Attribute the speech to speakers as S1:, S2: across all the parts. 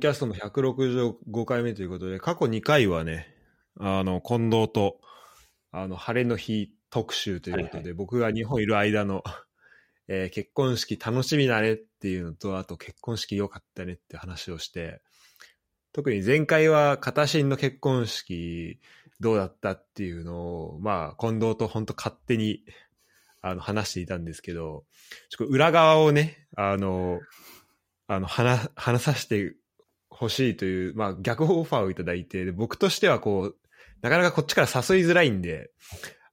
S1: キャストも165回目ということで、過去2回はね、あの、近藤と、あの、晴れの日特集ということで、
S2: はいは
S1: 僕が日本いる間の、えー結婚式楽しみだねっていうのと、あと結婚式良かったねって話をして、特に前回は片新の結婚式どうだったっていうのを、まあ、近藤と本当勝手に、あの、話していたんですけど、ちょっと裏側をね、あの、あの、話、話させてほしいという、まあ、逆オファーをいただいて、で僕としてはこう、なかなかこっちから誘いづらいんで、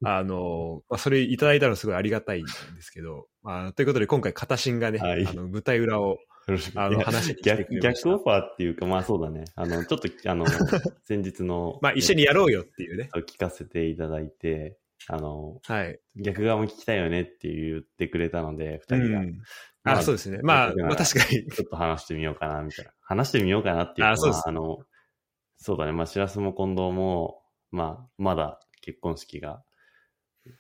S1: あの、まあ、それいただいたのすごいありがたいんですけど、まあ、ということで今回、片新がね、
S2: はい
S1: あの、舞台裏を、あの、話して
S2: 逆逆オファーっていうか、まあそうだね。あの、ちょっと、あの、先日の、
S1: まあ、一緒にやろうよっていうね。
S2: 聞かせていただいて、あの、
S1: はい。
S2: 逆側も聞きたいよねって言ってくれたので、二
S1: う
S2: 人が、
S1: ん。
S2: まあ
S1: あ、そうですね。まあ、まあ確かに。
S2: ちょっと話してみようかな、みたいな。話してみようかなっていうか、
S1: あそうです
S2: まあ、あの、そうだね。まあ、しらすも近藤も、まあ、まだ結婚式が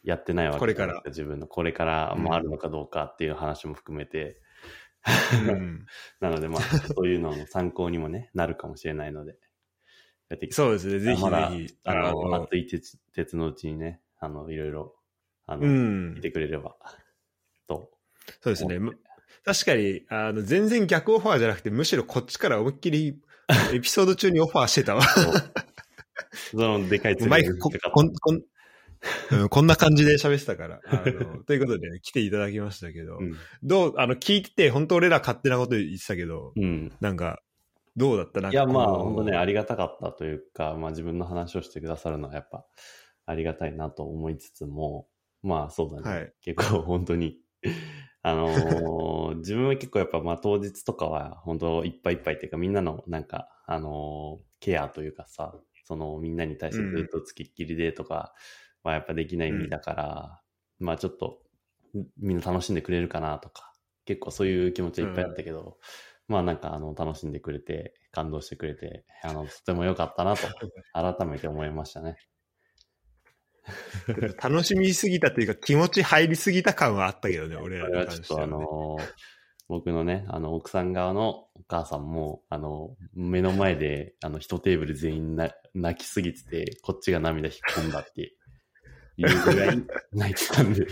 S2: やってないわけ
S1: これから
S2: 自分のこれから
S1: うん
S2: もあるのかどうかっていう話も含めて、
S1: うん
S2: なので、まあ、そういうのの参考にもね、なるかもしれないので、やっていき
S1: そうですね。ぜひ
S2: まだ
S1: ぜひ。
S2: あの、
S1: の
S2: 熱い鉄鉄のうちにね、あの、いろいろ、あの、
S1: うん
S2: 見。てくれれば、と。
S1: そうですね。む確かに、あの、全然逆オファーじゃなくて、むしろこっちから思いっきり、エピソード中にオファーしてたわ。
S2: その、でかい
S1: マイクこ
S2: が
S1: こんこん、うんこんな感じで喋ってたから。あの ということで、来ていただきましたけど、
S2: うん。
S1: どう、あの、聞いてて、本当俺ら勝手なこと言ってたけど、
S2: うん。
S1: なんか、どうだった？なん
S2: いや、まあ、本当ね、ありがたかったというか、まあ自分の話をしてくださるのはやっぱありがたいなと思いつつも、まあそうだね。
S1: はい
S2: 結構本当に、あのー 自分は結構やっぱまあ当日とかは本当いっぱいいっぱいっていうかみんなのなんか、あのーケアというかさ、そのみんなに対してずっとつきっきりでとかはやっぱできない身だから、まあちょっとみんな楽しんでくれるかなとか、結構そういう気持ちはいっぱいあったけど、まあなんかあの楽しんでくれて、感動してくれて、あの、とても良かったなと、改めて思いましたね。
S1: 楽しみすぎたというか、気持ち入りすぎた感はあったけどね、俺
S2: こ
S1: らに関してはね、
S2: のー僕のね、あの、奥さん側のお母さんも、あの、目の前で、あの、一テーブル全員な泣きすぎてて、こっちが涙引っ込んだっていうぐらい泣いてたんで、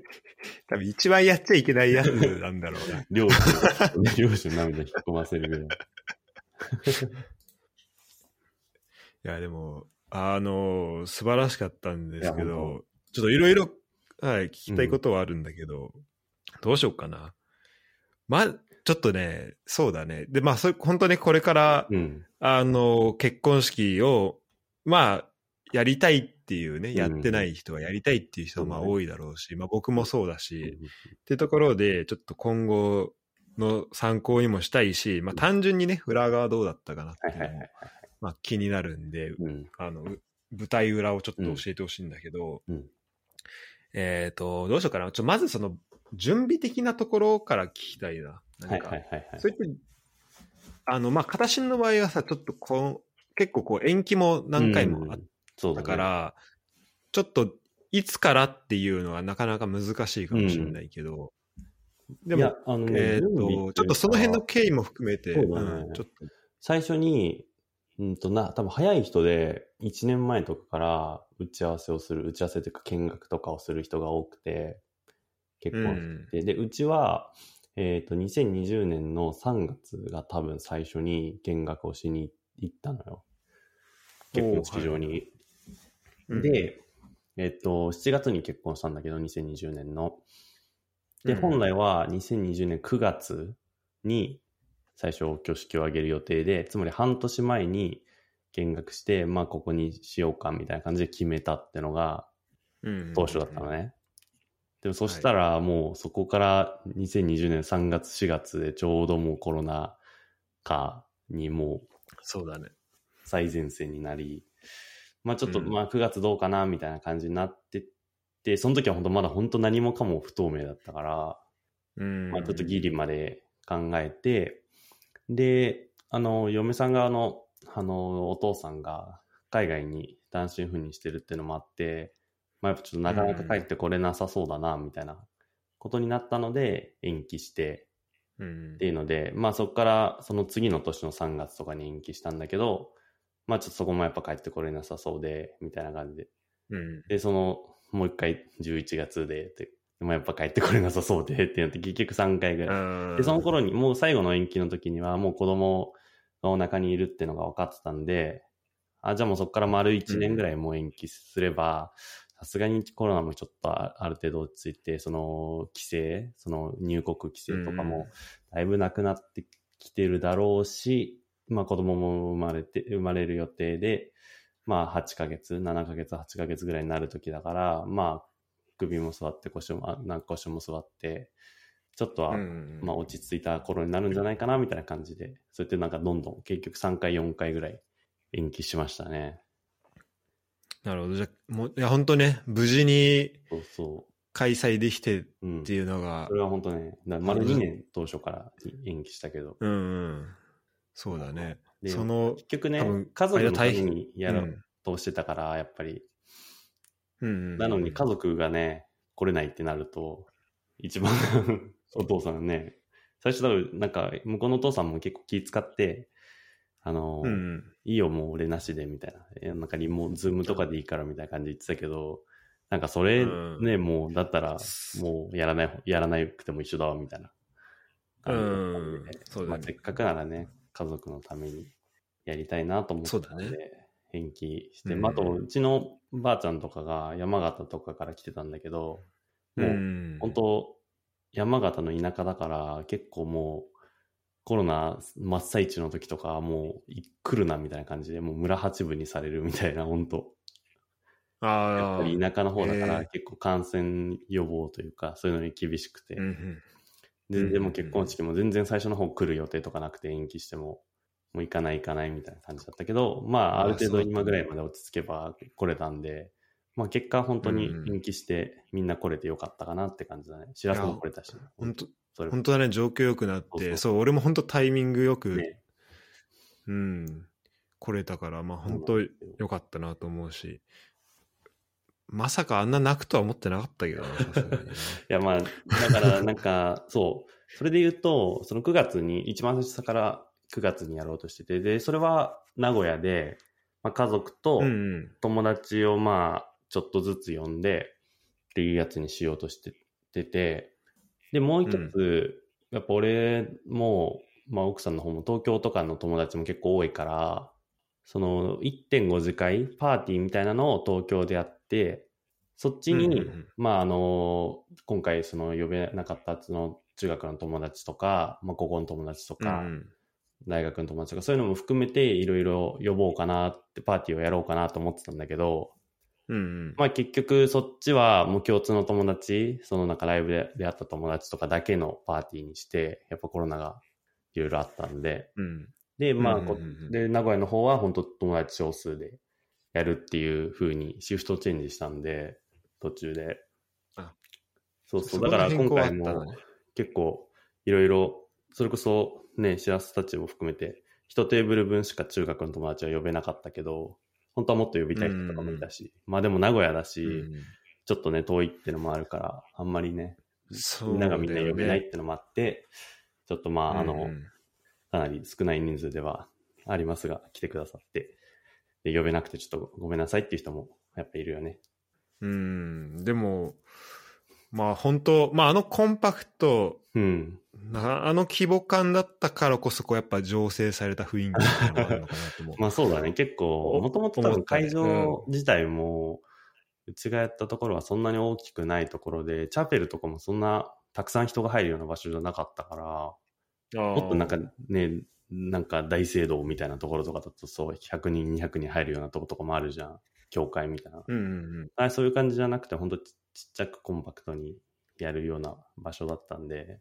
S1: 多分一番やっちゃいけないやつなんだろうな。
S2: 両親、ね、両親涙引っ込ませるぐらい。
S1: いや、でも、あの、素晴らしかったんですけど、ちょっといろいろ、はい、聞きたいことはあるんだけど、どうしようかな。ま、ちょっとね、そうだね。で、まあ、それ、本当ね、これから、
S2: うん。
S1: あの、結婚式を、まあ、やりたいっていうね、
S2: ん
S1: やってない人はやりたいっていう人はまあ多いだろうし、まあ僕もそうだし、っていうところで、ちょっと今後の参考にもしたいし、まあ単純にね、裏側どうだったかなっていうのも。まあ気になるんで、
S2: うん。
S1: あの、う舞台裏をちょっと教えてほしいんだけど、
S2: うん。
S1: えっ、と、どうしようかな。ちょまずその、準備的なところから聞きたいな。か、
S2: はいはいはいはい。
S1: そういった、あの、まあ、片新の場合はさ、ちょっとこう、結構こう延期も何回もあっ
S2: うんそうだね
S1: たから、ちょっと、いつからっていうのはなかなか難しいかもしれないけど、でも、
S2: ね
S1: えっ、
S2: 準備
S1: と、ちょっとその辺の経緯も含めて、
S2: そう
S1: んちょっと、
S2: 最初に、うんとな、多分早い人で、1年前とかから打ち合わせをする、打ち合わせというか見学とかをする人が多くて、結婚して、で、うちは、えっ、と、2020年の3月が多分最初に見学をしに行ったのよ。結婚式場に。
S1: うん、
S2: で、えっ、と、7月に結婚したんだけど、2020年の。で、
S1: うん
S2: 本来は2020年9月に最初挙式を挙げる予定で、つまり半年前に見学して、まあここにしようかみたいな感じで決めたってのが
S1: うん
S2: 当初だったのね。でもそしたらもうそこから2020年3月4月でちょうどもうコロナ禍にもう
S1: そうだね。
S2: 最前線になり、まあちょっと、
S1: うん
S2: まあ9月どうかなみたいな感じになってって、その時は本当まだ本当何もかも不透明だったから、
S1: うん。
S2: まあちょっとギリまで考えて、で、あの、嫁さん側の、あの、お父さんが海外に単身赴任してるっていうのもあって、まあやっぱちょっとなかなか帰ってこれなさそうだな、みたいなことになったので、延期して、
S1: うん
S2: っていうので、まあそこからその次の年の3月とかに延期したんだけど、まあちょっとそこもやっぱ帰ってこれなさそうで、みたいな感じで。
S1: うん。
S2: で、その、もう一回11月で、ででもやっぱ帰ってこれなさそうで、ってなって結局3回ぐらい。で、その頃に、もう最後の延期の時には、もう子供がお腹にいるっていうのが分かってたんで、あ、じゃあもうそこから丸1年ぐらいもう延期すれば、さすがにコロナもちょっとあある程度落ち着いて、その規制、その入国規制とかもだいぶなくなってきてるだろうし、まあ子供も生まれて、生まれる予定で、まあ8ヶ月、7ヶ月、8ヶ月ぐらいになる時だから、まあ首も座って腰も、あなんか腰も座って、ちょっとは、
S1: うん
S2: まあ落ち着いた頃になるんじゃないかなみたいな感じで、そうやってなんかどんどん結局3回、4回ぐらい延期しましたね。
S1: なるほど。じゃあもう、いや、本当ね、無事に
S2: そうそ
S1: 開催できてっ
S2: う。うん。
S1: ていうのが
S2: そ、れは本当ね、だ丸2年当初から延期したけど。
S1: うんうん。そうだね。
S2: で
S1: その、
S2: 結局ね家族のためにやろうとしてたから、やっぱり。
S1: うんうん。
S2: なのに家族がね、来れないってなると、一番 お父さんね、最初多分なんか、向こうのお父さんも結構気使って、あの、
S1: うんうん。
S2: いいよ、もう俺なしで、みたいな。いやなんかリモ、ズームとかでいいから、みたいな感じで言ってたけど、なんかそれ
S1: うん
S2: ね、もう、だったら、もうやらない、やらなくても一緒だわ、みたいな。
S1: うんそうだね
S2: まあ、せっかくならね、家族のためにやりたいなと思ってたの
S1: そうだ
S2: で、延期して、
S1: うん
S2: まあ、あと、うちのばあちゃんとかが山形とかから来てたんだけど、もう、
S1: ん。
S2: 本当山形の田舎だから、結構もう、コロナ真っ最中の時とか、もう、い来るなみたいな感じで、もう村八分にされるみたいな、本当。や
S1: ああ。
S2: っぱり田舎の方だから、結構感染予防というか、そういうのに厳しくて、
S1: うんうん。
S2: 全然もう結婚式も全然最初の方来る予定とかなくて延期しても、もう行かない行かないみたいな感じだったけど、まあ、ある程度今ぐらいまで落ち着けば来れたんで、まあ結果本当に延期してみんな来れてよかったかなって感じだね。しらすも来れたし。
S1: 本当本当だね、状況良くなって、
S2: そう
S1: 俺も本当タイミングよく、
S2: ね。
S1: うん、来れたから、まあ本当良かったなと思うし、まさかあんな泣くとは思ってなかったけど
S2: いやまあ、だからなんか、そう、それで言うと、その9月に、一番最初から9月にやろうとしてて、で、それは名古屋で、まあ、家族と
S1: うんうん。
S2: 友達をまあ、ちょっとずつ呼んで、っていうやつにしようとしてて。て、で、もう一つ、やっぱ俺も、まあ奥さんの方も東京とかの友達も結構多いから、その1.5次会、パーティーみたいなのを東京でやって、そっちに、
S1: うんうんうん。
S2: まああの、今回その呼べなかったその中学の友達とか、まあ高校の友達とか、
S1: うん
S2: 大学の友達とか、そういうのも含めていろいろ呼ぼうかなって、パーティーをやろうかなと思ってたんだけど、
S1: うんうん。
S2: まあ結局そっちはもう共通の友達、そのなんかライブで出会った友達とかだけのパーティーにして、やっぱコロナがいろいろあったんで、
S1: うん。
S2: で、まあ、
S1: うんうんうん
S2: こで、名古屋の方は本当友達少数でやるっていう風にシフトチェンジしたんで、途中で。
S1: あ
S2: そうそう。だから今回も結構いろいろ、それこそね、しらすたちも含めて、一テーブル分しか中学の友達は呼べなかったけど、本当はもっと呼びたい人とかもいたし、まあでも名古屋だし、
S1: うん
S2: ちょっとね、遠いってのもあるから、あんまりね、みんながみんな呼べないってのもあって、ちょっとまあ、あの、
S1: うん。
S2: かなり少ない人数ではありますが、来てくださって、で、呼べなくてちょっとごめんなさいっていう人もやっぱいるよね。
S1: うん、でも、まあ本当、まああのコンパクト
S2: うん。
S1: な、あの規模感だったからこそ、こうやっぱ醸成された雰囲気みたいなのがあるのかなと思う。
S2: まあそうだね、結構、
S1: お
S2: もともと会場自体も、うちがやったところはそんなに大きくないところで、チャペルとかもそんなたくさん人が入るような場所じゃなかったから、もっとなんかね、なんか大聖堂みたいなところとかだとそう、100人、200人入るようなとことかもあるじゃん。教会みたいな。
S1: うんうんうん。
S2: あそういう感じじゃなくて、本当ちちっちゃくコンパクトにやるような場所だったんで、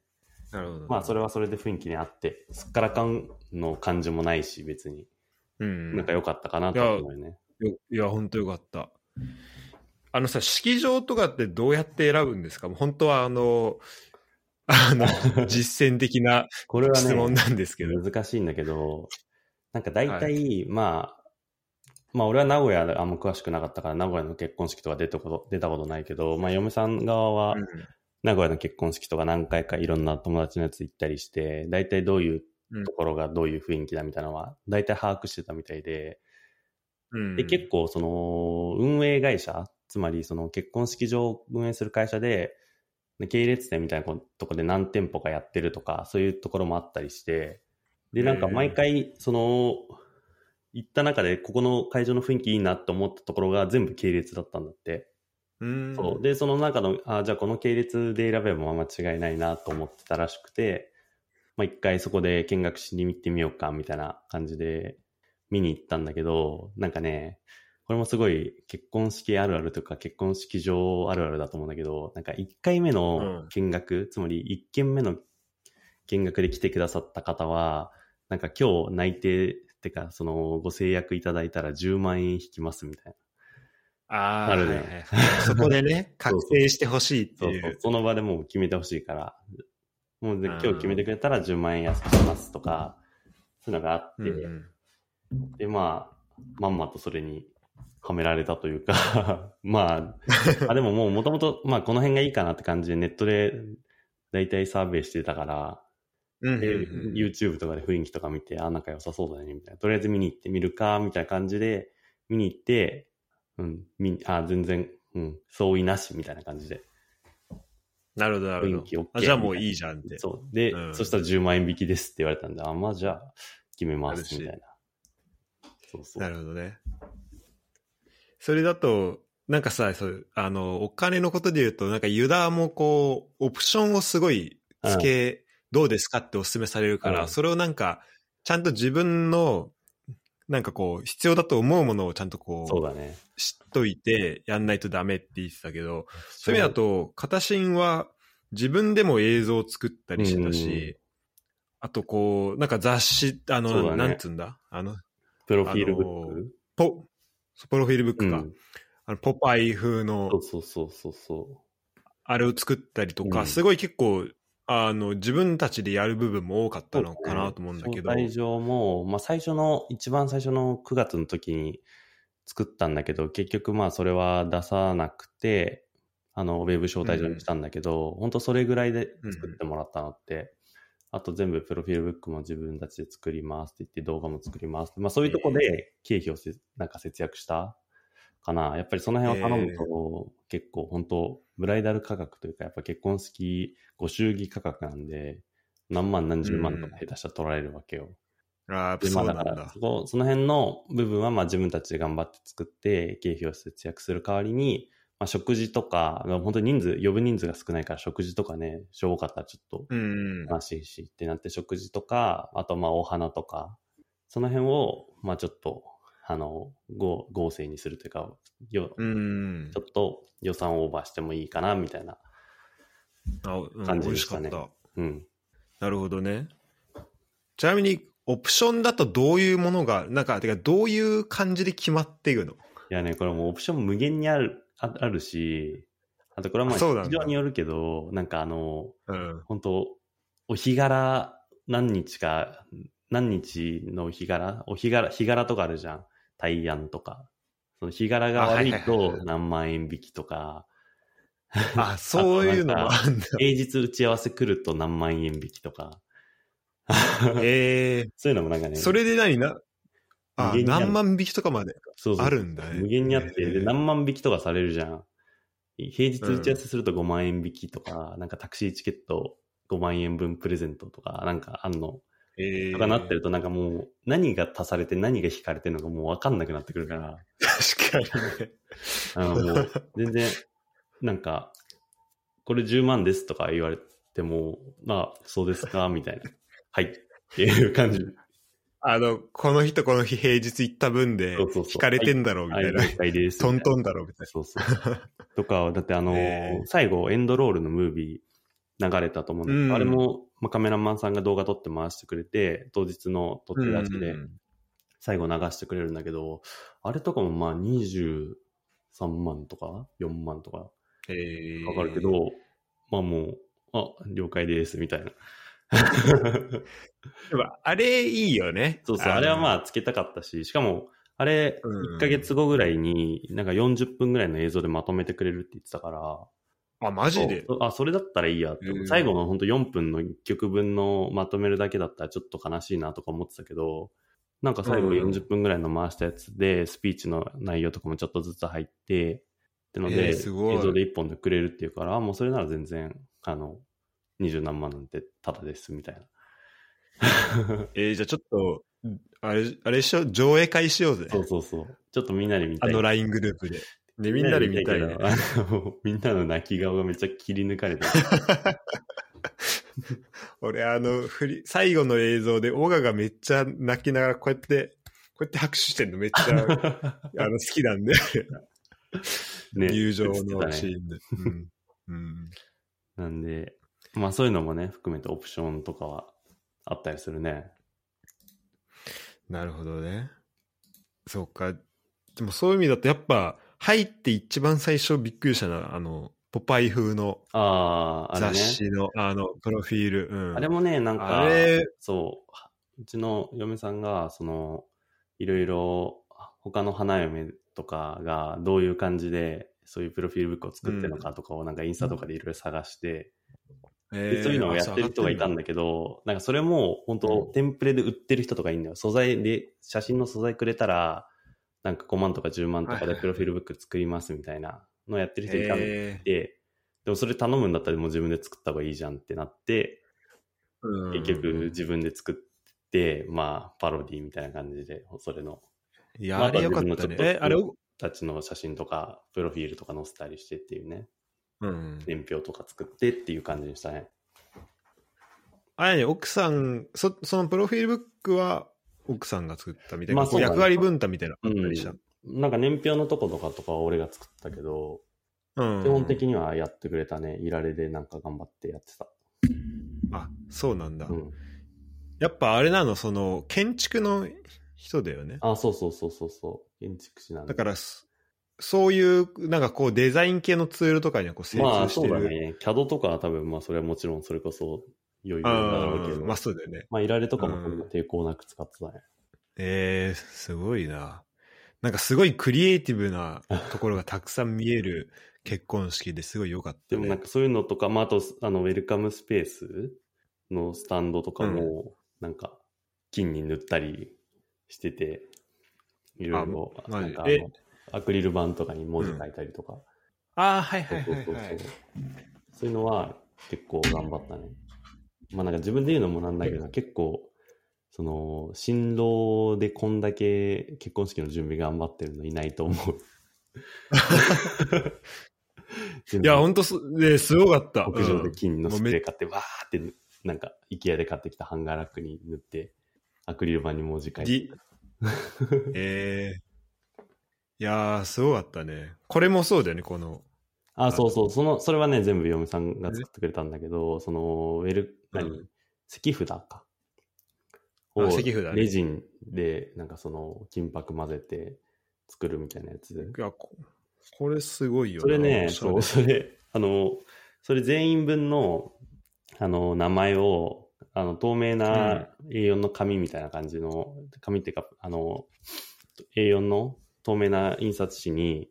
S1: なるほど。
S2: まあそれはそれで雰囲気にあって、すっからかんの感じもないし、別に。
S1: うん。
S2: なんか良かったかなと思うよね。
S1: よいや、本当よかった。あのさ、式場とかってどうやって選ぶんですか？本当はあの、あの、実践的な
S2: これは
S1: 質問
S2: ね、
S1: なんですけど。
S2: 難しいんだけど、なんか大体、まあ、まあ俺は名古屋であんま詳しくなかったから、名古屋の結婚式とか出たこと出たことないけど、まあ嫁さん側は
S1: うん。
S2: 名古屋の結婚式とか何回かいろんな友達のやつ行ったりして、大体どういうところがどういう雰囲気だみたいなのは、大体把握してたみたいで、
S1: うん。
S2: で、結構その運営会社、つまりその結婚式場を運営する会社で、で系列店みたいなとこで何店舗かやってるとか、そういうところもあったりして、で、なんか毎回、その、行った中で、ここの会場の雰囲気いいなって思ったところが全部系列だったんだって。
S1: うん。
S2: そう。で、その中の、あじゃあこの系列で選べば間違いないなと思ってたらしくて、まあ一回そこで見学しに行ってみようか、みたいな感じで見に行ったんだけど、なんかね、これもすごい結婚式あるあるとか結婚式場あるあるだと思うんだけど、なんか1回目の見学、つまり1件目の見学で来てくださった方は、なんか今日内定ってか、そのご制約いただいたら10万円引きますみたいな。
S1: ああ、
S2: あるね。
S1: そこでね、確定してほしいって
S2: そう。そう
S1: いう。
S2: その場でもう決めてほしいから、もう今日決めてくれたら10万円安くしますとか、そういうのがあって、
S1: うんうん。
S2: で、まあ、まんまとそれにはめられたというか、まあ、あでももうもともと、まあこの辺がいいかなって感じでネットで大体サーベイしてたから、YouTube とかで雰囲気とか見て、あ、仲良さそうだね、みたいな。とりあえず見に行ってみるか、みたいな感じで、見に行って、うん、見あ、全然、うん、相違なし、みたいな感じで。
S1: なるほど、なるほ
S2: 雰囲気 OK
S1: ど。あじゃあもういいじゃんって。
S2: そう。で、
S1: うん
S2: そしたら10万円引きですって言われたんで、あ、まあじゃあ、決めます、みたいな。そうそう。
S1: なるほどね。それだと、なんかさ、そう、あの、お金のことで言うと、なんかユダもこう、オプションをすごいつけ、どうですかってお勧めされるから、
S2: うん。
S1: それをなんか、ちゃんと自分の、なんかこう、必要だと思うものをちゃんとこう、
S2: そうだね。
S1: 知っといて、やんないとダメって言ってたけど、そう。いう意味だと、片新は自分でも映像を作ったりしてたし、あとこう、なんか雑誌、あの、
S2: ね。
S1: なんつうんだ？あの、
S2: プロフィールブック、
S1: ポ、プロフィールブックか。
S2: うん。
S1: あのポパイ風の
S2: そうそうそうそうそ
S1: あれを作ったりとか、
S2: うん。
S1: すごい結構あの自分たちでやる部分も多かったのかなと思うんだけど、
S2: 招待状も、まあ最初の、一番最初の9月の時に作ったんだけど、結局まあそれは出さなくて、あの、ウェブ招待状にしたんだけど、本当それぐらいで作ってもらったのって、あと全部プロフィールブックも自分たちで作りますって言って動画も作ります。まあそういうとこで経費をせなんか節約したかな。やっぱりその辺を頼むと、結構本当ブライダル価格というか、やっぱ結婚式ご祝儀価格なんで、何万何十万とか下手したら取られるわけよ。
S1: ああそうなんだ。
S2: まあだそこ、その辺の部分はまあ自分たちで頑張って作って、経費を節約する代わりに、まあ食事とか、本当に人数、呼ぶ人数が少ないから食事とかね、しょぼかったらちょっと
S1: うん。
S2: 悲しいしってなって食事とか、あとまあお花とか、その辺を、まあちょっと、あの、合合成にするというか、よ
S1: うん。
S2: ちょっと予算オーバーしてもいいかな、みたいな。感
S1: 美
S2: じでし
S1: たかった。
S2: うん。
S1: なるほどね。ちなみにオプションだとどういうものがなんかてかどういう感じで決まっていくの？
S2: いやね、これもうオプション無限にある、ああるし、あとこれはまあ、非常によるけど、なんかあの、
S1: うん。
S2: 本当お日柄何日か、何日の日柄？お日柄、日柄とかあるじゃん。大安とか。その日柄が悪いと何万円引きとか、
S1: あそういうのも あんだ。
S2: 平日打ち合わせ来ると何万円引きとか。
S1: ええ
S2: そういうのもなんかね、
S1: それで何な？あ何万引きとかまであるんだね。
S2: 無限にあって、
S1: えー。
S2: で、何万引きとかされるじゃん。平日打ち合わせすると5万円引きとか、なんかタクシーチケット5万円分プレゼントとか、なんかあんの、
S1: ええ
S2: とかなってると、なんかもう、何が足されて何が引かれてるのかもう分かんなくなってくるから、
S1: 確かにね
S2: あの、もう、全然、なんか、これ10万ですとか言われても、まあ、そうですか、みたいな。はい。っていう感じ。
S1: あの、この日とこの日平日行った分で引かれてんだろうみ
S2: はい、
S1: たいな。
S2: 了解です。
S1: トントンだろうみたい
S2: そうそう。とか、だってあの 最後、エンドロールのムービー流れたと思うんだけど、
S1: うん
S2: あれも、まあ、カメラマンさんが動画撮って回してくれて、当日の撮ってるやつで、
S1: うん
S2: 最後流してくれるんだけど、あれとかもまあ23万とか、4万とか
S1: ええ
S2: かかるけど、まあもう、あ、了解です、みたいな。
S1: でもあれいいよね。
S2: そうそう、あれはま
S1: あ
S2: あつけたかったし、しかも、あれ、
S1: うん
S2: 1ヶ月後ぐらいに、なんか40分ぐらいの映像でまとめてくれるって言ってたから、
S1: の。あ、マジで？
S2: あ、それだったらいいやって思う
S1: へー
S2: 最後のほんと4分の1曲分のまとめるだけだったらちょっと悲しいなとか思ってたけど、なんか最後
S1: うん
S2: 40分ぐらいの回したやつで、スピーチの内容とかもちょっとずつ入って、っての
S1: え
S2: で、映像で1本でくれるっていうから、あもうそれなら全然、あの、二十何万なんてタダですみたいな。
S1: えーじゃあちょっと、あれ、あれしよう、上映会しようぜ。
S2: そうそうそう。ちょっとみんなで見たい。
S1: あの LINE グループで。で、みんなで見たいね
S2: みんなの泣き顔がめっちゃ切り抜かれてる。
S1: 俺、あの、振り、最後の映像で、オガがめっちゃ泣きながら、こうやって、こうやって拍手してんのめっちゃ、あの、好きなんで、
S2: ね
S1: 入場
S2: 映ってたね
S1: のシーンで。うん。うん。
S2: なんで、まあそういうのもね、含めてオプションとかはあったりするね。
S1: なるほどね。そうか。でもそういう意味だと、やっぱ、入って一番最初びっくりしたのは、あの、ポパイ風の
S2: ああ、あれね。
S1: 雑誌の、あの、プロフィール。うん。
S2: あれもね、なんかそう、うちの嫁さんが、その、いろいろ、他の花嫁とかがどういう感じで、そういうプロフィールブックを作ってるのかとかを、なんかインスタとかでいろいろ探して、
S1: え
S2: でそういうのをやってる人がいたんだけど、なんかそれも本当、テンプレで売ってる人とかいるんだよ。素材で、写真の素材くれたら、なんか5万とか10万とかでプロフィールブック作りますみたいなのをやってる人いたんで、
S1: え
S2: でもそれ頼むんだったらもう自分で作った方がいいじゃんってなって、
S1: ー
S2: 結局自分で作って、まあ、パロディみたいな感じで、それの、
S1: いや、あれよかったね。え、あれ、
S2: たちの写真とか、プロフィールとか載せたりしてっていうね、
S1: うん。
S2: 年表とか作ってっていう感じにしたね。
S1: あれね、奥さん、そそのプロフィールブックは奥さんが作ったみたいな、
S2: まあそうだね
S1: 役割分担みたいなのあったりした。
S2: なんか年表のとことかとかは俺が作ったけど、
S1: うん
S2: 基本的にはやってくれたね。いられでなんか頑張ってやってた。
S1: あ、そうなんだ。
S2: うん。
S1: やっぱあれなの、その、建築の人だよね。
S2: あ、そうそうそうそうそう。建築士なんで
S1: だから、そそういう、なんかこう、デザイン系のツールとかにはこう精
S2: まあ
S1: 通してる。
S2: そうだね。CAD とかは多分、まあそれはもちろんそれこそ余裕だろうけ
S1: まあそうだよね。
S2: まあいられとかも抵抗なく使ってたね。
S1: えー、すごいな。なんかすごいクリエイティブなところがたくさん見える結婚式ですごい良かった、ね。
S2: でもなんかそういうのとか、まああと、あの、ウェルカムスペースのスタンドとかも、なんか、金に塗ったりしてて、いろいろ、なんかアクリル板とかに文字書いたりとか、
S1: ああ、はいはい
S2: そうそうそう
S1: はいはい。
S2: そういうのは結構頑張ったね。まあなんか自分で言うのもなんだけど、結構、その、新郎でこんだけ結婚式の準備頑張ってるのいないと思う。
S1: いや、ほんとす、ね、すごかった。
S2: 屋上で金のスプレー買って、わーって、なんか、イケアで買ってきたハンガーラックに塗って、アクリル板に文字書いて
S1: め。えー、いやー、すごかったね。これもそうだよね、この。
S2: あ、そうそう、その、それはね、全部嫁さんが作ってくれたんだけど、その、ウェル、何、
S1: うん。
S2: 石札か。
S1: あ
S2: をレジンで、なんかその、金箔混ぜて作るみたいなやつ。
S1: いや、ここれすごいよな
S2: それね、そう、それ、あの、それ全員分の、あの、名前を、あの、透明な A4 の紙みたいな感じの、紙っていうか、あの、A4 の透明な印刷紙に、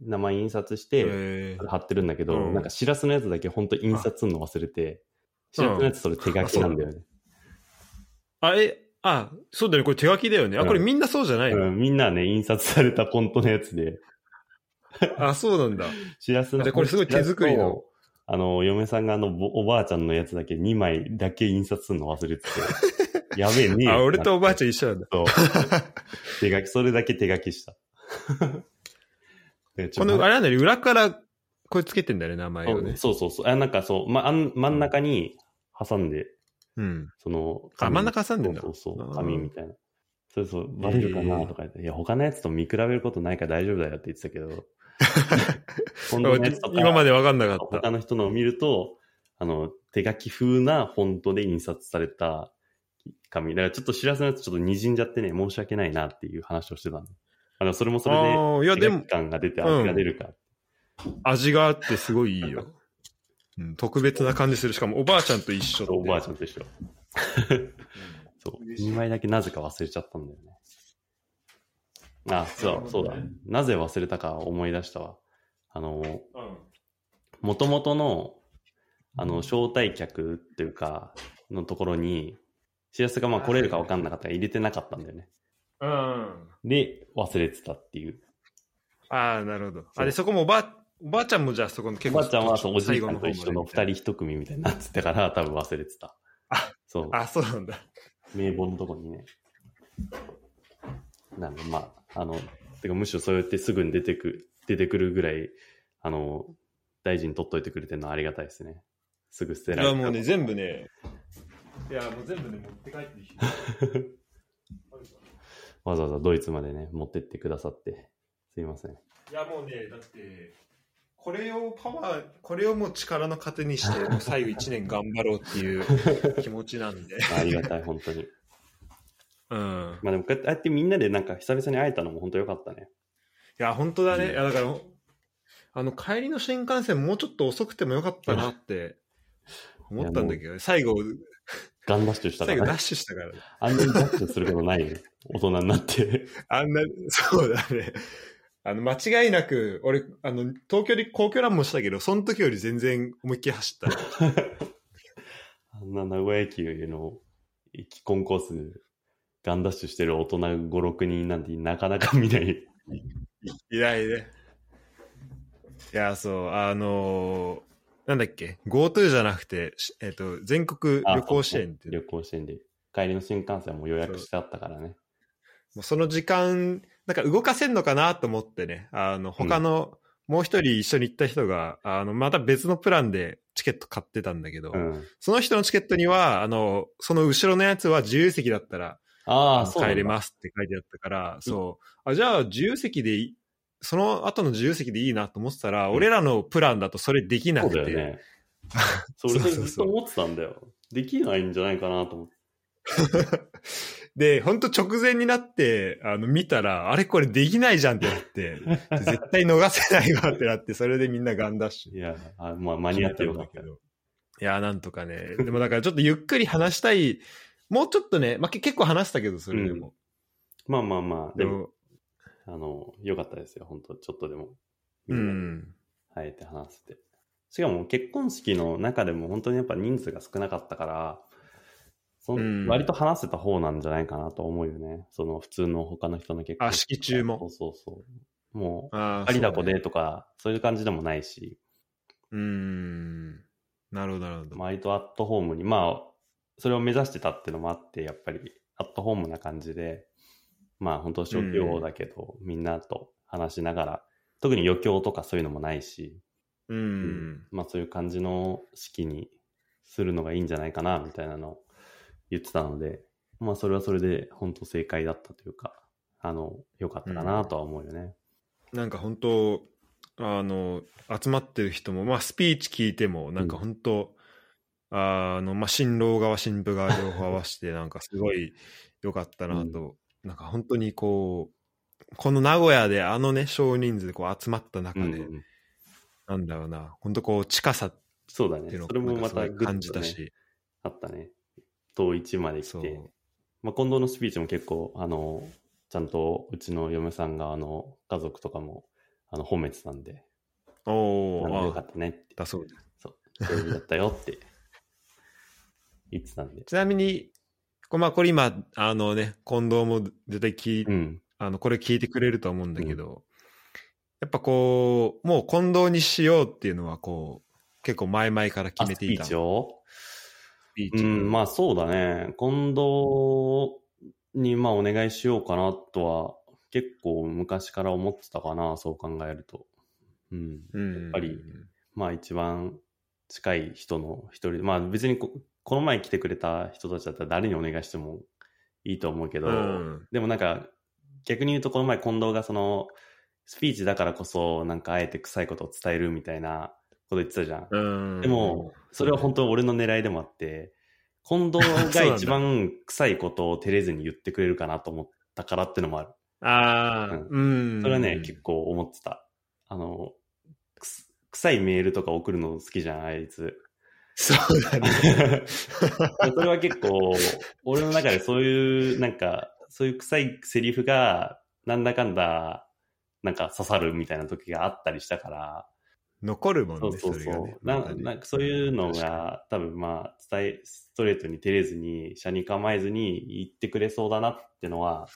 S2: 名前印刷して、
S1: えー。
S2: 貼ってるんだけど、
S1: うん。
S2: なんかしらすのやつだけ本当印刷するの忘れて、しらすのやつそれ手書きなんだよね。
S1: あ、え、あ、そうだよね、これ手書きだよね。あ、
S2: うん
S1: これみんなそうじゃないの、
S2: うんみんなね、印刷されたフォントのやつで、
S1: あ、そうなんだ。
S2: しらすの。
S1: じゃあこれすごい手作りの。
S2: あの、嫁さんがあの、ぼおばあちゃんのやつだけ2枚だけ印刷するの忘れてて、やべえねえよ
S1: あ、俺とおばあちゃん一緒なんだ。
S2: そう手書き、それだけ手書きした。
S1: この、あれなんだよね、裏からこれつけてんだよね、名前をね。
S2: そうそうそう。あなんかそう、ま、あん真ん中に挟んで、
S1: うん。
S2: その、
S1: あ真ん中挟んでんだ
S2: そうそう紙みたいな。そうそう、バレるかなとか言って、いや、他のやつと見比べることないから大丈夫だよって言ってたけど、今
S1: まで分かんなかった。
S2: 他の人のを見ると、あの、手書き風なフォントで印刷された紙。だからちょっと知らせのやつちょっと滲んじゃってね、申し訳ないなっていう話をしてたの。あの、それもそれ
S1: あーいや
S2: で、感が出て味が出るから。
S1: 味があってすごいいいよ。うん、特別な感じする。しかもおばあちゃんと一緒。
S2: おばあちゃんと一緒。そう。2枚だけなぜか忘れちゃったんだよね。あ、そう、そうだ。なぜ忘れたか思い出したわ。あの、
S1: うん。
S2: もともとの、あの、招待客っていうか、のところに、しらすがまあ来れるか分かんなかったら入れてなかったんだよね。
S1: うん。
S2: で、忘れてたっていう。
S1: ああ、なるほど。あれ、そこもおばあ、おばあちゃんもじゃあそこの
S2: お
S1: 結構
S2: ばあちゃんはそうおじい
S1: 最
S2: ちゃんと一緒の二人一組みたいになってたから、多分忘れてた。
S1: あ
S2: そう。
S1: あ、そうなんだ。
S2: 名簿のとこにね。なんで、まあ、あの、てかむしろそうやってすぐに出てく、出てくるぐらい、あの、大事に取っといてくれてるのはありがたいですね。すぐ捨てられる。
S1: いや、もうね、全部ね、いや、もう全部ね、持って帰ってきて。
S2: わざわざドイツまでね、持ってってくださって、すいません。
S1: いや、もうね、だって、これをパワー、これをもう力の糧にして、もう最後1年頑張ろうっていう気持ちなんで。
S2: ありがたい、本当に。
S1: うん。
S2: まあでも、こうやってみんなでなんか久々に会えたのも本当よかったね。
S1: いや、本当だね。
S2: うん
S1: いや、だから、あの、帰りの新幹線もうちょっと遅くてもよかったなって思ったんだけど、最後、
S2: ガンダッシュしたか
S1: 最後ダッ
S2: らね。
S1: シュしたから。
S2: あんなにダッシュすることないよ。大人になって。
S1: あんな、そうだね。あの、間違いなく、俺、あの、東京で皇居ランもしたけど、その時より全然思いっきり走った。
S2: あんな名古屋駅の駅コンコース、ガンダッシュしてる大人5、6人なんてなかなか見ない。
S1: いないね。いや、そう、あのーなんだっけ、GoTo じゃなくて、しえっ、と、全国旅行支援って
S2: 旅行支援で。帰りの新幹線も予約してあったからね。
S1: もうその時間、なんか動かせんのかなと思ってね、あの、他の、もう一人一緒に行った人が、あの、また別のプランでチケット買ってたんだけど、
S2: うん。
S1: その人のチケットには、あの、その後ろのやつは自由席だったら、
S2: ああ、
S1: 帰れますって書いてあったから、そう。あ、じゃあ自由席でいい、その後の自由席でいいなと思ってたら、
S2: うん
S1: 俺らのプランだとそれできな
S2: そう
S1: くて、
S2: だよね。それ
S1: そうそうそう
S2: ずっと思ってたんだよ。できないんじゃないかなと思って。
S1: で、本当直前になって、あの、見たら、あれこれできないじゃんってなって、絶対逃せないわってなって、それでみんなガンダッシュ。
S2: いや、あまあ、間に合ってよかった
S1: けど。いや、なんとかね。でもだからちょっとゆっくり話したい。もうちょっとね、まあ、け結構話したけど、それでも。
S2: まあまあまあ、でも、あの、よかったですよ、本当ちょっとでも。
S1: う
S2: みんなで
S1: ん。
S2: 会えて話せて。しかも結婚式の中でも本当にやっぱ人数が少なかったから、そ
S1: うん
S2: 割と話せた方なんじゃないかなと思うよね。その普通の他の人の結婚
S1: あ式中も
S2: そうそうそう。もう、
S1: あ
S2: ありだこでとか、そういう感じでもないし、
S1: うん。なるほど、なるほど。
S2: 割とアットホームに、まあ、それを目指してたっていうのもあって、やっぱりアットホームな感じで、まあ本当小規模だけど、みんなと話しながら、特に余興とかそういうのもないし、
S1: う。
S2: うんまあそういう感じの式にするのがいいんじゃないかなみたいなのを言ってたので、まあそれはそれで本当正解だったというか、あの、良かったかなとは思うよね。
S1: なんか本当あの集まってる人も、まあ、スピーチ聞いてもなんか本当、あのまあ、新郎側新婦側両方合わせて なんかすごい良かったなと、なんか本当にこうこの名古屋であのね少人数でこう集まった中で、
S2: うんうん
S1: なんだろうな本当こう近さっ
S2: そうだね
S1: ていうの。
S2: それもまた
S1: 感じたし、
S2: あったね。遠一まで来て。まあ、近藤のスピーチも結構、あの、ちゃんとうちの嫁さんが、あの、家族とかも、あの、褒めてたんで、
S1: おお
S2: よかったねって。
S1: だそうです
S2: そう。そうだったよって言ってたんで。
S1: ちなみにこ,、まあ、これ今あのね近藤も絶対聞い
S2: うん。
S1: あの、これ聞いてくれると思うんだけど、やっぱこう、もう近藤にしようっていうのはこう、結構前々から決めていた
S2: あスピーチを？
S1: ーチ
S2: うん、まあそうだね。近藤にまあお願いしようかなとは結構昔から思ってたかな、そう考えると。うん。
S1: うん
S2: やっぱりまあ一番近い人の一人で、まあ別にここの前来てくれた人たちだったら誰にお願いしてもいいと思うけど、
S1: うん
S2: でもなんか逆に言うとこの前近藤がそのスピーチだからこそなんかあえて臭いことを伝えるみたいなこと言ってたじゃん。
S1: うん
S2: でも、それは本当俺の狙いでもあって、近藤が一番臭いことを照れずに言ってくれるかなと思ったからってのもある。
S1: ああ、うん。
S2: それはね、結構思ってた。あの、臭いメールとか送るの好きじゃん、あいつ。
S1: そうだね。
S2: それは結構、俺の中でそういう、なんか、そういう臭いセリフが、なんだかんだ、なんか刺さるみたいな時があったりしたから、
S1: 残るもんね、
S2: そうそうそう。な
S1: 中に
S2: なんかそういうの
S1: 確
S2: が多分まあ伝え、ストレートに照れずに、車に構えずに言ってくれそうだなってのは、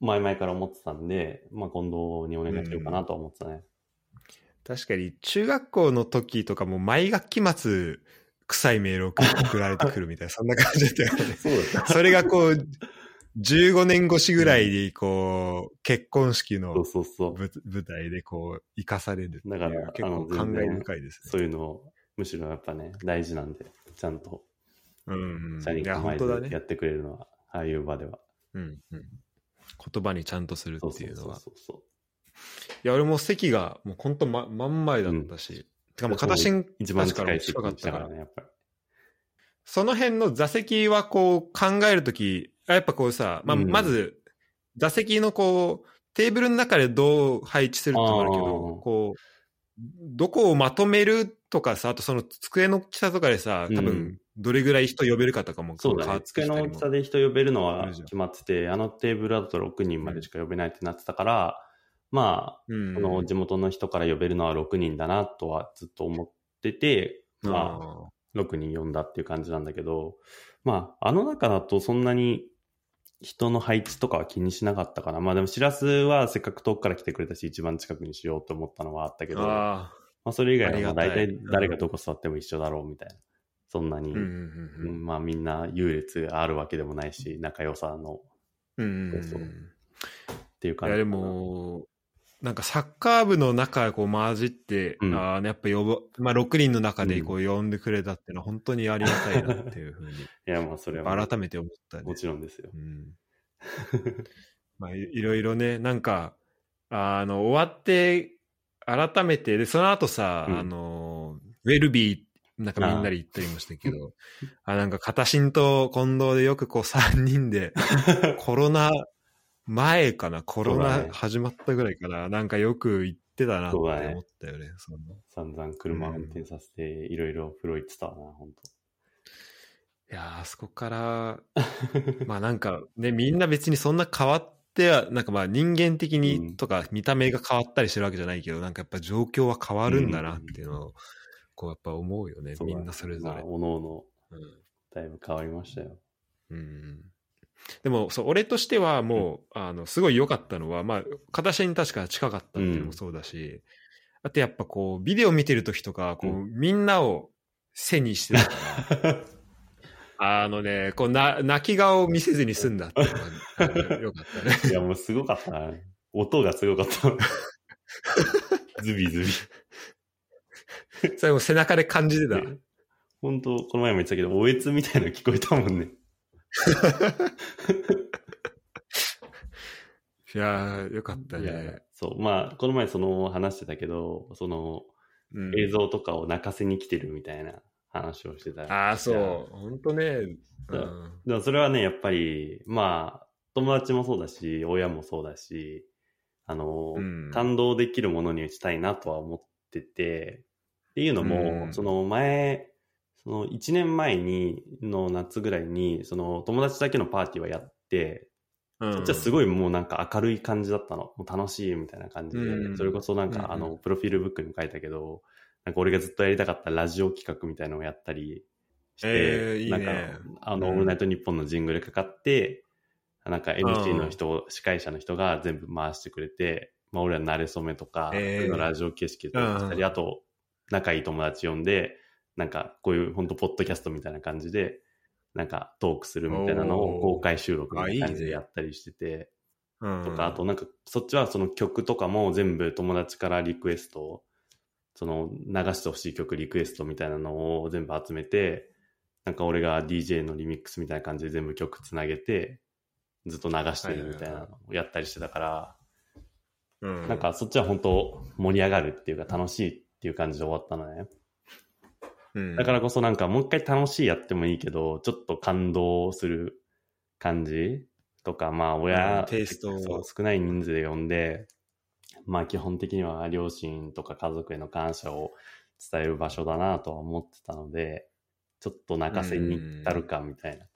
S2: 前々から思ってたんで、まあ近藤にお願いしようかなとは思ってたね。
S1: 確かに、中学校の時とかも毎学期末、臭いメールを送られてくるみたいな、そんな感じだったよね。
S2: そ。
S1: それがこう、15年越しぐらいに、こう、結婚式の
S2: そうそうそう。
S1: 舞舞台でこう、生かされるっていう
S2: だから
S1: 結構感
S2: 然
S1: 慨深いですね。
S2: そういうの、むしろやっぱね、大事なんで、ちゃんと
S1: うん。
S2: 車に構え。てやってくれるのは、ああいう場では。
S1: うん、うん。言葉にちゃんとする
S2: そうそうそう
S1: っていうのは。
S2: そうそ
S1: いや、俺も席がもう本当ま、真ん前だったし。てかもう片心
S2: う。一番近い
S1: 近かったか
S2: ら。ね、やっぱり。
S1: その辺の座席はこう考えるとき、やっぱこうさ、まあ、
S2: うん。
S1: まず、座席のこう、テーブルの中でどう配置するってのもあるけ
S2: あ
S1: ど
S2: ー、
S1: こう、どこをまとめるとかさ、あとその机の大きさとかでさ、多
S2: うん。
S1: 分、どれぐらい人呼べるかとかも
S2: そうだね。机の大きさで人呼べるのは決まってて、あのテーブルだと6人までしか呼べないってなってたから、まあ、
S1: うん。
S2: この地元の人から呼べるのは6人だなとはずっと思ってて、まあ、
S1: あ
S2: 6人呼んだっていう感じなんだけど、まあ、あの中だとそんなに人の配置とかは気にしなかったかな。まあでも、しらすはせっかく遠くから来てくれたし、一番近くにしようと思ったのはあったけ
S1: ー
S2: ど、ま
S1: あ
S2: あそれ以外は大体誰がどこ座っても一緒だろうみたいな。そんなに、まあみんな優劣があるわけでもないし、仲良さの
S1: うん。うんう
S2: っていう
S1: いやで
S2: 感じかな。
S1: も、なんかサッカー部の中こう混じって、
S2: うん
S1: あやっぱ呼ぶ、まあ6人の中でこう呼んでくれたっていうのは本当にありがたいなっていうふうに、
S2: いや、まあそれは、
S1: 改めて思ったね
S2: も。ちろんですよ
S1: う。ん。まあいいろいろね、なんか、あの、終わって、改めて、で、その後さ、
S2: うん
S1: あの、ウェルビー、なんかみんなで行ったりもしたけど、あなんか、片新と近藤でよくこう3人で、コロナ前かな、コロナ始まったぐらいかな、なんかよく行ってたなって思ったよね。その
S2: 散々車を運転させて、いろいろ風呂行ってたわな、本
S1: いやー、あそこから、まあなんかね、みんな別にそんな変わっては、なんかまあ人間的
S2: うん
S1: にとか見た目が変わったりしてるわけじゃないけど、なんかやっぱ状況は変わるんだなっていうのを、こうやっぱ思うよね、
S2: 当。
S1: みんなそれぞれ
S2: まあ、。おのおの、
S1: うん
S2: だいぶ変わりましたよ。
S1: うんでもそう俺としてはもう、あのすごい良かったのは、まあ、形に確か近かったっていうのもそうだし、あとやっぱこうビデオ見てる時とかこう、
S2: う
S1: みんなを背にしてたから あのねこうな泣き顔を見せずに済んだっていうのがあの良かったね
S2: いや、もうすごかったな。音がすごかった。ズビズビ。
S1: それも背中で感じてた、
S2: 本当この前も言ってたけど、おえつみたいなの聞こえたもんね。
S1: いやーよかったね、
S2: そう。まあ、この前その話してたけど、その
S1: うん。
S2: 映像とかを泣かせに来てるみたいな話をしてた。
S1: ああそう。本当ね、うん。
S2: でもそれはね、やっぱり、まあ、友達もそうだし、親もそうだし、あの、
S1: うん。
S2: 感動できるものにしたいなとは思ってて、っていうのも、
S1: うん。
S2: その前、その1年前に、の夏ぐらいに、その友達だけのパーティーはやって、
S1: うん。
S2: そっちはすごいもうなんか明るい感じだったの。もう楽しいみたいな感じで、
S1: うん
S2: それこそなんかあの、プロフィールブックにも書いたけど、なんか俺がずっとやりたかったラジオ企画みたいなのをやったりして、
S1: えーいいね。
S2: なんか、あの、
S1: うん。
S2: オールナイトニッポンのジングルかかって、なんか MC の人、司会者の人が全部回してくれて、まあ俺は慣れ初めとか、
S1: えー。
S2: ラジオ形式で撮ったり、
S1: うん
S2: あと、仲いい友達呼んで、なんかこういう本当ポッドキャストみたいな感じで、なんかトークするみたいなのを公開収録みたいな感じでやったりしてて、
S1: うん
S2: とか、あとなんか、そっちはその曲とかも全部友達からリクエスト、その流してほしい曲リクエストみたいなのを全部集めて、なんか俺が DJ のリミックスみたいな感じで全部曲つなげて、ずっと流してるみたいなのをやったりしてたから、
S1: うん。
S2: なんかそっちは本当盛り上がるっていうか楽しいっていう感じで終わったのね。
S1: うん
S2: だからこそなんかもう一回楽しいやってもいいけど、ちょっと感動する感じとか、まあ親、
S1: うんテイスト
S2: 少ない人数で呼んで、まあ基本的には両親とか家族への感謝を伝える場所だなとは思ってたので、ちょっと泣かせに行ったるかみたいな。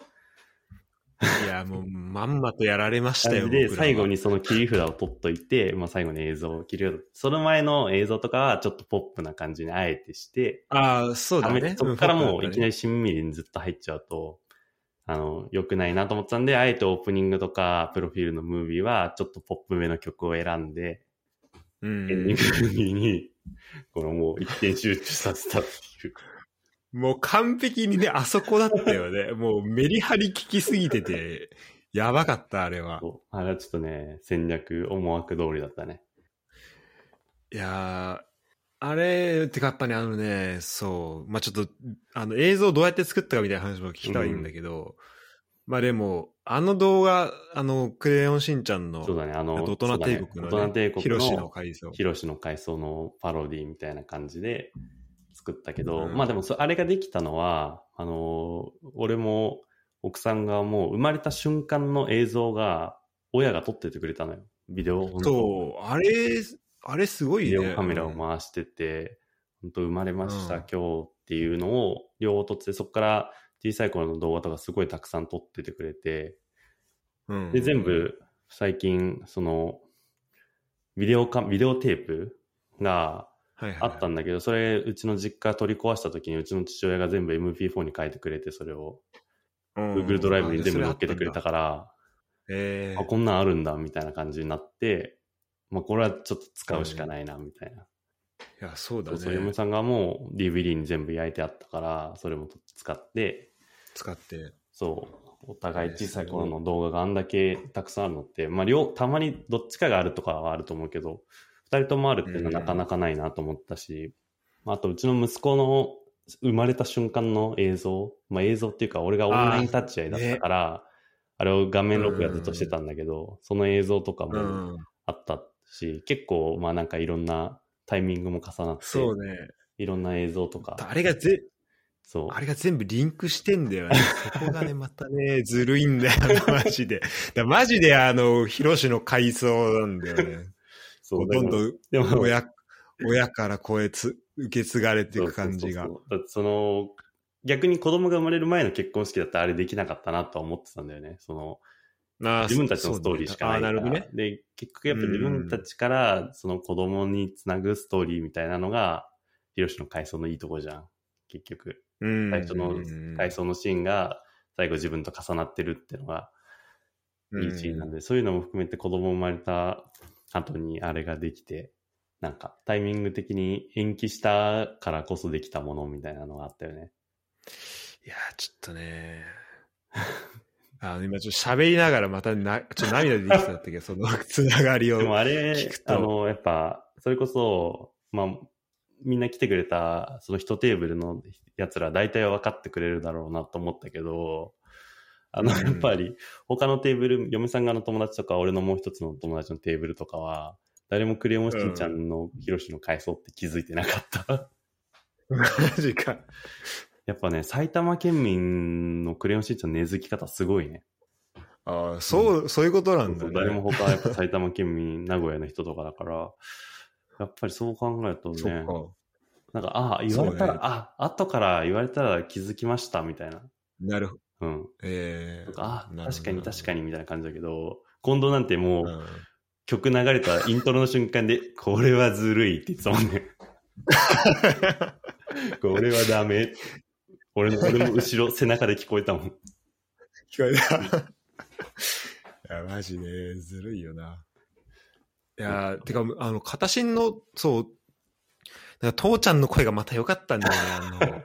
S1: いや、もう、まんまとやられましたよ。
S2: で、最後にその切り札を取っといて、まあ最後に映像を切り札。その前の映像とかはちょっとポップな感じにあえてして、
S1: ああ、そうだね。
S2: そこからもういきな
S1: り。
S2: りしんみりにずっと入っちゃうと、あの、良くないなと思ってたんで、あえてオープニングとか、プロフィールのムービーは、ちょっとポップめの曲を選んで、
S1: う
S2: エンディングに、このもう一点集中させたっていう。
S1: もう完璧にね、あそこだったよね。もうメリハリ効きすぎてて、やばかった、あれは。
S2: あれはちょっとね、戦略、思惑通りだったね。
S1: いやー、あれ、てかやっぱね、あのね、そう、まあちょっと、あの映像どうやって作ったかみたいな話も聞きたいんだけど、まあでも、あの動画、あの、クレヨンしんちゃんの、
S2: そうだね、あの、
S1: 大人帝国の、ね、
S2: 大人帝国
S1: ヒロシの
S2: の、
S1: 改造。
S2: ヒロシの回想のパロディみたいな感じで作ったけど、
S1: うん。
S2: まあでもそ、あれができたのは、あの、俺も奥さんがもう生まれた瞬間の映像が、親が撮っててくれたのよ。ビデオ、
S1: そう、あれ、あれすごいね。
S2: ビデオカメラを回してて、本当生まれました、
S1: うん。
S2: 今日っていうのを両方撮って、そこから小さい頃の動画とかすごいたくさん撮っててくれて、
S1: うん。
S2: で、全、部最近、その、ビデオカ、ビデオテープがあったんだけど、それ、うちの実家取り壊した時に、うちの父親が全部 MP4 に変えてくれて、それを。
S1: うん、
S2: Google ドライブに全部乗っけてくれた
S1: か
S2: から、
S1: えー。
S2: あ、こんなんあるんだ、みたいな感じになって、まあ、これはちょっと使うしかないな、みたいな。
S1: いや、そうだね。
S2: そう、嫁さんがもう DVD に全部焼いてあったから、それも使って、
S1: 使って。
S2: そう、お互い小さい頃の動画があんだけたくさんあるのって、まあ、両、たまにどっちかがあるとかはあると思うけど、二人ともあるっていうのはなかなかないなと思ったし、まああとうちの息子の生まれた瞬間の映像、まあ映像っていうか俺がオンライン立ち会いだったから、あ,、れを画面録画ずっとしてたんだけど、その映像とか
S1: う
S2: も
S1: ん。
S2: あったし、結構まあなんかいろんなタイミングも重なって、
S1: そうね。
S2: いろんな映像とか、
S1: あれがぜ、
S2: そう。
S1: あれが全部リンクしてんだよね。そこがね、またね、ずるいんだよね、マジで。だマジであの、ヒロシの回想なんだよね。
S2: そう
S1: どんどん
S2: でも
S1: 親、親から声つ、受け継がれていく感じが
S2: その、逆に子供が生まれる前の結婚式だったらあれできなかったなとは思ってたんだよね。その、
S1: あ
S2: 自分たちのストーリーしかないから。
S1: なね。
S2: で、結局やっぱ自分たちからその子供につなぐストーリーみたいなのが、ヒロシの回想のいいとこじゃん。結局。
S1: うん
S2: 最初の
S1: うん
S2: 回想のシーンが最後自分と重なってるっていうのがいいシーンなんで、そういうのも含めて子供生まれた後にあれができて、なんかタイミング的に延期したからこそできたものみたいなのがあったよね。
S1: いやー、ちょっとね。あの、今ちょっと喋りながらまたな、ちょっと涙出てきたんだったけど、そのつながりを。
S2: でもあれ
S1: 聞く、と
S2: あの、やっぱ、それこそ、まあ、みんな来てくれた、その一テーブルのやつら大体は分かってくれるだろうなと思ったけど、あの、
S1: うん
S2: やっぱり、他のテーブル、嫁さん側の友達とか、俺のもう一つの友達のテーブルとかは、誰もクレヨンしんちゃんのヒロシの回想って気づいてなかった。
S1: マジか。
S2: やっぱね、埼玉県民のクレヨンしんちゃんの根付き方すごいね。
S1: ああ、そう、そういうことなんだね。
S2: 誰も他はやっぱ埼玉県民、名古屋の人とかだから、やっぱりそう考えるとね。なんか、ああ、言われたら、
S1: ね
S2: あ、後から言われたら気づきました、みたいな。
S1: なるほど。
S2: うん。
S1: ええ
S2: なんかあ、確かに確かに、みたいな感じだけど、近藤なんてもう、
S1: うん
S2: 曲流れたイントロの瞬間で、これはずるいって言ってたもんね。これはダメ。俺の、俺も後ろ、背中で聞こえたもん。
S1: 聞こえた。いや、マジね、ずるいよな。いや、てか、あの、片新の、そう、なんか父ちゃんの声がまた良かったんだよね。あの、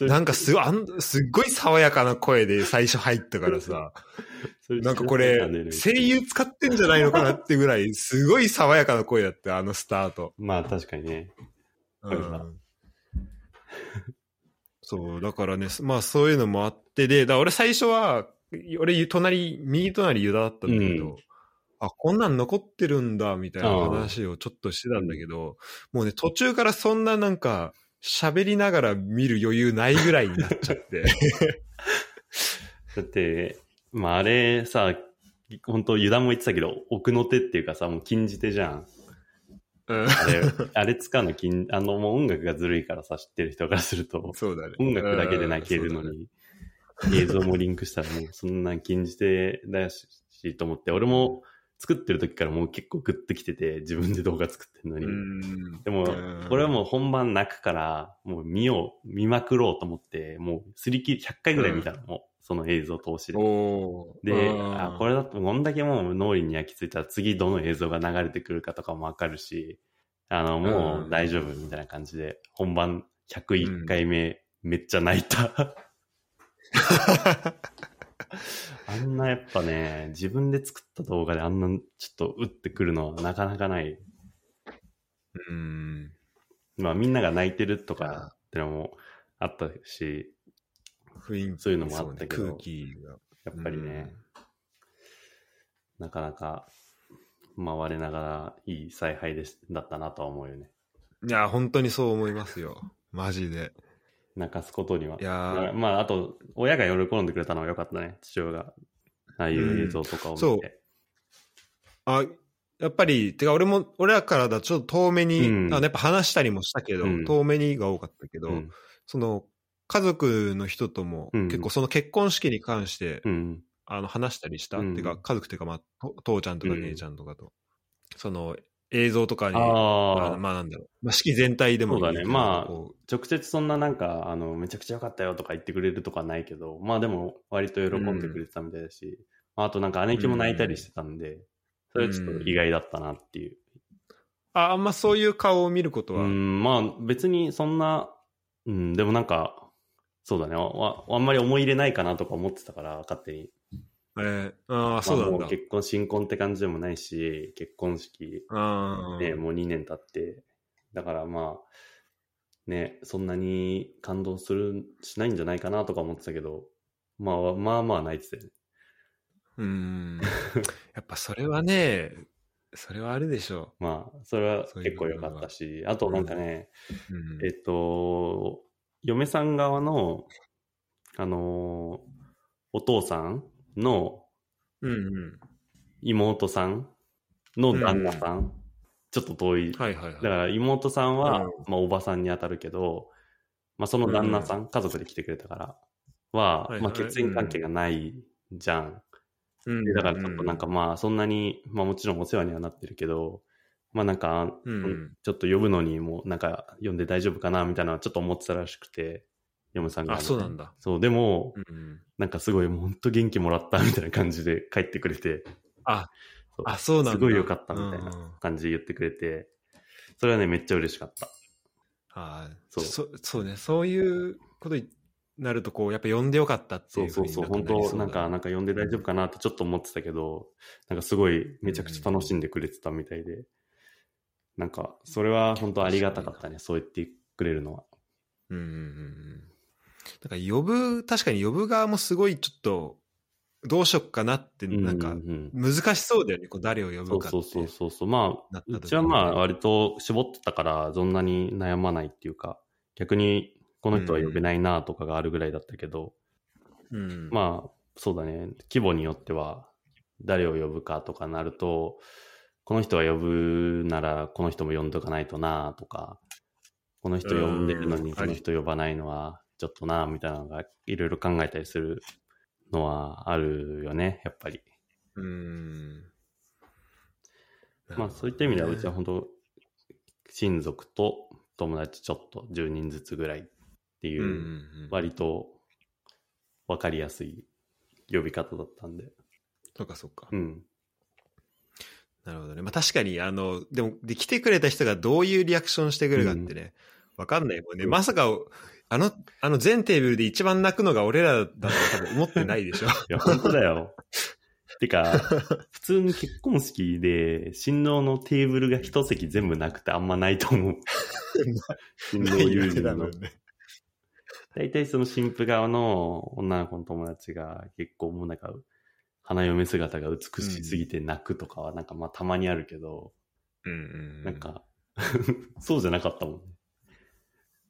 S1: なんかすごい、あんすっごい爽やかな声で最初入ったからさ、なんかこれ、声優使ってんじゃないのかなってぐらい、すごい爽やかな声だった、あのスタート。
S2: まあ確かにね。
S1: うん。そう、だからね、まあそういうのもあって、で、だ俺最初は、俺、隣、右隣ユダだったんだけど、
S2: うん
S1: あ、こんなん残ってるんだ、みたいな話をちょっとしてたんだけど、もうね、途中からそんななんか、喋りながら見る余裕ないぐらいになっちゃって。
S2: だって、まああれさ、本当油断も言ってたけど、奥の手っていうかさ、もう禁じ手じゃん。
S1: うん
S2: あれ、あれ使うの禁、あの、もう音楽がずるいからさ、知ってる人からすると、
S1: そうだね。
S2: 音楽だけで泣けるのに、映像もリンクしたらもうそんなん禁じ手だしと思って、俺も作ってる時からもう結構グッときてて、自分で動画作ってんのに。
S1: うん。
S2: でも、これはもう本番泣くから、もう見よう、見まくろうと思って、もうすり切り、100回ぐらい見たの、もう、その映像通しで。で、
S1: うん。
S2: あ、これだとこんだけもう脳裏に焼き付いたら次どの映像が流れてくるかとかもわかるし、あの、も
S1: うん。
S2: う大丈夫みたいな感じで、本番101回目、めっちゃ泣いた。あんなやっぱね、自分で作った動画であんなちょっと打ってくるのはなかなかない。
S1: うん。
S2: まあみんなが泣いてるとかってのもあったし、
S1: 雰囲気
S2: そういうのもあったけど
S1: ね空気が。
S2: やっぱりね、なかなか回れながらいい采配でしだったなとは思うよね。
S1: いや、本当にそう思いますよ。マジで。
S2: 泣かすことには。
S1: いやー
S2: まあ、あと、親が喜んでくれたのは良かったね、父親が。ああいう映像とかを見て。
S1: うんそうあ、やっぱり、てか俺も、俺らからだとちょっと遠目に、
S2: うん
S1: あのやっぱ話したりもしたけど、
S2: うん
S1: 遠目にが多かったけど、
S2: うん。
S1: その、家族の人とも、
S2: うん
S1: 結構その結婚式に関して、
S2: うん。
S1: あの話したりした、
S2: うん
S1: てか家族っていうか、まあ、と父ちゃんとか
S2: うん
S1: 姉ちゃんとかと、その映像とかに、
S2: ああ、
S1: あまあなんだろう、まあ、式全体でも
S2: そうだね。まあ
S1: こ
S2: 直接そんななんか、あの、めちゃくちゃ良かったよとか言ってくれるとかはないけど、まあでも割と喜んでくれてたみたいだし、あとなんか姉貴も泣いたりしてたんで、それはちょっと意外だったなっていう。
S1: うああんまそういう顔を見ることは、
S2: うん、まあ別にそんな、うん、でもなんか、そうだね、ああんまり思い入れないかなとか思ってたから、勝手に。
S1: えーああ、そうなんだ
S2: まあもう。結婚、新婚って感じでもないし、結婚式、
S1: あ
S2: ね、もう2年経って、だからまあ、ね、そんなに感動する、しないんじゃないかなとか思ってたけど、まあまあまあ泣いてたよね。
S1: うん。やっぱそれはね、それはあるでしょ
S2: まあ、それは結構良かったし、あとなんかね、
S1: う。うん
S2: えっと、嫁さん側の、あのーお父さんの
S1: うんうん。
S2: 妹さんの旦那さん、ちょっと遠い。
S1: はいはいはい。
S2: だから妹さんは、
S1: うん
S2: まあおばさんに当たるけど、まあその旦那さん、家族で来てくれたからは、
S1: はいはい
S2: まあ血縁関係がないじゃん。
S1: うん
S2: でだからちょっとなんかまあそんなに、まあもちろんお世話にはなってるけど、まあなんか、
S1: うん
S2: ちょっと呼ぶのにもなんか呼んで大丈夫かなみたいなちょっと思ってたらしくて、嫁さんが、
S1: あ、そうなんだ。
S2: そう、でも、
S1: うん。
S2: なんかすごいもう本当元気もらったみたいな感じで帰ってくれて、
S1: あ、
S2: そう。
S1: あ、そうなんだ。
S2: すごい良かったみたい
S1: うん
S2: な感じで言ってくれて、それはね、めっちゃ嬉しかった。
S1: あ
S2: そ
S1: そう。うそそうね、そういうことになると、こう、やっぱ呼んでよかったって
S2: そ
S1: いうう
S2: そうそう、本当なんか、なんか呼んで大丈夫かなってちょっと思ってたけど、なんかすごいめちゃくちゃ楽しんでくれてたみたいで、なんか、それは本当ありがたかったね、そう言ってくれるのは。
S1: うんうんうんうん。だから呼ぶ、確かに呼ぶ側もすごいちょっと、どうしよっかなって、なんか
S2: う、ん
S1: 難しそうだよね、こう誰を呼ぶかって。
S2: そうそうそうそう。まあ、うちはまあ割と絞ってたから、そんなに悩まないっていうか、逆にこの人は呼べないなとかがあるぐらいだったけど、
S1: うん。
S2: まあ、そうだね。規模によっては、誰を呼ぶかとかなると、この人は呼ぶなら、この人も呼んどかないとなとか、この人呼んでるのに、
S1: うん
S2: この人呼ばないのは、ちょっとなみたいなのが、いろいろ考えたりするのはあるよね、やっぱり。
S1: うん。
S2: まあ、そういった意味では、うちは本当、親族と友達ちょっと10人ずつぐらいっていうう、
S1: んうんうん。
S2: 割と分かりやすい呼び方だったんで。
S1: そうかそうか。
S2: うん。
S1: なるほどね。まあ確かに、あの、でも、で、来てくれた人がどういうリアクションしてくるかってね、わ、かんないもんね。
S2: うん
S1: まさか、あの、あの全テーブルで一番泣くのが俺らだと多分思ってないでしょ。
S2: いや、本当だよ。てか、普通に結婚式で、新郎のテーブルが一席全部なくてあんまないと思う。新郎友人の。
S1: ね。
S2: 大体その新婦側の女の子の友達が結構もうなんか、花嫁姿が美しすぎて泣くとかはなんかまあたまにあるけど、
S1: うんうん。
S2: なん、か、そうじゃなかったもんね。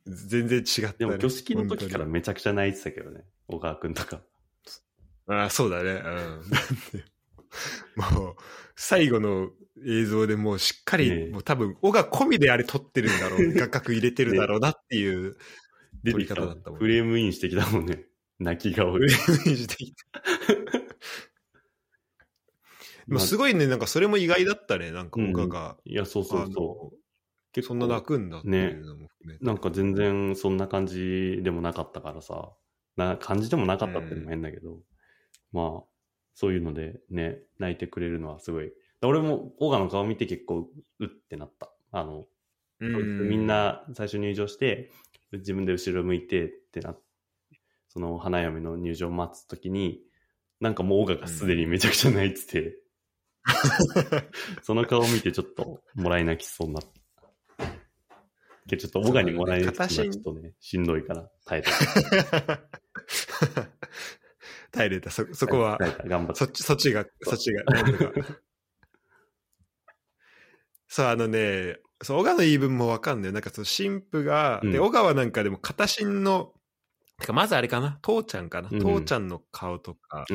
S1: 全然違った、ね。
S2: でも挙式の時から
S1: 本
S2: めちゃくちゃ泣いてたけどね。小川くんとか。
S1: 当にあそうだね。うん。もう、最後の映像でもうしっかり、
S2: ねえ
S1: もう多分、尾が込みであれ撮ってるんだろう、画角入れてるだろうなっていう、
S2: 出
S1: り方だったもん
S2: フレームインしてきたもんね。泣き顔
S1: イメージできた。でもすごいね、なんかそれも意外だったね、なんか
S2: うん
S1: 岡が。
S2: いや、そうそう
S1: あ
S2: そ
S1: の
S2: う。結
S1: そんな泣くんだっていうのも含めて。
S2: なんか全然そんな感じでもなかったからさ、な感じでもなかったっていうのも変だけど、まあ、そういうのでね、泣いてくれるのはすごい。俺もオガの顔見て結構うってなった。あの、
S1: うん
S2: みん、な最初入場して、自分で後ろ向いてってなその花嫁の入場を待つときに、なんかもうオガがすでにめちゃくちゃ泣いてて、その顔を見てちょっともらい泣きしそうになった。けどちょっとオガにもらい泣きするのはちょっとね、しんどいから耐えた。
S1: 耐えれた、そ、そこは。
S2: 頑張って
S1: そっち、そっちが、そっちが、なんとか。そう、あのね、そう、小川の言い分もわかんない。なんかその神父が、
S2: うん。
S1: で、小川なんかでも片心の、てかまずあれかな、父ちゃんかな、
S2: うん。
S1: 父ちゃんの顔とか、で、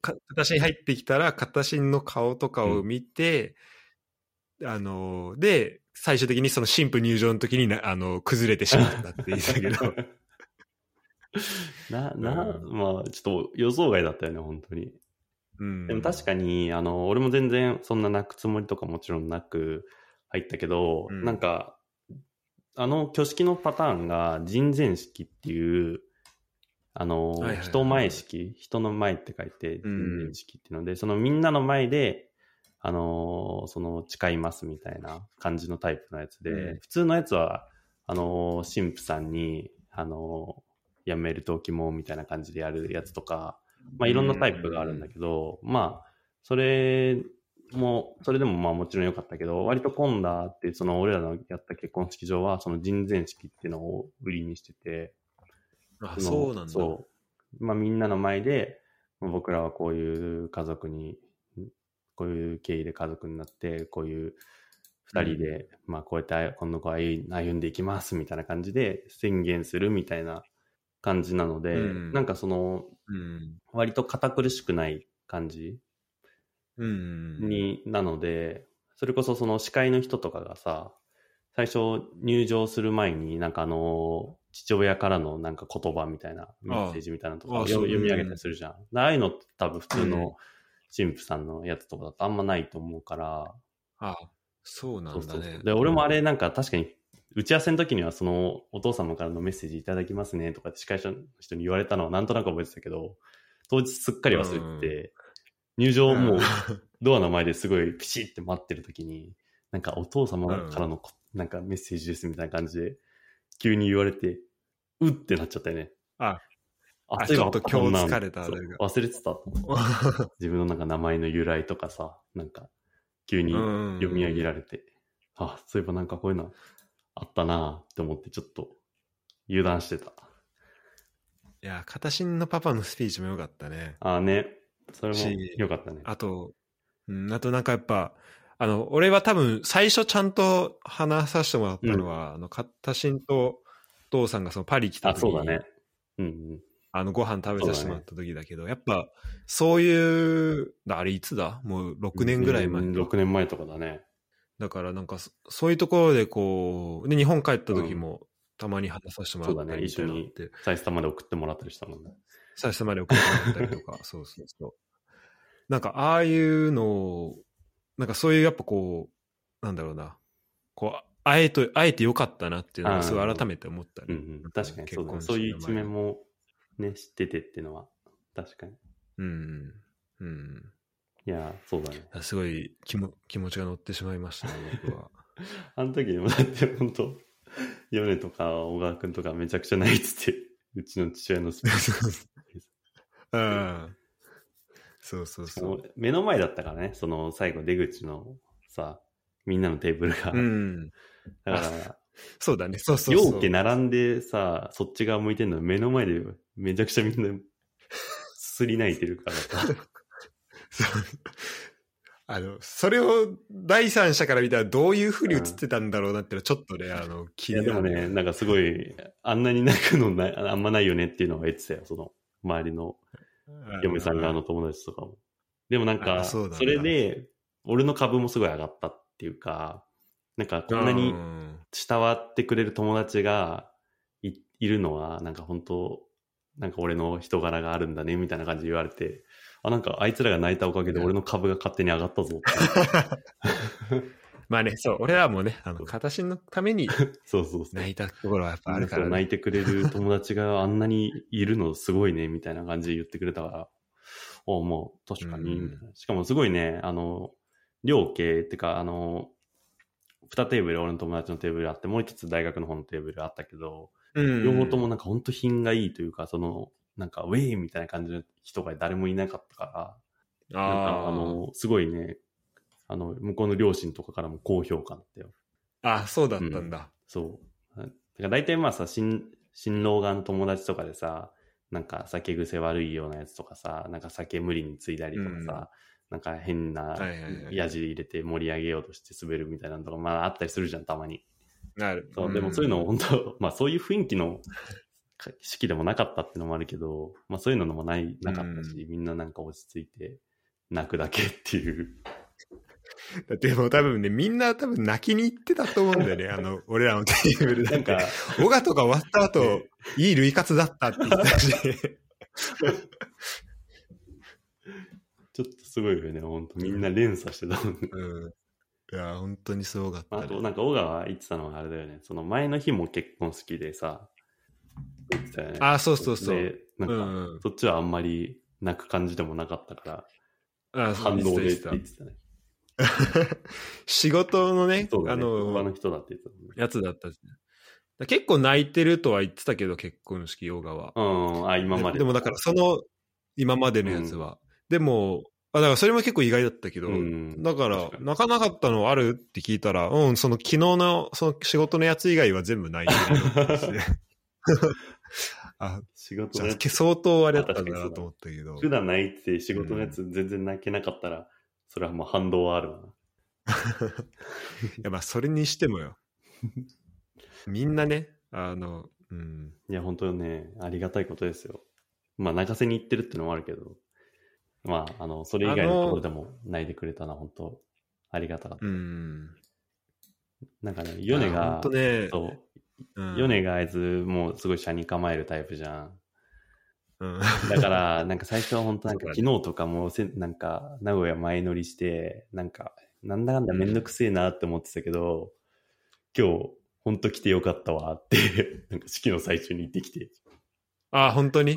S1: か片心入ってきたら、片心の顔とかを見て、あの、で、最終的にその神父入場の時にな、あの、崩れてしまったって言ってたけど、
S2: な、な、
S1: うん。
S2: まあ、ちょっと予想外だったよね、本当に。
S1: うん。
S2: でも確かに、あの、俺も全然そんな泣くつもりとかもちろんなく入ったけど、
S1: うん。
S2: なんか、あの挙式のパターンが人前式っていう、あの、人前式、人の前って書いて人
S1: うん
S2: 前式っていうので、そのみんなの前で、あの、その誓いますみたいな感じのタイプのやつで、
S1: うん
S2: 普通のやつは、あの、神父さんに、あの、やめるときもみたいな感じでやるやつとか、まあいろんなタイプがあるんだけど、まあ、それも、それでもまあもちろん良かったけど、割と混んだってその俺らのやった結婚式場は、その人前式っていうのを売りにしてて、
S1: あ、
S2: の
S1: そうなんだ。
S2: そう。まあみんなの前で、まあ僕らはこういう家族に、こういう経緯で家族になって、こういう二人で、まあこうやってあ今度こう歩歩んでいきますみたいな感じで宣言するみたいな感じなので、
S1: うん
S2: なんかその、
S1: うん。
S2: 割と堅苦しくない感じ
S1: うん。
S2: に、なので、それこそその司会の人とかがさ、最初入場する前になんかあの、父親からのなんか言葉みたいな、メッセージみたいなのとか読み上げたりするじゃん。ああいうのって多分普通
S1: うん
S2: の神父さんのやつとかだとあんまないと思うから、
S1: あ、そうなんだね。
S2: で、俺もあれなんか確かに、打ち合わせの時にはそのお父様からのメッセージいただきますねとかって司会者の人に言われたのはなんとなく覚えてたけど、当日すっかり忘れてて、入場もうドアの前ですごいピシッて待ってる時に、なんかお父様からのこ、なんかメッセージですみたいな感じで、急に言われて、うってなっちゃったよね。
S1: あ、
S2: あ
S1: あ
S2: そういえば
S1: ちょっと今日疲れた
S2: 忘れてた。自分のなんか名前の由来とかさ、なんか急に読み上げられて、あ、そういえばなんかこういうのあったなって思ってちょっと油断してた。
S1: いや、片心のパパのスピーチも良かったね。
S2: ああね、それも
S1: し
S2: よかったね。
S1: あと、うん、あとなんかやっぱ、あの、俺は多分最初ちゃんと話させてもらったのは、あの、片心とお父さんがそのパリ来た
S2: あ、
S1: 時に、
S2: そうだね。うんうん。
S1: あの、ご飯食べさせてもらった時だけど、やっぱ、そういう、あれいつだ？もう6年ぐらい前
S2: うん
S1: か。
S2: 6年前とかだね。
S1: だからなんかそ、そういうところでこう、で、日本帰った時も、たまに話させてもらったりって、
S2: そうだねサイスタまで送ってもらったりしたもんね。
S1: 最初まで送ってもらったりとか、そうそうそう。なんか、ああいうのを、なんかそういうやっぱこう、なんだろうな、こう、あえと、あえてよかったなっていうのがすごい改めて思ったね。
S2: うんうん。確かにそうだね。そういう一面もね、知っててっていうのは、確かに。
S1: うん。うん。
S2: いや、そうだね。
S1: すごい気も気持ちが乗ってしまいましたね、僕は。
S2: あの時でもだって本当ヨネとか小川くんとかめちゃくちゃ泣いてて、うちの父親のスピーチ。
S1: うん。そうそうそう。
S2: 目の前だったからね、その最後出口のさ、みんなのテーブルが。
S1: うん。
S2: だから、
S1: そうだね、そうそうそう。
S2: 並んでさ、そっち側向いてんの目の前でめちゃくちゃみんなすり泣いてるからさ。
S1: あの、それを第三者から見たらどういう風に映ってたんだろうなってのはちょっとね、あの、
S2: い
S1: 気
S2: やでも
S1: になる。
S2: ね、なんかすごい、あんなに泣くのないあんまないよねっていうのは言ってたよ、その、周りの嫁さん側の友達とかも。でもなんか、
S1: そ
S2: れで、俺の株もすごい上がったっていうか、なんかこんなに
S1: うん
S2: 慕わってくれる友達がいいるのは、なんか本当なんか俺の人柄があるんだね、みたいな感じで言われて、あ、なんかあいつらが泣いたおかげで俺の株が勝手に上がったぞって。
S1: まあね、そう、俺らもね、あの、形のために
S2: そうそう。
S1: 泣いたところはやっぱあるからね。
S2: 泣いてくれる友達があんなにいるのすごいね、みたいな感じで言ってくれたから、おもう確かに、しかもすごいね、あの、両家ってか、あの、二テーブル、俺の友達のテーブルあって、もう一つ大学の方のテーブルあったけど、
S1: うん
S2: 両方ともなんか本当品がいいというか、その、なんかウェイみたいな感じの人が誰もいなかったから、なんか
S1: あ
S2: あの、すごいね、あの、向こうの両親とかからも高評価だったよ。
S1: あ、あ、そうだったんだ。
S2: そう。だから大体まあさ、新、新郎側の友達とかでさ、なんか酒癖悪いようなやつとかさ、なんか酒無理についだりとかさ、なんか変なやじ入れて盛り上げようとして滑るみたいなのとか、まああったりするじゃん、たまに。
S1: なる。
S2: そう、でもそういうの本当、まあそういう雰囲気のか式でもなかったっていうのもあるけど、まあそういうのもない、なかったし、みんななんか落ち着いて泣くだけっていう。
S1: でも多分ね、みんな多分泣きに行ってたと思うんだよね。あの、俺らのテーブルで。
S2: なんか、
S1: オガとか終わった後、いい類活だったって言ってたし。
S2: ちょっとすごいよね、本当みんな連鎖してたもんね。
S1: うん。いや、本当にすごかったね、
S2: あと、なんか、小川言ってたのはあれだよね。その前の日も結婚式でさ、言ってたよね。
S1: あ、そうそうそう。
S2: で、なんか、
S1: うん
S2: そっちはあんまり泣く感じでもなかったから、
S1: あ
S2: 反動でって
S1: 言って
S2: たね。
S1: た 仕事のね、
S2: ね。
S1: あ
S2: 他の
S1: の、
S2: 人だって言ってたね。
S1: やつだったしね結構泣いてるとは言ってたけど、結婚式、オガは。
S2: うん、あ、今まで。
S1: でもだから、その、今までのやつは。でも、あ、だからそれも結構意外だったけど、
S2: うん
S1: だから泣かなかったのあるって聞いたら、うん、その昨日の、その仕事のやつ以外は全部泣いてる あ、
S2: 仕事のやつ
S1: 相当あれだったんだなと思ったけど。
S2: 普段泣いて仕事のやつ全然泣けなかったら、それはもう反動はあるわな。
S1: いや、まあ、それにしてもよ。みんなね、あの、うん。
S2: いや、本当にね、ありがたいことですよ。まあ、泣かせに行ってるってのもあるけど、まあ、あの、それ以外のところでも泣いてくれたのは本当、ありがたかった。
S1: うん。
S2: なんかね、ヨネが、
S1: 本当ね、
S2: そう、
S1: うん
S2: ヨネがあいつ、もうすごい車に構えるタイプじゃん。
S1: うん。
S2: だから、なんか最初は本当なんか 昨日とかもせ、なんか名古屋前乗りして、なんか、なんだかんだめんどくせえなって思ってたけど、今日、本当来てよかったわって、なんか式の最中に言ってきて、
S1: あ、本当に？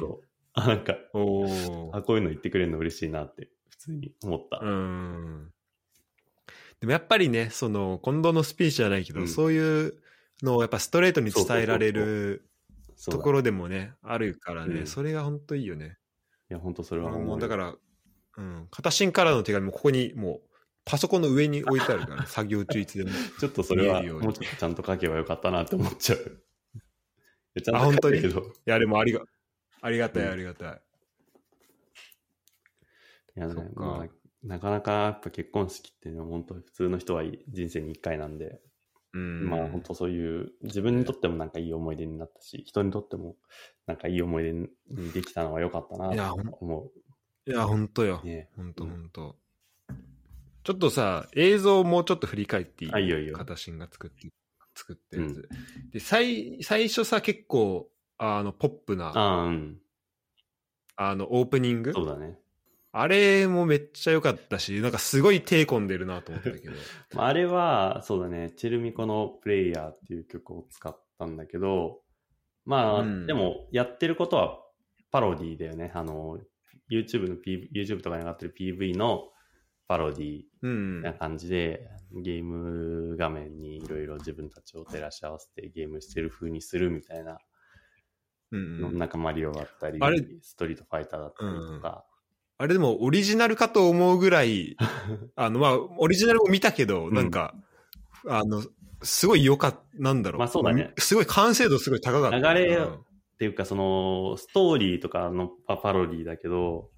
S2: あ、なんか、
S1: おお。
S2: あ、こういうの言ってくれるの嬉しいなって、普通に思った。
S1: うん。でもやっぱりね、その、近藤のスピーチじゃないけど、
S2: うん
S1: そういうのをやっぱストレートに伝えられるところでもね、あるからね、
S2: うん
S1: それが本当いいよね。
S2: いや、本当それは思うよ
S1: もうだから、うん、片新からの手紙もここにもう、パソコンの上に置いてあるから、作業中いつでも。
S2: ちょっとそれは、もうちょっとちゃんと書けばよかったなって思っちゃう。ちゃん
S1: あ本当に？
S2: と書けど、
S1: いや、でもありが、ありがたい、
S2: うん
S1: ありがたい。
S2: いやねまあ、なかなかやっぱ結婚式っていうのは本当普通の人は人生に一回なんで、
S1: うん。
S2: まあ本当そういう自分にとってもなんかいい思い出になったし、人にとってもなんかいい思い出にできたのは良かったないと思
S1: いや、本当よ
S2: う。。ね。
S1: 本当
S2: うん
S1: 本当ちょっとさ、映像をもうちょっと振り返っていい？
S2: あいいよいいよ
S1: 片新が作って、作ったやつ。で、最、最初さ、結構、あの、ポップな、あ
S2: ああ、うん。
S1: の、オープニング？
S2: そうだね。
S1: あれもめっちゃ良かったし、なんかすごい手込んでるなと思ったけど。
S2: まあ、あれは、そうだね、チェルミコのプレイヤーっていう曲を使ったんだけど、まあ、
S1: うん
S2: でも、やってることはパロディだよね。あの、YouTube の、P、YouTube とかに上がってる PV のパロディ
S1: うん。
S2: な感じで、ゲーム画面にいろいろ自分たちを照らし合わせてゲームしてる風にするみたいな、
S1: うんうん。
S2: なんかマリオだったり、ストリートファイターだったりとか、
S1: あれでもオリジナルかと思うぐらい、あの、まあ、オリジナルも見たけど、
S2: うん。
S1: なんか、あの、すごい良かった、なんだろう。
S2: まあそうだね。
S1: すごい完成度すごい高かった。
S2: 流れ
S1: うん
S2: っていうか、その、ストーリーとかのパパロディだけど、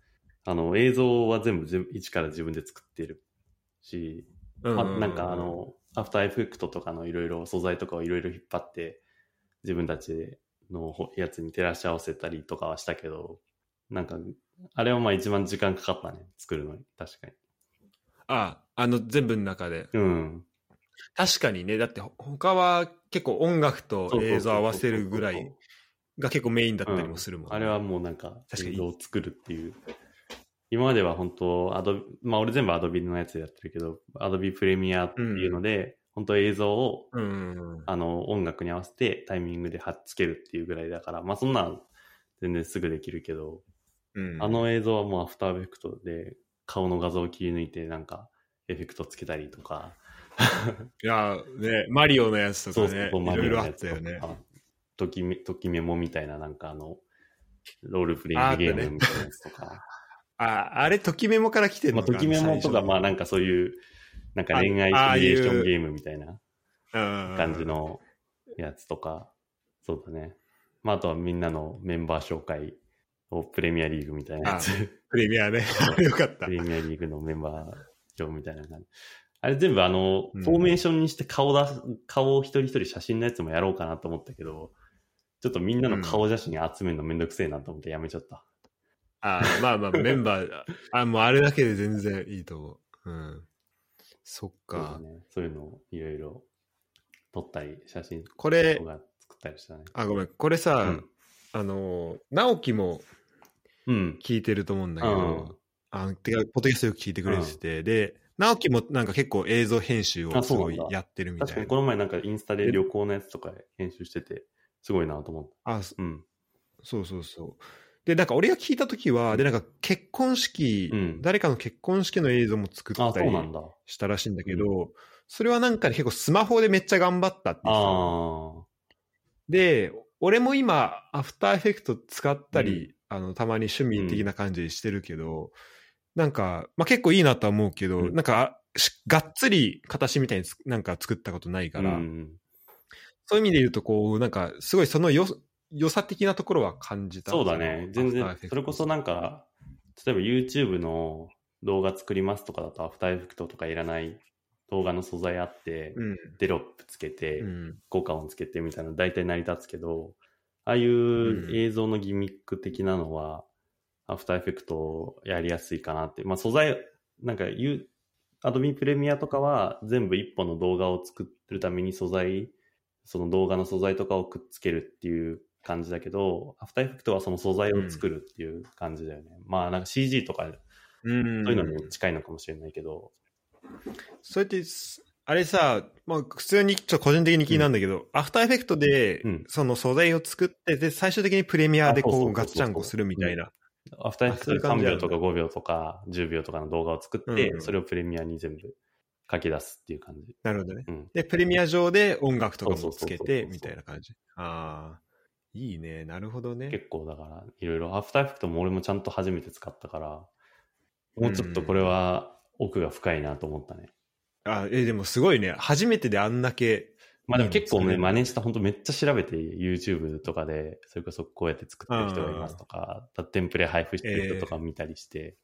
S2: あの、映像は全部一から自分で作ってるし、
S1: うん
S2: まあなんかあ、の、アフターエフェクトとかのいろいろ素材とかをいろいろ引っ張って、自分たちのほやつに照らし合わせたりとかはしたけど、なんか、あれはまあ一番時間かかったね、作るのに、確かに。
S1: あ、あの、全部の中で。
S2: うん。
S1: 確かにね、だってほ他は結構音楽と映像合わせるぐらいが結構メインだったりもするもん、ね
S2: あれはもうなんか映像を作るっていう。今までは本当、アドまあ俺全部アドビのやつでやってるけど、アドビプレミアっていうので、本当映像を
S1: うん。
S2: あの音楽に合わせてタイミングで貼っつけるっていうぐらいだから、まあそんなん全然すぐできるけど、
S1: うん
S2: あの映像はもうアフターエフェクトで顔の画像を切り抜いてなんかエフェクトつけたりとか、
S1: いや、ね、マリオのやつとかね、
S2: そうそう、
S1: いろいろあ
S2: のやつ
S1: ったよね
S2: と。かときめ、ときメモみたいななんかあの、ロールプレイングゲームみたいなやつとか。
S1: あ、あれ、ときメモから来てる
S2: まあ、
S1: のか
S2: ときメモとか、まあなんかそういう、なんか恋愛シミュレーションゲームみたいな
S1: あ
S2: 感じ。のやつとか、そうだね。まああとはみんなのメンバー紹介をプレミアリーグみたいなやつ。
S1: プレミアね。よかった
S2: プ。レミアリーグのメンバー上みたいな感じ。あれ全部あの、
S1: うん
S2: フォーメーションにして顔出す、顔を一人一人写真のやつもやろうかなと思ったけど、ちょっとみんなの顔写真集めるのめんどくせえなと思ってやめちゃった。
S1: あまあまあ、メンバー、あ、もうあれだけで全然いいと思う。うん。そっ
S2: そう。ね。そういうのをいろいろ撮ったり、写真
S1: これ
S2: と、か作ったりしたね。
S1: あ、ごめん。これさ、
S2: うん
S1: あの、直樹も
S2: うん。
S1: 聞いてると思うんだけ
S2: うん
S1: ど、あの、てか、ポッドキャストよく聞いてくれてて、で、直樹もなんか結構映像編集をすごいやってるみたいな。
S2: 確かにこの前なんかインスタで旅行のやつとか編集してて、すごいなと思って。
S1: あ、そ
S2: うん。
S1: そうそうそう。で、なんか俺が聞いたときは、で、なんか結婚式、
S2: うん。
S1: 誰かの結婚式の映像も作
S2: あ、
S1: ったり。したらしいんだけど、それはなんか結構スマホでめっちゃ頑張ったってで、俺も今、アフターエフェクト使ったり、あの、たまに趣味的な感じでしてるけど、なんか、まあ、結構いいなとは思うけど、
S2: うん。
S1: なんか、しがっつり形みたいにつなんか作ったことない
S2: あ。
S1: から、
S2: うん。
S1: そういう意味で言うと、こう、なんか、すごいそのよ、良さ的なところは感じた。
S2: そうだね。全然
S1: そ
S2: れこそなんか、例えば YouTube の動画作りますとかだと、 After Effect とかいらない動画の素材あって、
S1: うん。
S2: テロップつけて、
S1: うん。
S2: 効果音つけてみたいなの大体成り立つけど、ああいう映像のギミック的なのは、 After Effect やりやすいかなって。まあ素材、なんか言う、 Adobe Premiere とかは全部一本の動画を作るために素材、その動画の素材とかをくっつけるっていう感じだけど、 After Effect はその素材を作るっていう感じだよね。まあなんか CG とか
S1: うん。
S2: そういうのにも近いのかもしれないけど、
S1: それって、あれさ、まあ、普通に、ちょっと個人的に気になるんだけど、 After Effect で
S2: うん、
S1: その素材を作って、で、最終的にプレミアでこう、ガッチャンコするみたいな。
S2: After Effect で3
S1: あそういう感じなんだ
S2: 秒とか5秒とか10秒とかの動画を作って、
S1: うん
S2: それをプレミアに全部書き出すっていう感じ。
S1: なるほどね。
S2: うん。
S1: で、プレミア上で音楽とかもつけて、みたいな感じ。ああ、いいね。なるほどね。
S2: 結構だから、いろいろ、 After Effect も俺もちゃんと初めて使ったから、もうちょっとこれは奥が深いなと思ったね。
S1: あえ、でもすごいね。初めてであんだけ。
S2: まあでも結構ね、
S1: うん
S2: 真似した、本当めっちゃ調べて、YouTube とかで、それこそこうやって作ってる人がいますとか、テンプレ配布してる人とか見たりして、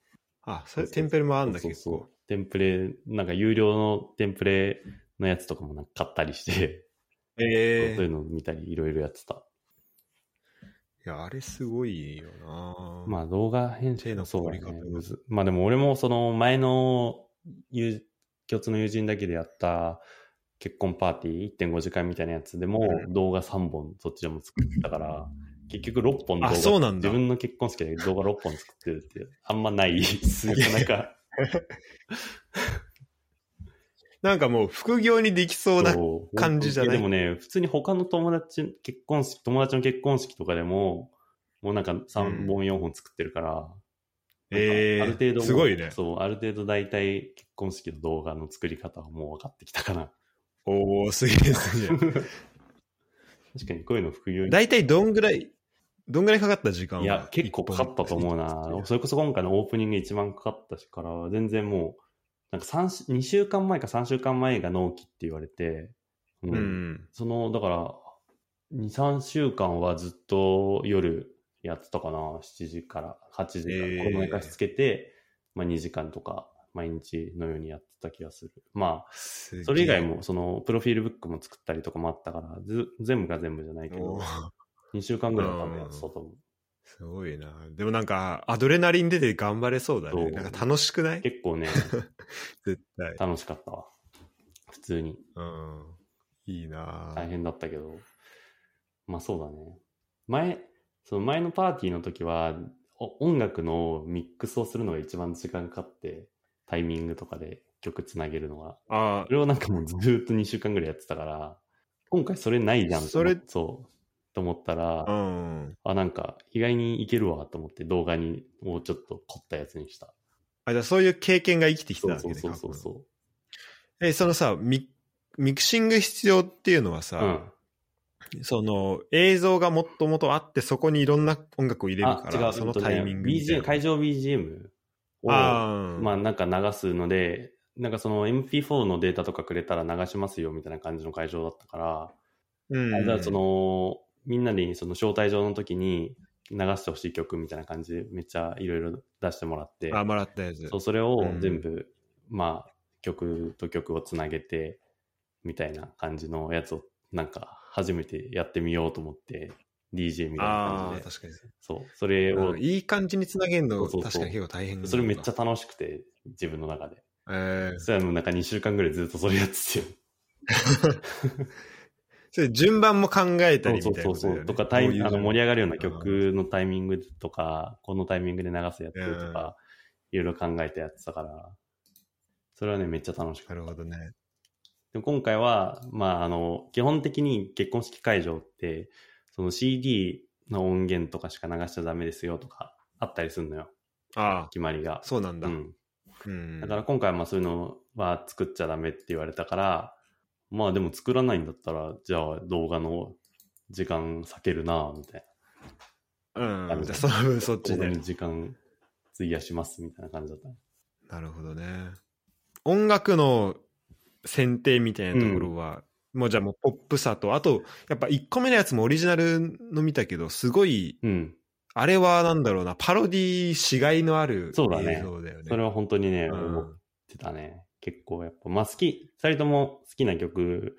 S1: あ、それ、テンペルもあんだ、結
S2: そうそうそう
S1: 構。
S2: テンプレ、なんか有料のテンプレのやつとかもなんか買ったりして、
S1: ええ
S2: そういうのを見たりいろいろやってた。
S1: いや、あれすごいよな。
S2: まあ動画編集
S1: 手の
S2: のそうだね。まあでも俺もその前の友共通の友人だけでやった結婚パーティー1.5時間みたいなやつでも
S1: うん。
S2: 動画3本そっちでも作ってたから、結局6本動画
S1: あそうなんだ。
S2: 自分の結婚式で動画6本作ってるってあんまない。なかなか
S1: なんかもう副業にできそうな。感じじゃない？
S2: でもね、普通に他の友達、結婚式、友達の結婚式とかでも、もうなんか3本、4本作ってるから、
S1: ええ
S2: なんかある程度
S1: すごいね。
S2: そう、ある程度大体結婚式の動画の作り方はもう分かってきたかな。
S1: おおすげえすげえ。
S2: 確かにこういうの副業に。
S1: 大体どんぐらい、どんぐらいかかった時間は？い
S2: や、結構かかったと思うな。それこそ今回のオープニング一番かかったしから、全然もう、なんか3 2週間前か3週間前が納期って言われて、うん
S1: うん。
S2: その、だから、2、3週間はずっと夜やってたかな。7時から8時から、
S1: えー
S2: 子供寝かしつけて、まあ2時間とか、毎日のようにやってた気がする。まあ、それ以外も、その、プロフィールブックも作ったりとかもあったから、ず全部が全部じゃないけど
S1: おー、
S2: 2週間ぐらいは多分やってたと思う。
S1: すごいな。でもなんか、アドレナリン出て頑張れそうだね。なんか楽しくない？
S2: 結構ね、
S1: 絶対。
S2: 楽しかったわ。普通に。
S1: うん。いいな
S2: 大変だったけど。まあそうだね。前、その前のパーティーの時は、お音楽のミックスをするのが一番時間かかって、タイミングとかで曲つなげるのが。
S1: あ
S2: それをなんかもうずーっと2週間ぐらいやってたから、今回それないじゃん
S1: それ
S2: そう。と思ったら、
S1: あ、うん。
S2: あ、なんか意外にいけるわと思って動画にもうちょっと凝ったやつにした。
S1: あ、じゃあそういう経験が生きてきたわけね。
S2: そうそうそう
S1: え、そのさ、ミミクシング必要っていうのは
S2: う。
S1: さ、
S2: うん。
S1: その映像がもともとあって、そこにいろんな音楽を入れる
S2: あ
S1: か、ら、
S2: 違う。
S1: そのタイミングみたい
S2: BGM、
S1: な。
S2: 会場 BGM を、
S1: あー
S2: まあなんか流すので、なんかその MP4 のデータとかくれたら流しますよみたいな感じの会場だったから、
S1: うん
S2: あじゃあその、みんなにその招待状の時に流してほしい曲みたいな感じでめっちゃいろいろ出してもらって、
S1: あ、もらったやつ。
S2: そうそれを
S1: うん。
S2: 全部、まあ曲と曲をつなげてみたいな感じのやつをなんか初めてやってみようと思って DJ みたいな感じで。
S1: 確かに。
S2: そうそれを、
S1: うんいい感じにつなげるの、確かに結構大変
S2: それめっちゃ
S1: ゃ。
S2: 楽しくて自分の中で。
S1: えー。
S2: それはもうなんか2週間ぐらいずっとそれやってて
S1: それ順番も考えたり
S2: そう
S1: みたいなことだよね。
S2: そうそうとかタイあの盛り上がるような曲のタイミングとか、このタイミングで流すやつとか、いろいろ考えてやってたから、それはね、めっちゃ楽しかった。
S1: なるほどね。
S2: で今回は、まあ、あの、基本的に結婚式会場って、その CD の音源とかしか流しちゃダメですよとか、あったりするのよ、
S1: ああ、
S2: 決まりが。
S1: そうなんだ。
S2: うん。
S1: うん
S2: だから今回はまあそういうのは作っちゃダメって言われたから、まあでも作らないんだったら、じゃあ動画の時間避けるなみたいな。
S1: うん。じゃあその分そっちで。
S2: 時間費やしますみたいな感じだった。
S1: なるほどね。音楽の選定みたいなところは、もうじゃあもうポップさと、あと、やっぱ1個目のやつもオリジナルの見たけど、すごい、
S2: うん。
S1: あれはなんだろうな、パロディしがいのある
S2: そうだね
S1: 映像だよね。
S2: それは本当にね、
S1: うん
S2: 思ってたね。結構やっぱ、まあ好き、二人とも好きな曲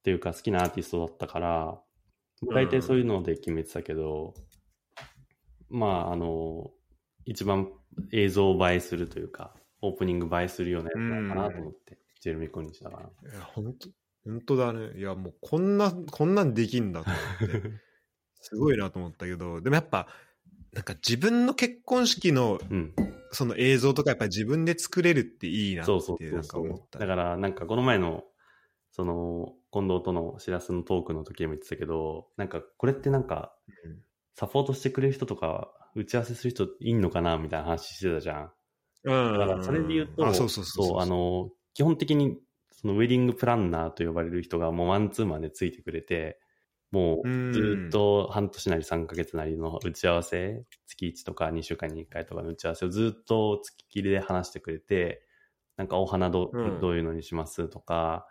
S2: っていうか好きなアーティストだったから、大体そういうので決めてたけど、まああの、一番映像映えするというか、オープニング映えするようなやつなのかなと思って、ジェルミコにしたかな。
S1: いや本当本当だね。いや、もうこんな、こんなんできんだと思って、すごいなと思ったけど、でもやっぱ、なんか自分の結婚式の
S2: うん。
S1: その映像とかやっぱ自分で作れるっていいなって
S2: そうそうそ
S1: なんか思った。
S2: だからなんかこの前のその近藤とのしらすのトークの時でも言ってたけどなんかこれってなんか
S1: うん。
S2: サポートしてくれる人とか打ち合わせする人いんのかなみたいな話してたじゃん。
S1: うん。
S2: だからそれで言うと
S1: あ、そうそうそう
S2: そう。あの基本的にそのウェディングプランナーと呼ばれる人がもうマンツーマンでついてくれても
S1: う
S2: ずっと半年なり3ヶ月なりの打ち合わせ月1とか2週間に1回とかの打ち合わせをずっと月切りで話してくれてなんかお花ど,、
S1: うん。
S2: どういうのにしますとか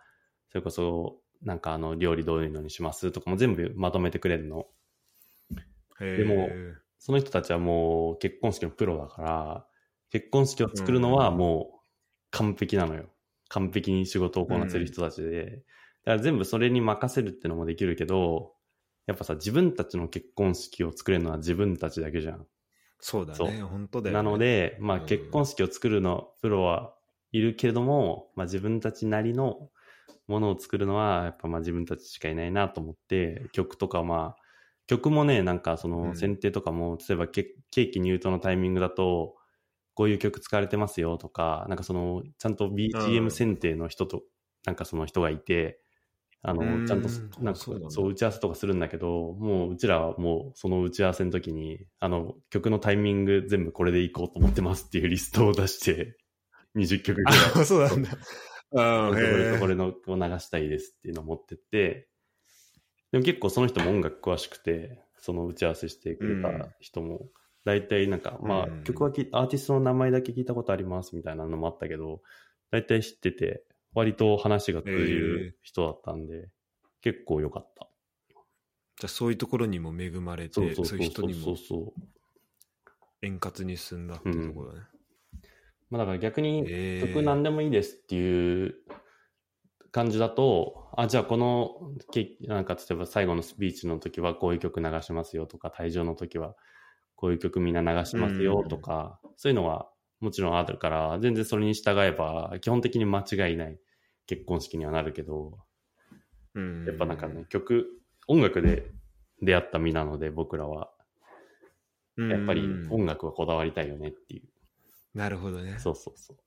S2: それこそなんかあの料理どういうのにしますとかも全部まとめてくれるの。でもその人たちはもう結婚式のプロだから結婚式を作るのはもう完璧なのよ。完璧に仕事をこなせる人たちで、だから全部それに任せるってのもできるけどやっぱさ自分たちの結婚式を作れるのは自分たちだけじゃん。そ
S1: そうだね、本当だよ、ね。
S2: なの、で、まあ、
S1: うん。
S2: 結婚式を作るの、プロはいるけれども、まあ、自分たちなりのものを作るのは、やっぱまあ自分たちしかいないなと思って、曲とかまあ、曲もね、なんかそうの
S1: ん。
S2: 選定とかも、例えばケケーキ入刀のタイミングだと、こういう曲使われてますよとか、なんかその、ちゃんと
S1: う
S2: BGM
S1: ん。
S2: 選定の人と、なんかその人がいて、あの、
S1: うん。
S2: ちゃんと、なんか
S1: そう
S2: 打ち合わせとかするんだけど、もううちらはもうその打ち合わせの時に、あの、曲のタイミング全部これでいこうと思ってますっていうリストを出して、20曲ぐらい。
S1: あ、そうなんだ。あ
S2: これとこ
S1: へ
S2: れのを流したいですっていうのを持ってって、でも結構その人も音楽詳しくて、その打ち合わせしてくれた人も、大体なんか、まあ
S1: うん
S2: 曲はきアーティストの名前だけ聞いたことありますみたいなのもあったけど、大体知ってて、割と話が通じる人だったんで、結構良かった。
S1: じゃあそういうところにも恵まれて、そういう人にも。円滑に進んだっていうところだね。
S2: まあだから逆に曲何でもいいですっていう感じだと、あ、じゃあこのけ、なんか例えば最後のスピーチの時はこういう曲流しますよとか、退場の時はこういう曲みんな流しますよとか、そういうのはもちろんあるから、全然それに従えば基本的に間違いない結婚式にはなるけど、
S1: うん
S2: やっぱなんかね、曲、音楽で出会った身なので、僕らは。やっぱり
S1: うん
S2: 音楽はこだわりたいよねっていう。
S1: なるほどね。
S2: そうそうそう。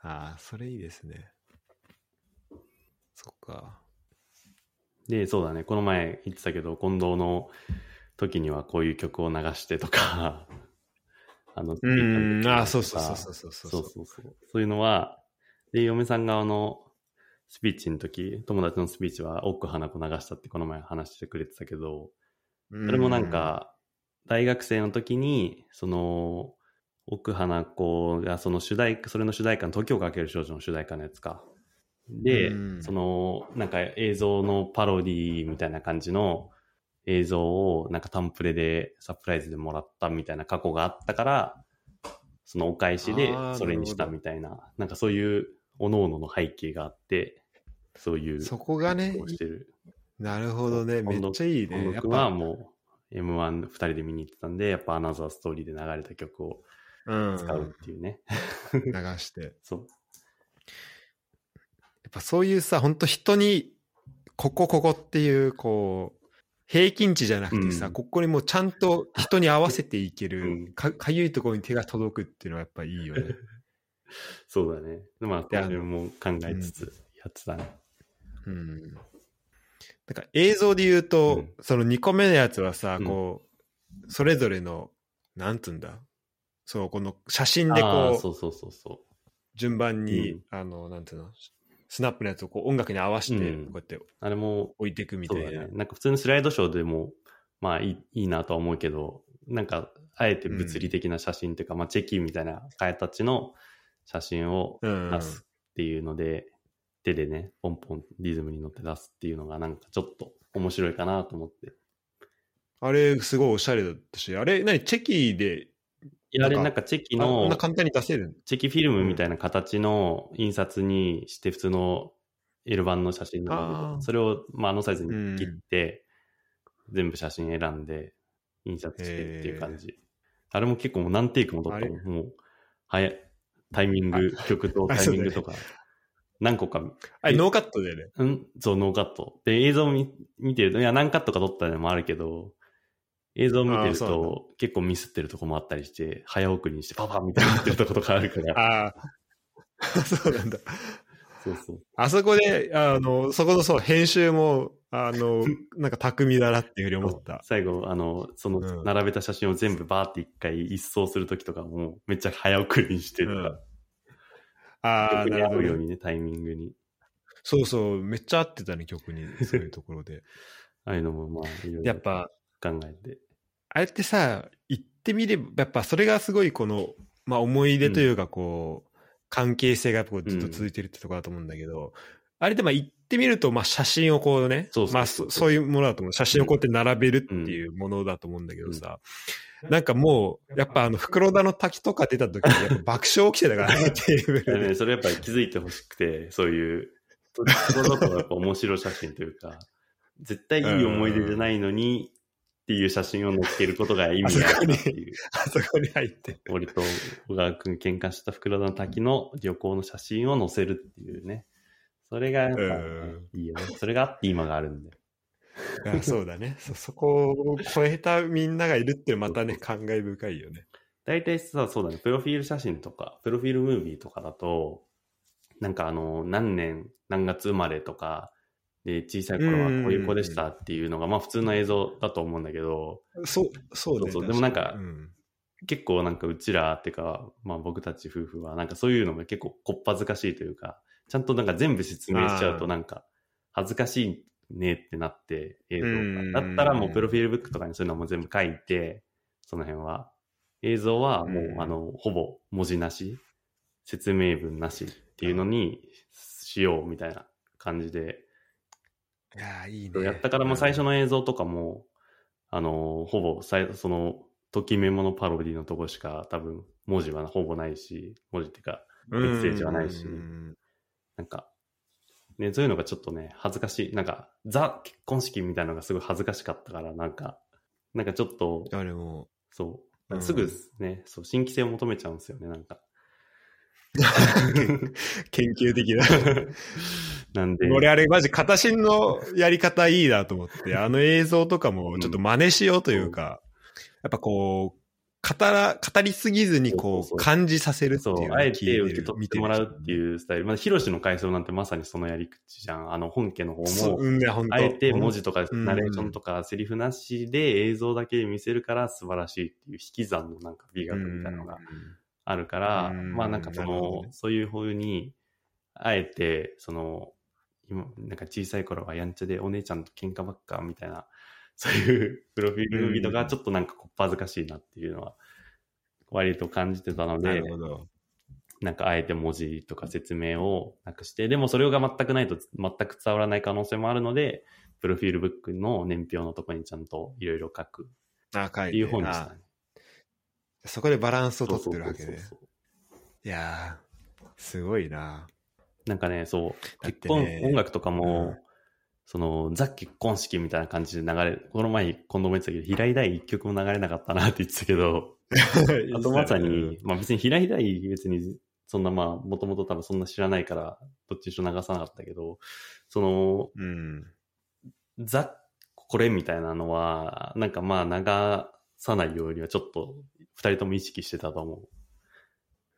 S1: ああ、それいいですね。そっか。
S2: で、そうだね。この前言ってたけど、近藤の時にはこういう曲を流してとか、あの、
S1: うん、ああ、そうそうそうそうそう
S2: そうそうそう。いうのは、で、嫁さん側のスピーチの時、友達のスピーチは奥花子流したってこの前話してくれてたけど、
S1: そ
S2: それもなん、か、大学生の時に、その、奥花子がその主題歌、それの主題歌の時をかける少女の主題歌のやつか。で、
S1: うん
S2: その、なんか映像のパロディみたいな感じの映像をなんかタンプレでサプライズでもらったみたいな過去があったから、そのお返しでそれにしたみたいな、なんかそういう各々の背景があって、そういう
S1: そこがね。なるほどね。めっちゃいいね。やっ
S2: 僕は
S1: ぱ、
S2: もう M1 二人で見に行ってたんで、やっぱアナザーストーリーで流れた曲を
S1: うん、
S2: 使うっていうね。
S1: 流して。
S2: そう。
S1: やっぱそういうさ、本当人に、ここここっていう、こう、平均値じゃなくてさ、
S2: うん。
S1: ここにもうちゃんと人に合わせていける、
S2: うん。
S1: かかゆいところに手が届くっていうのはやっぱいいよね。
S2: そうだね。まあ、これも考えつつやってたね。
S1: うん。なんか映像で言うと、
S2: うん。
S1: その2個目のやつはさ、
S2: うん。
S1: こう、それぞれの、なんつうんだ、そう、この写真で
S2: あ
S1: こう、
S2: あそうそうそうそ
S1: 順番に、
S2: うん。
S1: あの、なんつうの、スナップのやつをこう音楽に合わせて、
S2: うん
S1: こうやって
S2: う。あれも、
S1: 置いていくみたいな。
S2: ね。なんか普通のスライドショーでも、まあいいいいなとは思うけど、なんか、あえて物理的な写真っていうか、まあチェキみたいな替えたちの写真を
S1: うん
S2: 出すっていうので、手でね、ポンポンリズムに乗って出すっていうのがなんかちょっと面白いかなと思って。
S1: あれ、すごいおしゃれだったし、あれ、何、チェキで、
S2: いや、あれ
S1: なんか
S2: チェキ
S1: あこん
S2: の
S1: な、簡単に出せる
S2: チェキフィルムみたいな形の印刷にして普通の L 版の写真なんだけ
S1: あー
S2: ど、それを、まあ、あのサイズに切って、全部写真選んで、印刷してっていう感じ。あれも結構もう何テイクも撮ったも。もう、早い、タイミング、曲と タイミングとか、何個か、
S1: あれ、ノーカットだよね。
S2: うん、そう、ノーカット。で、映像見見てると、いや、何カットか撮ったのもあるけど、映像見てると、結構ミスってるとこもあったりして、早送りにしてパパみたいになってるとことかあるから、
S1: ああ、そうなんだ。
S2: そうそう。
S1: あそこで、あの、そこのそう、編集も、あの、なんか巧みだなっていうふうに思った。
S2: 最後、あの、その
S1: うん
S2: 並べた写真を全部バーって一回一掃するときとかも、めっちゃ早送りにしてるから、
S1: ああ、
S2: 曲に
S1: なるほど。
S2: 合うようにね、タイミングに。
S1: そうそう、めっちゃ合ってたね、曲に。そういうところで。
S2: ああいうのも、まあ、いろいろ
S1: やっぱ、
S2: 考えて。
S1: あれってさ、言ってみれば、やっぱそれがすごいこの、まあ思い出というかこう、関係性がこうずっと続いてるってところだと思うんだけど、あれでまあ言ってみると、まあ写真をこうね、
S2: そう
S1: まあそそういうものだと思う。写真をこうやって並べるっていうものだと思うんだけどさ、なんかもう、やっぱあの、袋田の滝とか出た時にやっぱ爆笑起きてたからね、テーブル
S2: それやっぱり気づいてほしくて、そういう、ところどころやっぱ面白写真というか、絶対いい思い出じゃないのに、っていう写真を載っけることが意味があるなっていう。
S1: あそこに入って。
S2: 俺と小川くん喧嘩した袋田の滝の旅行の写真を載せるっていうね。それがやっぱ、ね
S1: うん
S2: いいよね。それがあって今があるんで。
S1: いやそうだねそ。そこを超えたみんながいるってまたね、感慨深いよね。
S2: 大体さ、そうだね、プロフィール写真とか、プロフィールムービーとかだと、なんかあの、何年、何月生まれとか、で、小さい頃はこういう子でしたっていうのが、まあ普通の映像だと思うんだけど、
S1: そう、そうね
S2: そうそう。でもなんか
S1: うん。
S2: 結構なんかうちらっていうか、まあ僕たち夫婦はなんかそういうのが結構こっぱずかしいというか、ちゃんとなんか全部説明しちゃうとなんか恥ずかしいねってなって映像
S1: うん
S2: が。だったらもうプロフィールブックとかにそういうのも全部書いて、その辺は。映像はもう
S1: うん。
S2: あの、ほぼ文字なし、説明文なしっていうのにしようみたいな感じで
S1: いやーいいね。
S2: やったからもう最初の映像とかも、あのーほぼさい、その、ときメモのパロディのとこしか多分文字はほぼないし、文字っていうか、
S1: うん、
S2: メッセージはないし
S1: うん
S2: なんか、ね、そういうのがちょっとね、恥ずかしい。なんか、ザ結婚式みたいなのがすごい恥ずかしかったから、なんか、なんかちょっと、
S1: あれも、
S2: そうう、
S1: ん
S2: すぐね、そう、新規性を求めちゃうんですよね、なんか。
S1: 研究的な。
S2: なんで、
S1: 俺あれマジ片心のやり方いいなと思って、あの映像とかもちょっと真似しようというか、やっぱこう、語ら、語りすぎずにこ
S2: そう
S1: 感じさせるっていう
S2: そう、あえて受け取ってもらうっていうスタイル。まあ、ヒロシの回想なんてまさにそのやり口じゃん。あの、本家の方も、
S1: そう
S2: あえて文字とか
S1: うん
S2: ナレーションとかセリフなしで映像だけ見せるから素晴らしいっていう引き算のなんか美学みたいなのがあるから、
S1: うん
S2: まあなんかその、
S1: ね
S2: そういう風に、あえて、その、今、なんか小さい頃はやんちゃでお姉ちゃんと喧嘩ばっかみたいな、そういうプロフィールムービーとかちょっとなんかこっぱ恥ずかしいなっていうのは、割と感じてたの
S1: な
S2: で、
S1: るほど。
S2: なんかあえて文字とか説明をなくして、でもそれが全くないと全く伝わらない可能性もあるので、プロフィールブックの年表のとこにちゃんといろいろ書くっていう本にしたね。
S1: そこでバランスを取ってるわけね。いやー、すごいな。
S2: なんかね、そう、結婚、
S1: てね。
S2: 音楽とかも、
S1: うん。
S2: その、ザ結婚式みたいな感じで流れ、この前、今度も言ってたけど、平井大一曲も流れなかったなって言ってたけど、あとまさに、まあ別に平井大別に、そんなまあ、もともと多分そんな知らないから、どっちにしろ流さなかったけど、その、
S1: うん。
S2: ザ、これみたいなのは、なんかまあ流さないようにはちょっと二人とも意識してたと思う。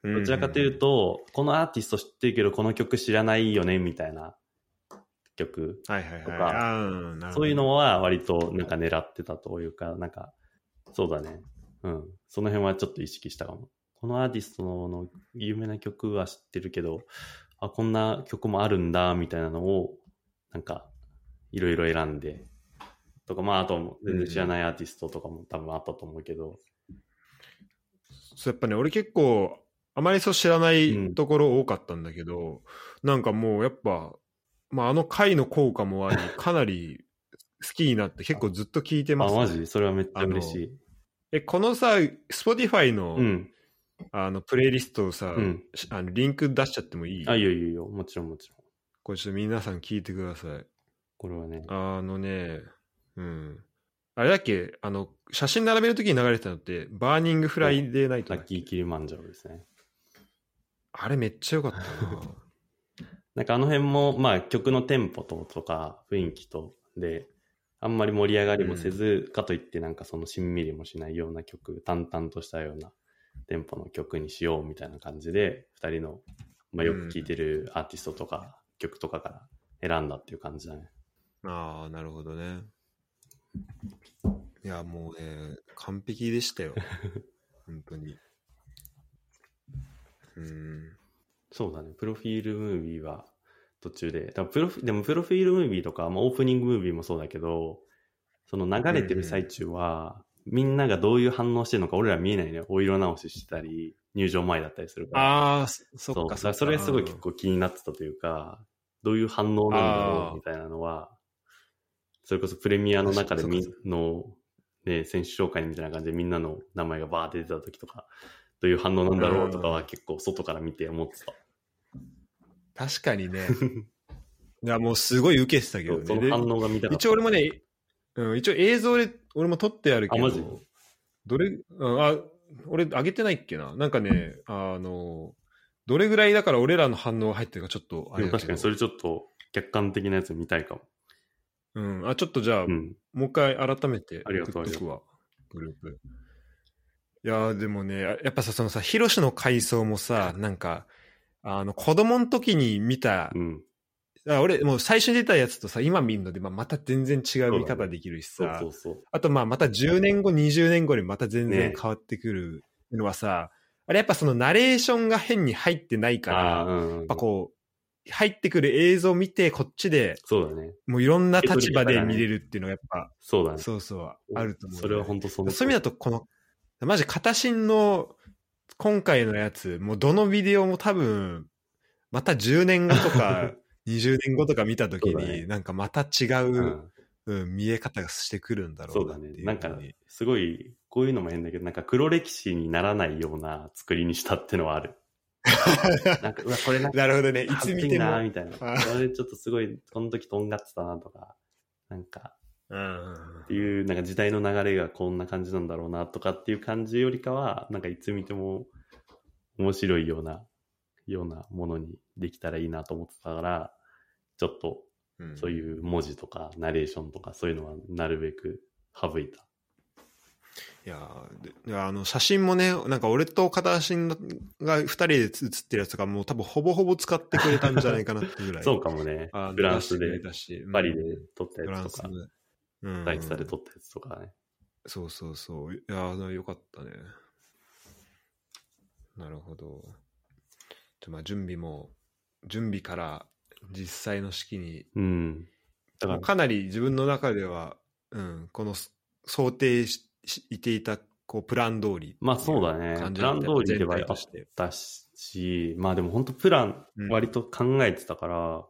S2: どちらかというと、このアーティスト知ってるけど、この曲知らないよね、みたいな曲。
S1: はいはいはい。
S2: とかそういうのは割となんか狙ってたというか、なんか、そうだね。うん。その辺はちょっと意識したかも。このアーティストの有名な曲は知ってるけど、あ、こんな曲もあるんだ、みたいなのを、なんか、いろいろ選んで、とか、まあ、あと、全然知らないアーティストとかも多分あったと思うけど、
S1: そうやっぱね、俺結構、あまりそう知らな
S2: うん
S1: いところ多かったんだけど、なんかもうやっぱ、まああの回の効果もあり、かなり好きになって結構ずっと聞いて
S2: あ、
S1: ます、
S2: マジ？それはめっちゃ嬉しい。
S1: え、このさ、Spotify の、
S2: うん。
S1: あの、プレイリストをさ、
S2: うん
S1: しあのリンク出しちゃってもいい？
S2: あ、いいよいいよいいよ。もちろんもちろん。
S1: これちょっと皆さん聞いてください。
S2: これはね。
S1: あのね、うん。あれだっけ？あの、写真並べるときに流れてたのって、 Burning Friday Night だっけ？
S2: Lucky Kilimanjaro ですね。
S1: あれめっちゃ良かったな。
S2: なんかあの辺も、まあ曲のテンポととか雰囲気とで、あんまり盛り上がりもせず、かといってなんかそのしんみりもしないような曲、淡々としたようなテンポの曲にしようみたいな感じで、二人の、まあ、よく聴いてるアーティストとか曲とかから選んだっていう感じだね。
S1: ああ、なるほどね。いや、もうね、完璧でしたよ。本当に。うん。
S2: そうだね。プロフィールムービーは途中で、だプロフでもプロフィールムービーとか、まあ、オープニングムービーもそうだけど、その流れてる最中は、みんながどういう反応してるのか俺ら見えないのよ。お色直ししてたり、入場前だったりするから。
S1: ああ、そ
S2: そ
S1: そっか
S2: だからそれがすごい結構気になってたというか、どういう反応なんだろうみたいなのは、それこそプレミアの中でみの、ね、選手紹介みたいな感じでみんなの名前がバーって出た時とか、どういう反応なんだろうとかは結構外から見て思ってた。
S1: 確かにね。いや、もうすごい受けてたけどね。で
S2: その反応が見たかった。
S1: 一応俺もね、うん、一応映像で俺も撮ってあるけど、
S2: あマジ？
S1: どれ、うん、あ、俺上げてないっけな？なんかね、あの、どれぐらいだから俺らの反応が入ってるかちょっとあ
S2: で
S1: れだけど
S2: も確かにそれちょっと客観的なやつ見たいかも。
S1: うん、あ、ちょっとじゃあ、
S2: うん。
S1: もう一回改めて
S2: ありがとう。
S1: いやーでもね、やっぱさ、そのさ、ヒロシの回想もさ、なんか、あの、子供の時に見た、
S2: うん。
S1: あ俺、もう最初に出たやつとさ、今見るので、まあ、また全然違う見方できるしさ、
S2: そうそうそう。
S1: あとまあ、また10年後、20年後にまた全然
S2: ね
S1: 変わってくるのはさ、あれやっぱそのナレーションが変に入ってないから、
S2: うん。
S1: やっぱこう、入ってくる映像を見て、こっちで
S2: そうだね。
S1: もういろんな立場で見れるっていうのがやっぱ、
S2: そうだね。
S1: そうそう、あると思う、
S2: それは本当その。
S1: そういう意味だと、この、マジ、片新の今回のやつ、もうどのビデオも多分、また10年後とか、20年後とか見たときに、なんかまた違う、
S2: うん
S1: うん、見え方がしてくるんだろ
S2: そう
S1: なっていう。。
S2: ねなんか、すごい、こういうのも変だけど、なんか黒歴史にならないような作りにしたってのはある。なんか、うわ、これなんか、
S1: なるほどね。いつ見ても。
S2: なみたいな。れちょっとすごい、この時とんがってたなとか、なんか、
S1: うん
S2: っていう、なんか時代の流れがこんな感じなんだろうなとかっていう感じよりかは、なんかいつ見ても面白いような、ようなものにできたらいいなと思ってたから、ちょっと
S1: うん
S2: そういう文字とかナレーションとかそういうのはなるべく省いた。
S1: いやあの写真もねなんか俺と片足が2人で写ってるやつとかもう多分ほぼほぼ使ってくれたんじゃないかなってぐらい。
S2: そうかもね。
S1: あ。
S2: フランスでパリで
S1: うん。
S2: 撮った
S1: フランスで
S2: やつとか、
S1: うん。
S2: 大地さで撮ったやつとかね。
S1: そうそうそう。いやーよかったね。なるほど。まあ準備も準備から実際の式に。
S2: うん。だから、
S1: かなり自分の中では、うん、このす想定ししていたこうプラン通り
S2: まあそうだね。プラン通りでは
S1: 全体とし
S2: まあでも本当プラン
S1: うん。
S2: 割と考えてたから、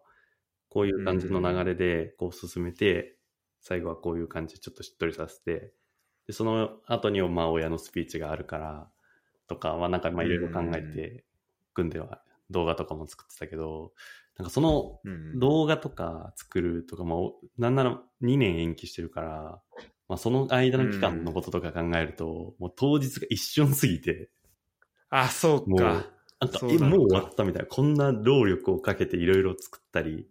S2: こういう感じの流れでこう進めて、最後はこういう感じでちょっとしっとりさせて、でその後にまあ親のスピーチがあるからとかはなんかまあいろいろ考えて組んでは動画とかも作ってたけど、なんかその
S1: うん
S2: 動画とか作るとかも、なんなら2年延期してるから、まあその間の期間のこととか考えると、もう当日が一瞬過ぎて、
S1: あそうか
S2: なんか、え、もう終わったみたいな。こんな労力をかけていろいろ作ったり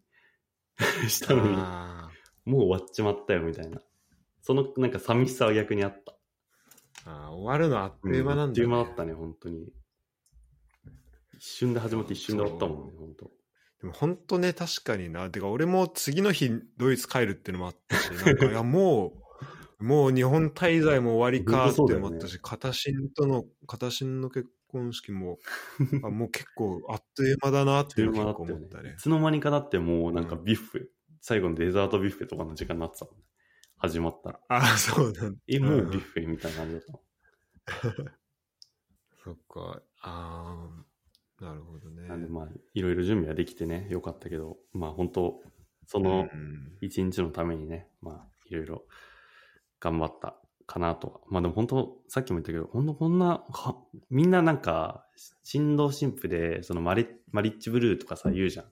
S2: したのに、
S1: あ
S2: もう終わっちまったよみたいな。そのなんか寂しさは逆にあった。
S1: ーあー終わるのあっという間なんだ、
S2: あっという間だったね、本当に。一瞬で始まって一瞬で終わったもんね、本当。
S1: でも本当ね確かになてか俺も次の日ドイツ帰るっていうのもあったしなんか いやもうもう日本滞在も終わりかっていうのもあったし、片新との片新の結婚式もあもう結構あっという間だなっていうのを思ったね。
S2: いつの間にかだってもうなんかビュッフェ、最後のデザートビュッフェとかの時間になってたもんね。始まったら。
S1: ああ そうなんだ。
S2: え、もうビュッフェみたいな感じだった。
S1: そっか。ああなるほどね。
S2: なんでまあ、いろいろ準備はできてね、よかったけど、まあ本当、その
S1: うん。
S2: 一日のためにね、まあ、いろいろ頑張ったかなとは。まあでも本当、さっきも言ったけど、本当こんな、はみんななんか、新郎新婦で、そのマリマリッジブルーとかさ、言うじゃん。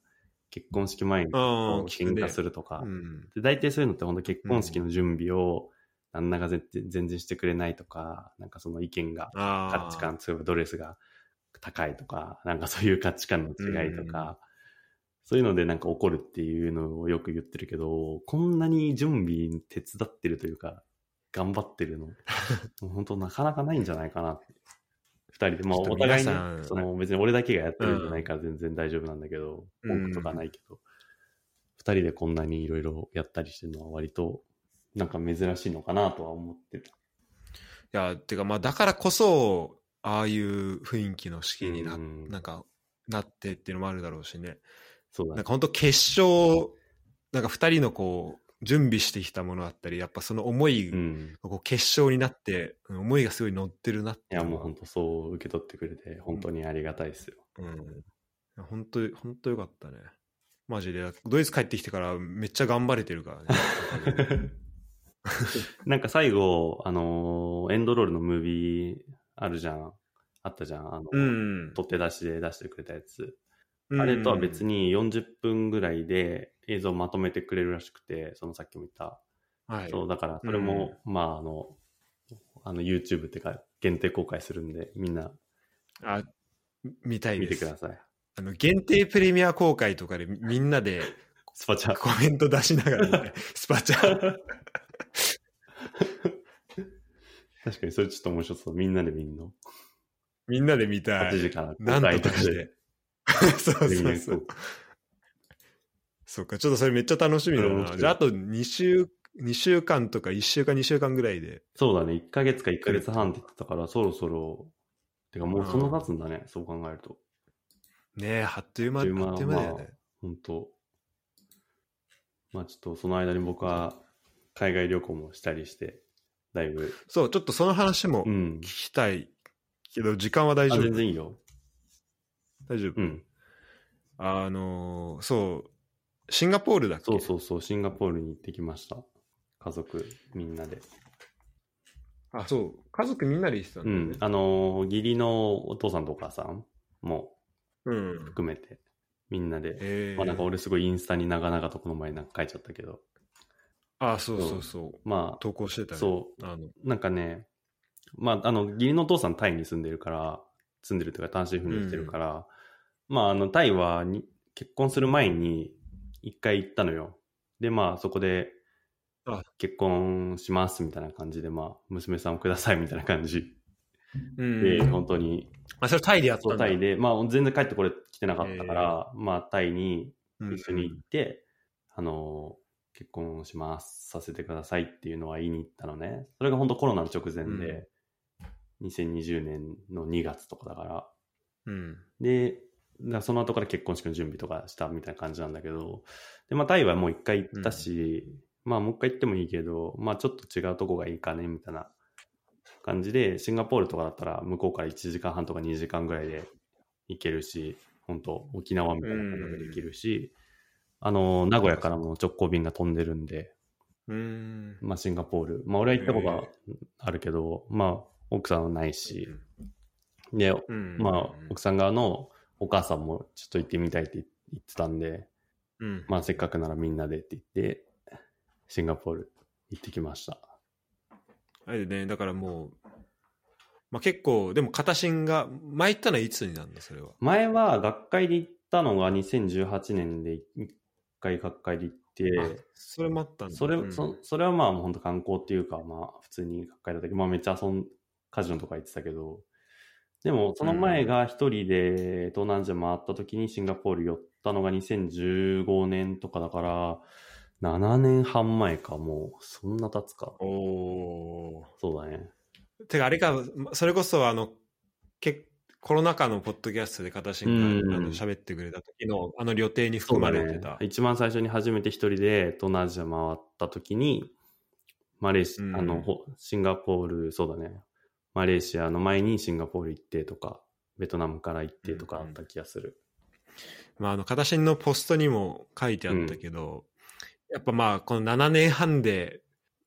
S2: 結婚式前に喧嘩するとか。
S1: うん
S2: で大体そういうのって本当結婚式の準備を旦那が全然全然してくれないとか、なんかその意見が、価値観、例えばドレスが高いとか、なんかそういう価値観の違いとか、そういうのでなんか怒るっていうのをよく言ってるけど、こんなに準備手伝ってるというか、頑張ってるの、本当なかなかないんじゃないかな。って。二人で、まあお互いにその別に俺だけがやってるんじゃないから全然大丈夫なんだけど、
S1: うん。
S2: 文句とかないけど、二人でこんなにいろいろやったりしてるのは割となんか珍しいのかなとは思ってた。
S1: いや、てかまあだからこそ、ああいう雰囲気の式にな,、
S2: うん。
S1: なんか、なってっていうのもあるだろうしね。
S2: そうだね。
S1: なんか本当決勝、なんか二人のこう、準備してきたものだったり、やっぱその思いが
S2: うん。
S1: こう決勝になって、うん思いがすごい乗ってるなって
S2: いや、もう本当そう受け取ってくれて、本当にありがたいですよ。
S1: うん。本当本当よかったね。マジで。ドイツ帰ってきてからめっちゃ頑張れてるからね。
S2: なんか最後、あのーエンドロールのムービーあるじゃん。あったじゃん。あの、
S1: うん。
S2: 取って出しで出してくれたやつ。
S1: うん
S2: あれとは別に40分ぐらいで映像をまとめてくれるらしくて、そのさっきも言った。
S1: はい。
S2: そう、だからそれも、まあ、あの、あの YouTube っていうか限定公開するんで、みんな
S1: あ、見たい
S2: 見
S1: です。
S2: てください。
S1: あの、限定プレミア公開とかでみみんなで
S2: スパチャ。
S1: コメント出しながら見たい、スパチャ。
S2: 確かにそれちょっと面白そう。みんなで見んの。
S1: みんなで見た
S2: 8
S1: い。
S2: 時から
S1: なん
S2: 公開とかで。
S1: とかして。そうそうそうそっか、ちょっとそれめっちゃ楽しみだな。じゃあ、あと2週、2週間とか1週間、2週間ぐらいで。
S2: そうだね。1ヶ月か1ヶ月半って言ってたから、そろそろ、てかもうそんな経つんだね。そう考えると。
S1: ねえ、あっという間、あっ
S2: という間
S1: だよね。
S2: 本当まあちょっとその間に僕は海外旅行もしたりして、だいぶ、
S1: そう、ちょっとその話も
S2: うん
S1: 聞。きたいけど、時間は大
S2: あ、
S1: 丈夫？
S2: 全然いいよ。
S1: 大丈夫、
S2: うん。
S1: あのーそう、シンガポールだっけ？
S2: そうそうそう、シンガポールに行ってきました。家族みんなで。
S1: あ、そう。家族みんなで行ってたんだよね
S2: うん。。あのー、義理のお父さんとお母さんも
S1: うん。
S2: 含めて、みんなで。
S1: えー、
S2: まあなんか俺すごいインスタに長々とこの前なんか書いちゃったけど。
S1: あ、そうそうそう。
S2: ま
S1: 投稿してた
S2: あ、
S1: ね。
S2: そう、
S1: あの、
S2: なんかね、まあ、あの、義理のお父さんタイに住んでるから、住んでるというか単身赴任してるから、まあ、あの、タイはに結婚する前に一回行ったのよ。で、まあそこで
S1: あ、
S2: 結婚しますみたいな感じで、まあ娘さんをください みたいな感じ。
S1: うん。
S2: で、本当に、
S1: あ、それタイでやった
S2: タイで、まあ全然帰ってこれ来てなかったから、まあタイに
S1: うん。
S2: 一緒に行って、あの、結婚します、させてくださいっていうのは言いに行ったのね。それが本当コロナの直前で、2020年の2月とかだから。
S1: うん。
S2: で、だその後から結婚式の準備とかしたみたいな感じなんだけど、で、まあタイはもう一回行ったし、まあもう一回行ってもいいけど、まあちょっと違うとこがいいかね、みたいな感じで、シンガポールとかだったら向こうから1時間半とか2時間ぐらいで行けるし、本当沖縄みたいなことができるし、あの、名古屋からも直行便が飛んでるんで、
S1: うん。
S2: まあシンガポール。まあ俺は行ったことはあるけど、まあ奥さんはないし、で、
S1: うん。
S2: まあ奥さん側のお母さんもちょっと行ってみたいって言ってたんで、
S1: うん。
S2: まあせっかくならみんなでって言って、シンガポール行ってきました。
S1: あれでね、だからもう、まあ、結構、でも、片新が、前行ったのはいつになるんだ、それは？
S2: 前は学会で行ったのが2018年で一回学会で行って、
S1: それもあったんだ。
S2: それ、
S1: うん
S2: そそれはまあ本当観光っていうか、まあ普通に学会だったけど、まあめっちゃ遊ん、カジノとか行ってたけど、でもその前が一人で東南アジア回った時にシンガポール寄ったのが2015年とかだから、7年半前か、もう、そんな経つか。
S1: おー
S2: そうだね。
S1: てか、あれか、それこそ、あの、けコロナ禍のポッドキャストで片新
S2: うん
S1: があの喋ってくれた時の、あの旅程に含まれてた。
S2: 一番最初に初めて一人で東南アジア回った時に、マレーシア、
S1: うん
S2: あの、ほシンガポール、そうだね。マレーシアの前にシンガポール行ってとか、ベトナムから行ってとかあった気がする。
S1: まあ、あの、片新のポストにも書いてあったけど、やっぱまあ、この7年半で、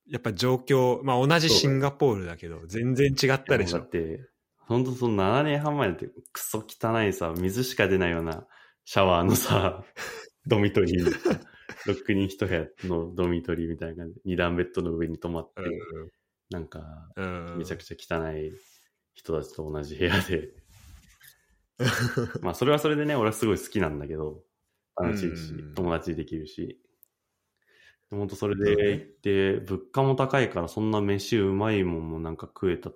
S1: やっぱ状況、まあ同じシンガポールだけど、全然違ったでしょ
S2: だっ。て、本当その7年半前だってクソ汚いさ、水しか出ないようなシャワーのさ、ドミトリー、6人1部屋のドミトリーみたいな感じで、2段ベッドの上に泊まって、なんか、
S1: うん。
S2: めちゃくちゃ汚い人たちと同じ部屋で、まあそれはそれでね、俺はすごい好きなんだけど、楽しいし
S1: うん、
S2: 友達できるし。本当それで行って、物価も高いからそんな飯うまいもんもなんか食えた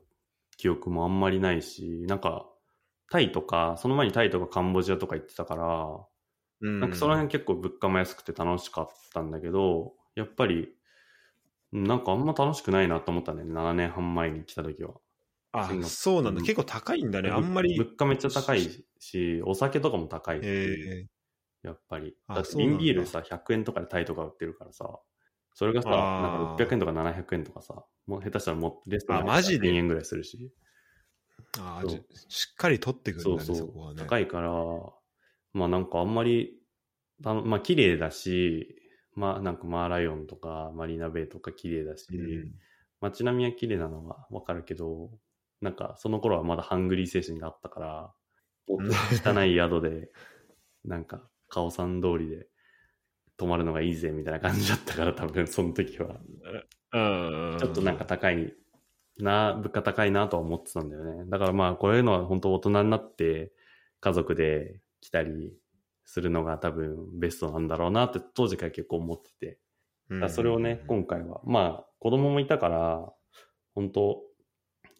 S2: 記憶もあんまりないし、なんか、タイとか、その前にタイとかカンボジアとか行ってたから、
S1: うん。
S2: なんかその辺結構物価も安くて楽しかったんだけど、やっぱり、うんなんかあんま楽しくないなと思ったね、7年半前に来た時は。
S1: あそうなんだ。
S2: うん
S1: 結構高いんだね。あんまり。
S2: 物価めっちゃ高いし、お酒とかも高いし、
S1: え
S2: やっぱり。
S1: あ
S2: だって瓶ビールさ、100円とかでタイとか売ってるからさ、それがさ、なんか600円とか700円とかさ、もう下手したらもうレストラン
S1: あマジで
S2: ？1000円ぐらいするし、
S1: あ
S2: そう
S1: じゃしっかり取ってくるんだね、
S2: そうそ、
S1: そうこはね。
S2: 高いから、まあなんかあんまり、たまあ綺麗だし、まあなんかマーライオンとかマリーナベイとか綺麗だし、
S1: うん
S2: 街並みは綺麗なのはわかるけど、なんかその頃はまだハングリー精神があったから、汚い宿で、なんか、カオさん通りで泊まるのがいいぜみたいな感じだったから、多分その時は。
S1: うん。
S2: ちょっとなんか高いな、物価高いなとは思ってたんだよね。だからまあ、こういうのは本当大人になって家族で来たりするのが多分ベストなんだろうなって当時から結構思ってて。
S1: うん、
S2: だそれをね、今回は、まあ、子供もいたから、本当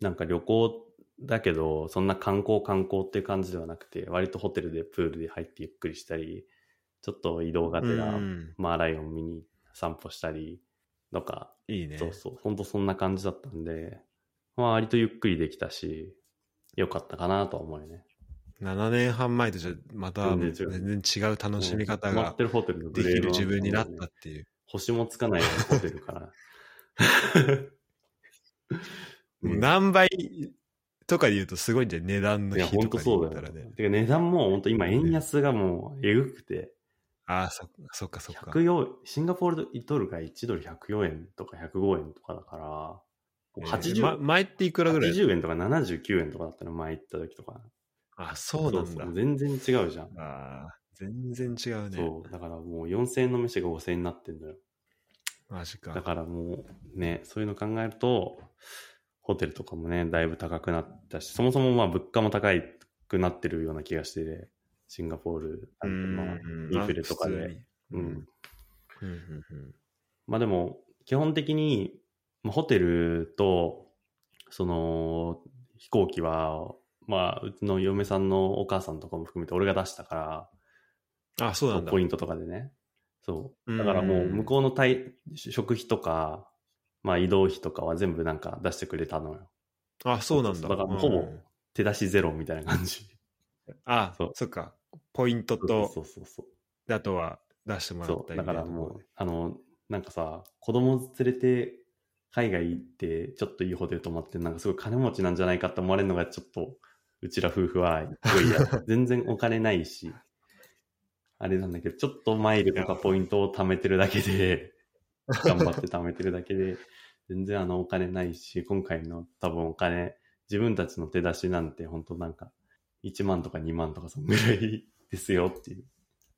S2: なんか旅行だけど、そんな観光観光っていう感じではなくて、割とホテルでプールで入ってゆっくりしたり、ちょっと移動がてら、
S1: うん
S2: マーライオン見に散歩したりとか、
S1: いいね。
S2: そうそう、本当そんな感じだったんで、まあ割とゆっくりできたし、よかったかなとは思うよね。
S1: 7年半前とじゃまた
S2: 全然違う
S1: 楽しみ方ができる自分になったっていう。
S2: 星もつかないホテルから。
S1: 何倍とかで言うとすごいんじゃん、値段の
S2: いや、
S1: 比とかで
S2: 本当そうだよ。
S1: 言ったらね。
S2: てか値段も本当今円安がもうえぐくて、
S1: ああ、そそっかそっか。
S2: 104シンガポールドルが1ドル104円とか105円とかだから、
S1: えー
S2: 80、
S1: ま前っていくらぐらい
S2: 80円とか79円とかだったの、前行った時とか。
S1: あ、そうなんだ。
S2: そう全然違うじゃん。
S1: ああ、全然違うね。
S2: そう。だからもう4000円の飯が5000円になってんのよ。
S1: マジか。
S2: だからもうね、そういうの考えると、ホテルとかもね、だいぶ高くなったし、そもそもまあ物価も高くなってるような気がして、シンガポール、まあ
S1: ん
S2: インフレとかで。。うんまあでも、基本的に、まあ、ホテルと、その、飛行機は、まあ、うちの嫁さんのお母さんとかも含めて俺が出したから、
S1: うん。あ、そうなんだ。
S2: ポイントとかでね。そうう。
S1: ん
S2: だからもう、向こうの滞食費とか、まあ移動費とかは全部なんか出してくれたのよ。
S1: あ、そうなんだ。
S2: だからほぼ
S1: うん
S2: 手出しゼロみたいな感じ。
S1: あ、
S2: そう
S1: そっか。ポイントと、
S2: そうそうそう。
S1: であとは出してもら。ったり
S2: だからもう、あの、なんかさ、子供連れて海外行って、ちょっといいホテル泊まって、なんかすごい金持ちなんじゃないかって思われるのがちょっと、うちら夫婦は、全然お金ないし、あれなんだけど、ちょっとマイルとかポイントを貯めてるだけで、頑張って貯めてるだけで、全然あのお金ないし、今回の多分お金、自分たちの手出しなんて本当なんか、1万とか2万とかそんぐらい ですよっていう。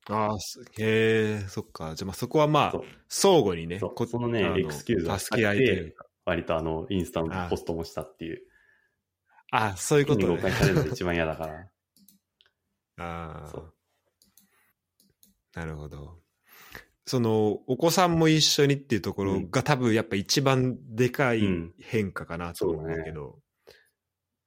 S1: ああ、すへえ、そっか。じゃあまあそこはまあ相互にね、こ
S2: そのね
S1: あ
S2: エクスキューズを
S1: 助け合いというか。
S2: 割とあの、インスタのポストもしたっていう。
S1: あそういうことね
S2: に誤解。されるのが一番嫌だから。
S1: ああ
S2: そう。
S1: なるほど。その、お子さんも一緒にっていうところが、多分やっぱ一番でかい
S2: うん
S1: 変化かなと思うんだ
S2: そうだ
S1: けど、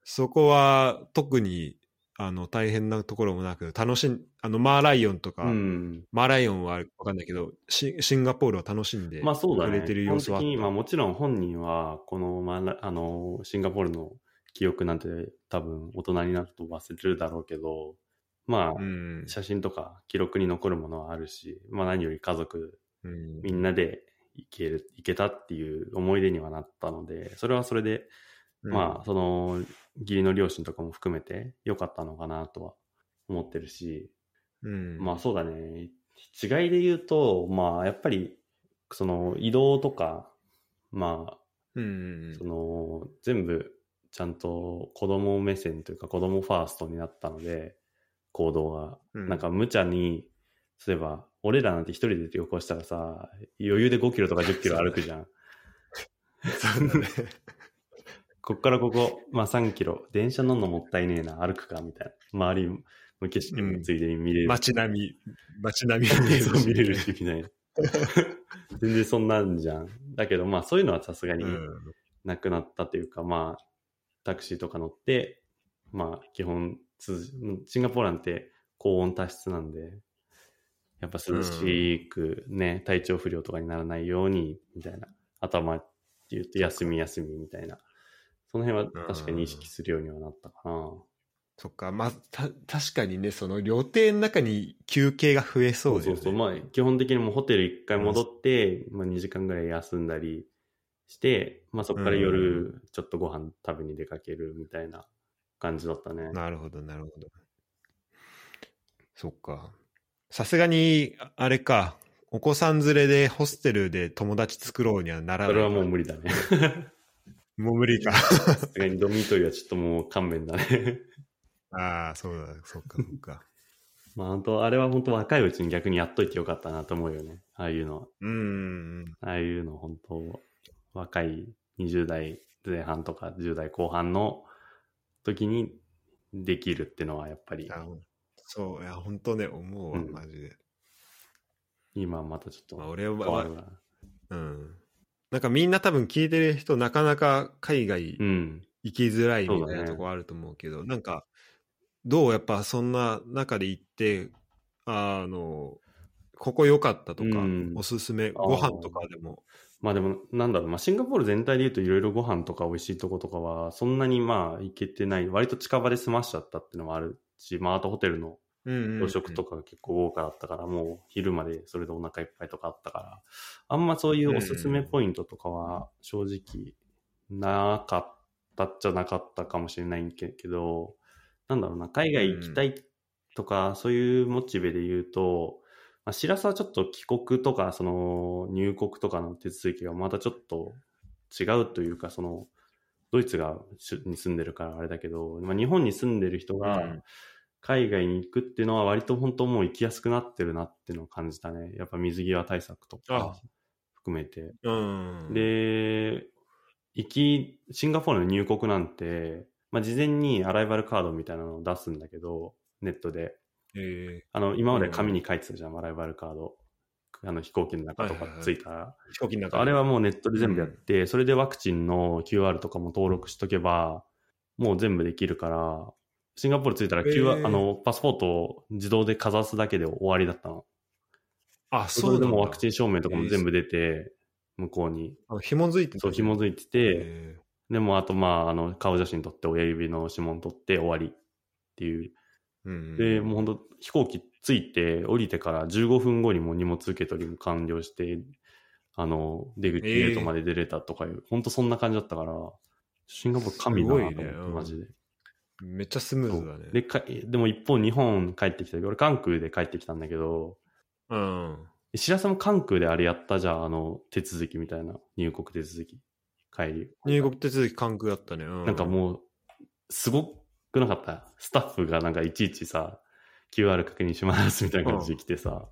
S1: そこは特にあの大変なところもなく、楽しん、あの、マーライオンとか、
S2: うん。
S1: マーライオンはわかんないけど、シシンガポールを楽しんで
S2: まあそうだね。
S1: くれてる様子はあ
S2: まあもちろん本人は、この、まあ、あの、シンガポールの記憶なんて多分大人になると忘れるだろうけど、まあ、
S1: うん。
S2: 写真とか記録に残るものはあるし、まあ何より家族
S1: うん
S2: みんなで行ける、行けたっていう思い出にはなったので、それはそれで、まあ、その、義理の両親とかも含めて良かったのかなとは思ってるし、
S1: うん、
S2: まあそうだね。違いで言うと、まあやっぱり、その移動とか、まあ、
S1: うん
S2: その、全部ちゃんと子供目線というか子供ファーストになったので、行動が。
S1: うん
S2: なんか無茶に、例えば、俺らなんて一人で旅行したらさ、余裕で5キロとか10キロ歩くじゃん。
S1: そうだね。
S2: こっからここ、まあ3キロ、電車乗んのもったいねえな、歩くか、みたいな。周りの景色もついでに見れる。
S1: 街並み、街並み見える
S2: そう見れるし、みたいな。全然そんなんじゃん。だけど、まあそういうのはさすがに
S1: うん
S2: なくなったというか、まあ、タクシーとか乗って、まあ基本シンガポールなんて高温多湿なんで、やっぱ涼しくね、体調不良とかにならないように、みたいな。あとはまあ、言うと休み休みみたいな。その辺は確かに意識するようにはなったかな。
S1: そっか、まあ、た、確かにね、その料亭の中に休憩が増えそうだよね。
S2: そうそう。まあ、基本的にもうホテル一回戻って、まあ2時間ぐらい休んだりして、まあそこから夜ちょっとご飯食べに出かけるみたいな感じだったね。
S1: なるほど、なるほど。そっか。さすがに、あれか、お子さん連れでホステルで友達作ろうにはならない。
S2: それはもう無理だね。
S1: もう無理か。
S2: さすがにドミトリーはちょっともう勘弁だね。
S1: ああ、そうだ、そっか、そっか。
S2: まあ本当、あれは本当若いうちに逆にやっといてよかったなと思うよね。ああいうのは。
S1: うん。
S2: ああいうの本当、若い20代前半とか10代後半の時にできるってのはやっぱり
S1: あそう、いや、本当ね、思うわ、
S2: うん
S1: マジで。
S2: 今はまたちょっと
S1: まあ、俺は。うん。なんかみんな多分聞いてる人、なかなか海外
S2: うん。
S1: 行きづらいみたいなとこあると思うけど、なんか、どうやっぱそんな中で行って、あの、ここ良かったとか、
S2: うん
S1: おすすめ、
S2: ー
S1: ご飯とかでも。
S2: まあでも、なんだろう、まあシンガポール全体で言うといろいろご飯とか美味しいとことかは、そんなにまあ行けてない、割と近場で済ましちゃったっていうのもあるし、まああとホテルの朝食とかが結構豪華だったから、もう昼までそれでお腹いっぱいとかあったから、あんまそういうおすすめポイントとかは正直なかったっちゃなかったかもしれないけど、なんだろうな、海外行きたいとか、そういうモチベで言うと、まあ、しらすはちょっと帰国とか、その入国とかの手続きがまたちょっと違うというか、その、ドイツがしに住んでるからあれだけど、まあ、日本に住んでる人が、
S1: うん
S2: 海外に行くっていうのは割と本当もう行きやすくなってるなっていうのを感じたね。やっぱ水際対策と
S1: あ
S2: か含めて。
S1: うん。
S2: で、行き、シンガポールの入国なんて、まあ、事前にアライバルカードみたいなのを出すんだけど、ネットで。
S1: え。
S2: あの、今まで紙に書いてたじゃん、アライバルカード。あの飛行機の中とか
S1: はいはいはい。
S2: ついたら、
S1: 飛行機の中
S2: あれはもうネットで全部やって、それでワクチンの QR とかも登録しとけば、もう全部できるから、シンガポール着いたら QR、
S1: へー
S2: あの、パスポートを自動でかざすだけで終わりだったの。
S1: あ、
S2: そ
S1: そうなんだ。
S2: れでもワクチン証明とかも全部出て、向こうに。
S1: あの紐づいてた
S2: そう、紐づいてて、
S1: え。
S2: でもあとまあ、あの、顔写真撮って、親指の指紋撮って終わりっていう。
S1: ーうん
S2: で、もう本当飛行機着いて、降りてから15分後にもう荷物受け取りも完了して、あの、出口ゲートまで出れたとかいう、本当そんな感じだったから、シンガポール神だなと思って、
S1: ねうん
S2: マジで。
S1: めっちゃスムーズだね。
S2: でか、でも一方日本帰ってきた時、俺関空で帰ってきたんだけど、
S1: うん。
S2: 白洲さんも関空であれやったじゃん、あの、手続きみたいな、入国手続き、帰り。
S1: 入国手続き関空だったね。う
S2: なんかもう、すごくなかったスタッフがなんかいちいちさ、QR 確認しますみたいな感じで来てさ、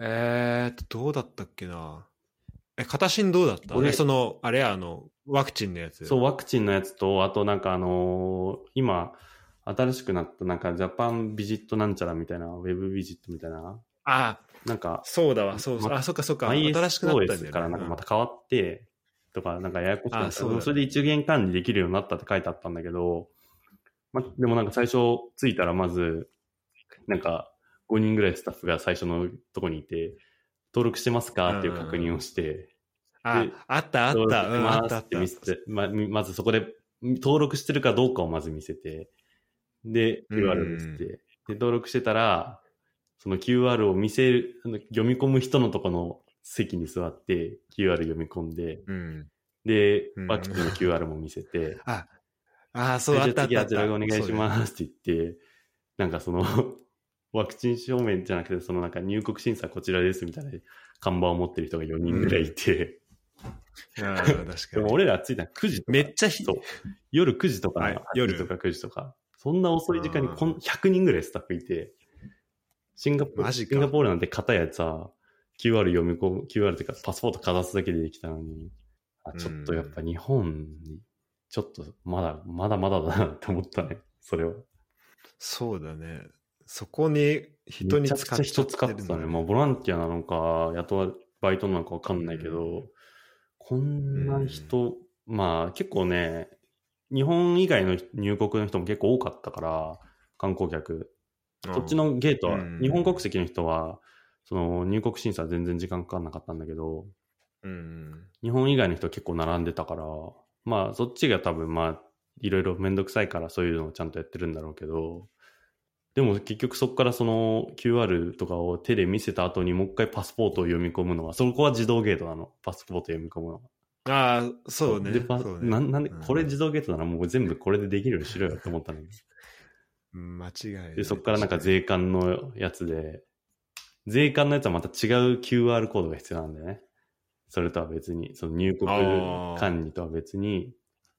S1: えーっと、どうだったっけな？え、片新どうだった？
S2: 俺
S1: えその、あれあの、ワクチンのやつ？
S2: そう、ワクチンのやつと、あとなんかあのー今、新しくなったなんかジャパンビジットなんちゃらみたいな、ウェブビジットみたいな、
S1: あ、
S2: なんか、
S1: そうだわ、そうそう。
S2: ま
S1: あ、そっかそっか。新しくなったんだよね。
S2: からなんかまた変わって、とか、なんかややこしくなった
S1: あそ
S2: それで一元管理できるようになったって書いてあったんだけど、ま、でもなんか最初着いたらまず、なんか5人ぐらいスタッフが最初のとこにいて、登録してますか？っていう確認をして、
S1: あ
S2: で、
S1: あったあった。うん、あ
S2: っ
S1: ったあっ
S2: 見せて、ままずそこで登録してるかどうかをまず見せて、で、
S1: うん
S2: QR 見せて、で、登録してたら、その QR を見せる、読み込む人のとこの席に座って、QR 読み込んで、
S1: うん。
S2: で
S1: うん、
S2: ワクチンの QR も見せて、
S1: あ、あ、そう、
S2: でじゃあ
S1: あったあった。
S2: 次あちらがお願いし
S1: す。
S2: ますって言って、なんかその、ワクチン証明じゃなくて、そのなんか入国審査こちらですみたいな看板を持ってる人が4人ぐらいいて、
S1: あー確
S2: で
S1: かに。
S2: も俺ら着いたの9時とか
S1: めっちゃひ
S2: そう。夜9時とか、
S1: はい
S2: 8
S1: 夜
S2: 時とか9時とか、そんな遅い時間にこん100人ぐらいスタッフいて、シンガポール、シンガポールなんて片やさ、QR 読み込む、QR っていうかパスポートかざすだけでできたのに、あちょっとやっぱ日本に、ちょっとまだ、まだまだだなって思ったね、それは。
S1: そうだね。そこに人に
S2: めちゃくちゃ人
S1: 使っちゃってるんだ
S2: 使ってたね。もうボランティアなのか、雇わバイトなのかわかんないけど、
S1: う
S2: こんな人、まあ結構ね、日本以外の入国の人も結構多かったから、観光客。そっちのゲートは、
S1: うん
S2: 日本国籍の人は、その入国審査は全然時間かかんなかったんだけど、
S1: うん。
S2: 日本以外の人は結構並んでたから、まあそっちが多分まあ、いろいろめんどくさいからそういうのをちゃんとやってるんだろうけど、でも結局そこからその QR とかを手で見せた後にもう一回パスポートを読み込むのは、そこは自動ゲートなの。パスポート読み込むのは。
S1: ああ、そうね。
S2: でパ
S1: そうね
S2: ななんで、
S1: うん
S2: これ自動ゲートならもう全部これでできるようにしろよって思ったのに。
S1: うん間違いない。
S2: で、そこからなんか税関のやつで、税関のやつはまた違う QR コードが必要なんだよね。それとは別に、その入国管理とは別に、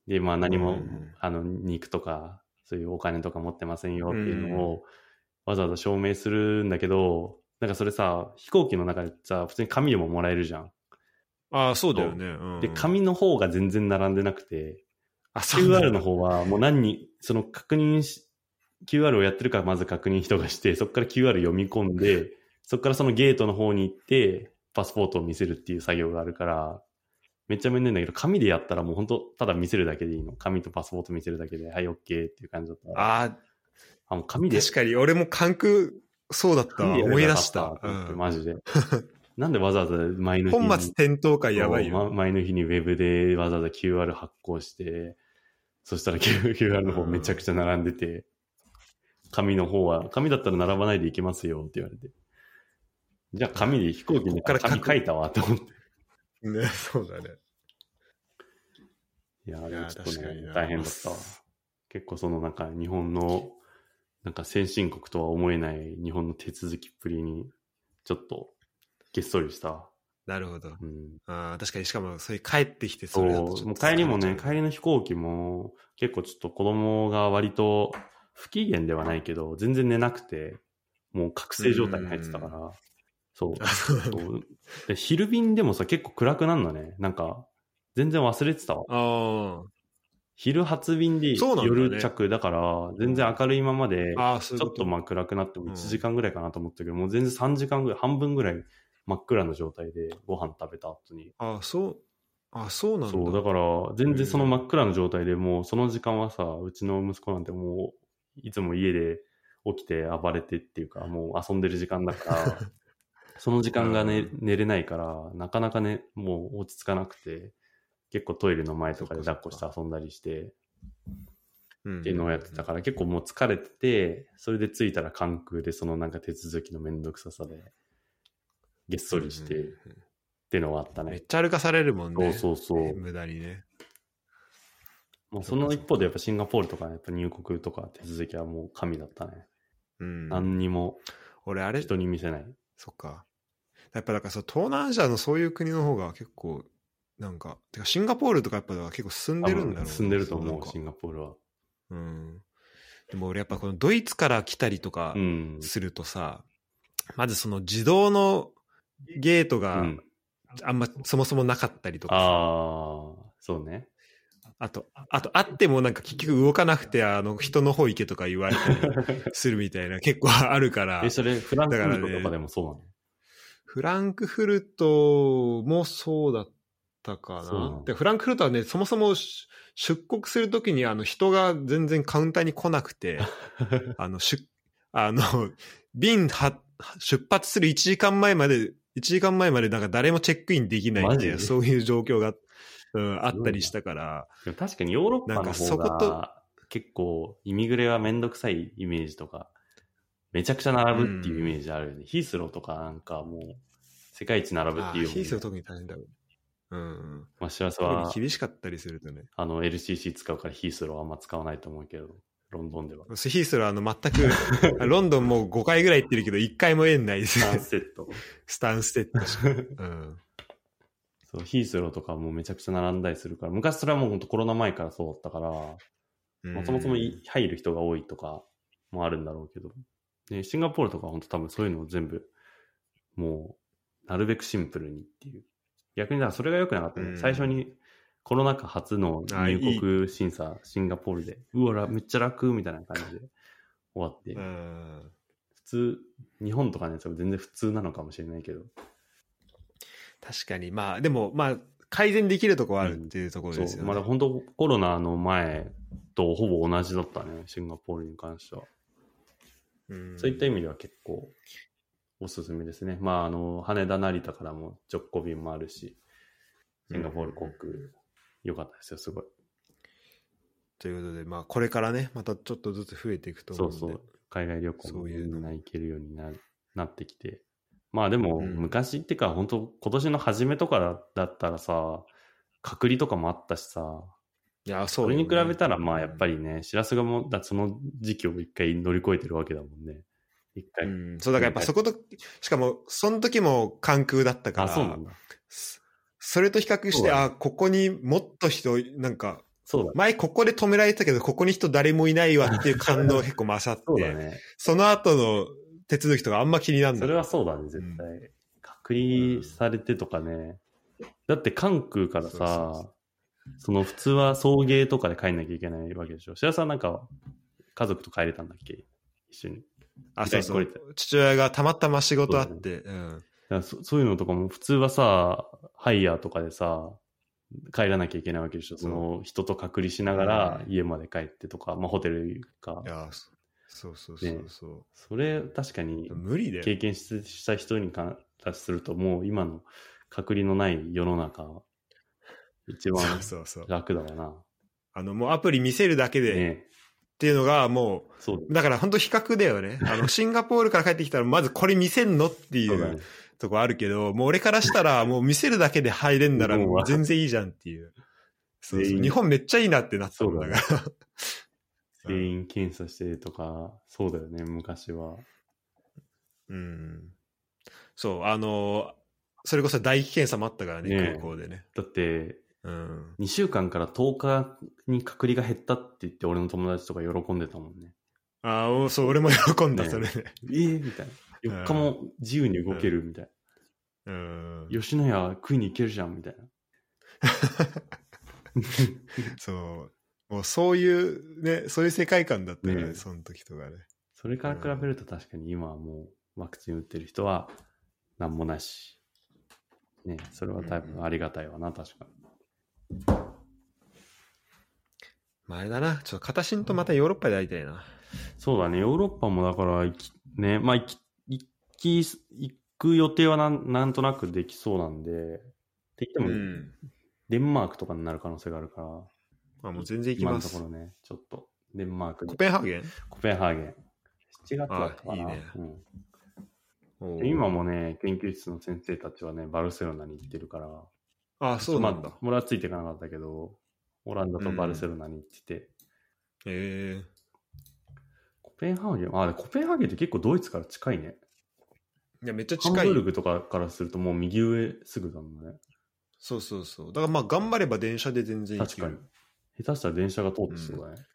S2: で、まあ何も、
S1: うん
S2: あの、肉とか、そういうお金とか持ってませんよっていうのを、わざわざ証明するんだけど、なんかそれさ、飛行機の中でさ、普通に紙でももらえるじゃん。
S1: ああ、そうだよね。う。ん
S2: で、紙の方が全然並んでなくて、QR
S1: だ。
S2: の方はもう何に、その確認し、QR をやってるかまず確認人がして、そこから QR 読み込んで、そこからそのゲートの方に行って、パスポートを見せるっていう作業があるから、めっちゃめんどいんだけど、紙でやったらもう本当ただ見せるだけでいいの。紙とパスポート見せるだけで、はい、OK っていう感じだった。あ、
S1: ああ、
S2: もう紙で、
S1: 確かに俺も関空、そうだった思い出したうん
S2: マジで。なんでわざわざ前の日に。
S1: 本末転倒感やばいよ。
S2: ま前の日にウェブでわざわざ QR 発行して、そしたら QR の方めちゃくちゃ並んでて、紙の方は、紙だったら並ばないでいけますよって言われて。じゃあ紙で飛行機に紙書いたわって思って。
S1: ね、そうだね。
S2: いや、
S1: いや
S2: でもちょっとね大変だったわ。結構そのなんか日本の、なんか先進国とは思えない日本の手続きっぷりに、ちょっと、げっそりしたわ。
S1: なるほど。
S2: うん。
S1: ああ、確かに、しかも、それ帰ってきて、
S2: そ
S1: れだとちょっ
S2: う、もう
S1: と
S2: 帰りもね、帰りの飛行機も、結構ちょっと子供が割と不機嫌ではないけど、全然寝なくて、もう覚醒状態に入ってたから、そう。
S1: あそう
S2: で昼便でもさ、結構暗くなるのね。なんか、全然忘れてたわ。
S1: ああ。
S2: 昼発便で夜着だから、全然明るいままで、ちょっとまあ暗くなっても
S1: うん
S2: 1時間ぐらいかなと思ったけど、もう全然3時間ぐらい、半分ぐらい真っ暗な状態でご飯食べた後に。
S1: あそう、あそうなんだ。
S2: そう、だから、全然その真っ暗な状態でもうその時間はさ、うちの息子なんてもう、いつも家で起きて暴れてっていうか、もう遊んでる時間だから、その時間が、ね
S1: うん
S2: 寝れないから、なかなかね、もう落ち着かなくて、結構トイレの前とかで抱っこして遊んだりして、
S1: うん
S2: っていうのをやってたから、結構もう疲れてて、それで着いたら関空でそのなんか手続きのめんどくささで、げっそりして、っていうのはあったね。
S1: めっちゃ歩かされるもんね。
S2: そうそうそう。
S1: 無駄にね。
S2: まあ、その一方でやっぱシンガポールとかね、やっぱ入国とか手続きはもう神だったね。
S1: うん。
S2: 何にも
S1: 俺、あれ、
S2: 人に見せない。
S1: そっか。やっぱだからそう東南アジアのそういう国の方が結構、なんか、てかシンガポールとかやっぱ結構進んでるんだろうな
S2: 進んでると思う、シンガポールは。
S1: うん。でも俺やっぱこのドイツから来たりとか
S2: うん。
S1: するとさ、まずその自動のゲート
S2: う
S1: が
S2: ん、
S1: あんまそもそもなかったりとかさ、
S2: ああ、そうね。
S1: あと、あと、あってもなんか結局動かなくて、あの、人の方行けとか言われたり するみたいな結構あるから。
S2: え、、それ、フランクフルトとかでもそうなの？
S1: フランクフルトもそうだったか
S2: な。
S1: でフランクフルトはね、そもそもし出国するときにあの人が全然カウンターに来なくて、あの、出、あの、便は、出発する1時間前まで、1時間前までなんか誰もチェックインできないっていう、そういう状況が、うん、あったりしたから、
S2: でも確かにヨーロッパの方
S1: こと
S2: が結構イミグレはめんどくさいイメージとか、めちゃくちゃ並ぶっていうイメージあるよね。ヒースローとかなんかもう世界一並ぶっていう
S1: ヒースは特に大変だろう。うん。
S2: まあ、しらす
S1: 特
S2: は
S1: に厳しかったりするとね。
S2: あの LCC 使うからヒースローはあんま使わないと思うけど、ロンドンでは。
S1: ヒースはあの全く、ロンドンもう5回ぐらい行ってるけど、1回も縁ないです
S2: サン
S1: ね。
S2: セット。
S1: スタンステッド。うん。
S2: そう、ヒースローとかもめちゃくちゃ並んだりするから、昔それはもう本当コロナ前からそうだったから、まあ、そもそもい入る人が多いとかもあるんだろうけど、ね、シンガポールとかは本当多分そういうのを全部、もう、なるべくシンプルにっていう。逆にだからそれが良くなかったね。
S1: うん
S2: 最初にコロナ禍初の入国審査、シンガポールで、うわら、めっちゃ楽みたいな感じで終わって、
S1: うん。
S2: 普通、日本とかのやつは全然普通なのかもしれないけど、
S1: 確かに。まあ、でも、まあ、改善できるとこはあるっていうところ
S2: そう
S1: ですよね。
S2: まだ本当コロナの前とほぼ同じだったね、シンガポールに関しては。
S1: うん
S2: そういった意味では結構おすすめですね。まあ、あの、羽田成田からも直行便もあるし、シンガポール航空、良かったですよ、すごい。
S1: ということで、まあ、これからね、またちょっとずつ増えていくと思うんで。
S2: そうそう。海外旅行もみんな行けるようにななってきて。まあでも、
S1: うん
S2: 昔ってか、本当今年の初めとかだだったらさ、隔離とかもあったしさ、
S1: いや、そう
S2: それに比べたら、まあやっぱりね、しらすがもう、だその時期を一回乗り越えてるわけだもんね。一回。
S1: うん、そうだからやっぱそこと、しかも、その時も関空だったから、
S2: あ、そうなんだ。
S1: そそれと比較して、あ、ここにもっと人、なんか、
S2: そうだね。
S1: 前ここで止められてたけど、ここに人誰もいないわっていう感動が結構勝って、
S2: そうだね。
S1: その後の手続きとかあんま気になるんだ
S2: それはそうだね、絶対。隔離されてとかね。だって関空からさ、その普通は送迎とかで帰んなきゃいけないわけでしょ。白さんなんか家族と帰れたんだっけ？一緒に。
S1: あ、そうそう。父親がたまたま仕事あって、うん。
S2: だからそそういうのとかも普通はさ、ハイヤーとかでさ、帰らなきゃいけないわけでしょ。その人と隔離しながら
S1: う
S2: 家まで帰ってとか、まあホテルか
S1: い。や、そそうそうそうそう。
S2: それ確かに
S1: 無理だよ。
S2: 経験しした人にからすると、もう今の隔離のない世の中、一番
S1: そうそうそう。
S2: 楽だわな。
S1: あの、もうアプリ見せるだけで
S2: ね
S1: っていうのがも
S2: そう
S1: う、だから本当比較だよね。あの、シンガポールから帰ってきたら、まずこれ見せんのっていう
S2: そうだね。
S1: とこあるけど、もう俺からしたら、もう見せるだけで入れんなら、もう全然いいじゃんっていう。そうそう。日本めっちゃいいなってなったもん
S2: だ
S1: から。
S2: 全員検査してとか、そうだよね、昔は。
S1: うん。そう、あの、それこそ唾液検査もあったからね、
S2: ねえ
S1: 空港でね。
S2: だって、
S1: うん。
S2: 2週間から10日に隔離が減ったって言って、俺の友達とか喜んでたもんね。
S1: ああ、おそう、俺も喜んだ、
S2: ね
S1: それで。
S2: ええみたいな。4日も自由に動けるみたい
S1: うん。
S2: な。吉野家食いに行けるじゃんみたいな。
S1: そう。もうそういう、ね、そういう世界観だったよね、
S2: ね
S1: その時とかね。
S2: それから比べると確かに今はもうワクチン打ってる人は何もなし。ね、それは多分ありがたいわな、確かに。
S1: まあ、あれだな、ちょっと片新とまたヨーロッパで会いたいな。
S2: そうだね、ヨーロッパもだから行き、ね、まあ行き、行き、行く予定はなんなんとなくできそうなんで、って言っても、
S1: うん。
S2: デンマークとかになる可能性があるから、
S1: あ、もう全然行き
S2: 今のと
S1: ます。
S2: ころね、ちょっと、デンマークに
S1: コペンハーゲン？
S2: コペンハーゲン。7月だったかな。
S1: あいいね
S2: うん今もね、研究室の先生たちはね、バルセロナに行ってるから、
S1: あ、そうなんだ
S2: まあ。俺はついていかなかったけど、オランダとバルセロナに行ってて、
S1: へえ
S2: コペンハーゲン、あ、でコペンハーゲンって結構ドイツから近いね。
S1: いや、めっちゃ
S2: ハン
S1: 近いよ。
S2: ブルグとかからするともう右上すぐだもんね。
S1: そうそうそう。だからまあ、頑張れば電車で全然行ける
S2: 確かに。下手したら電車が通ってそうだね。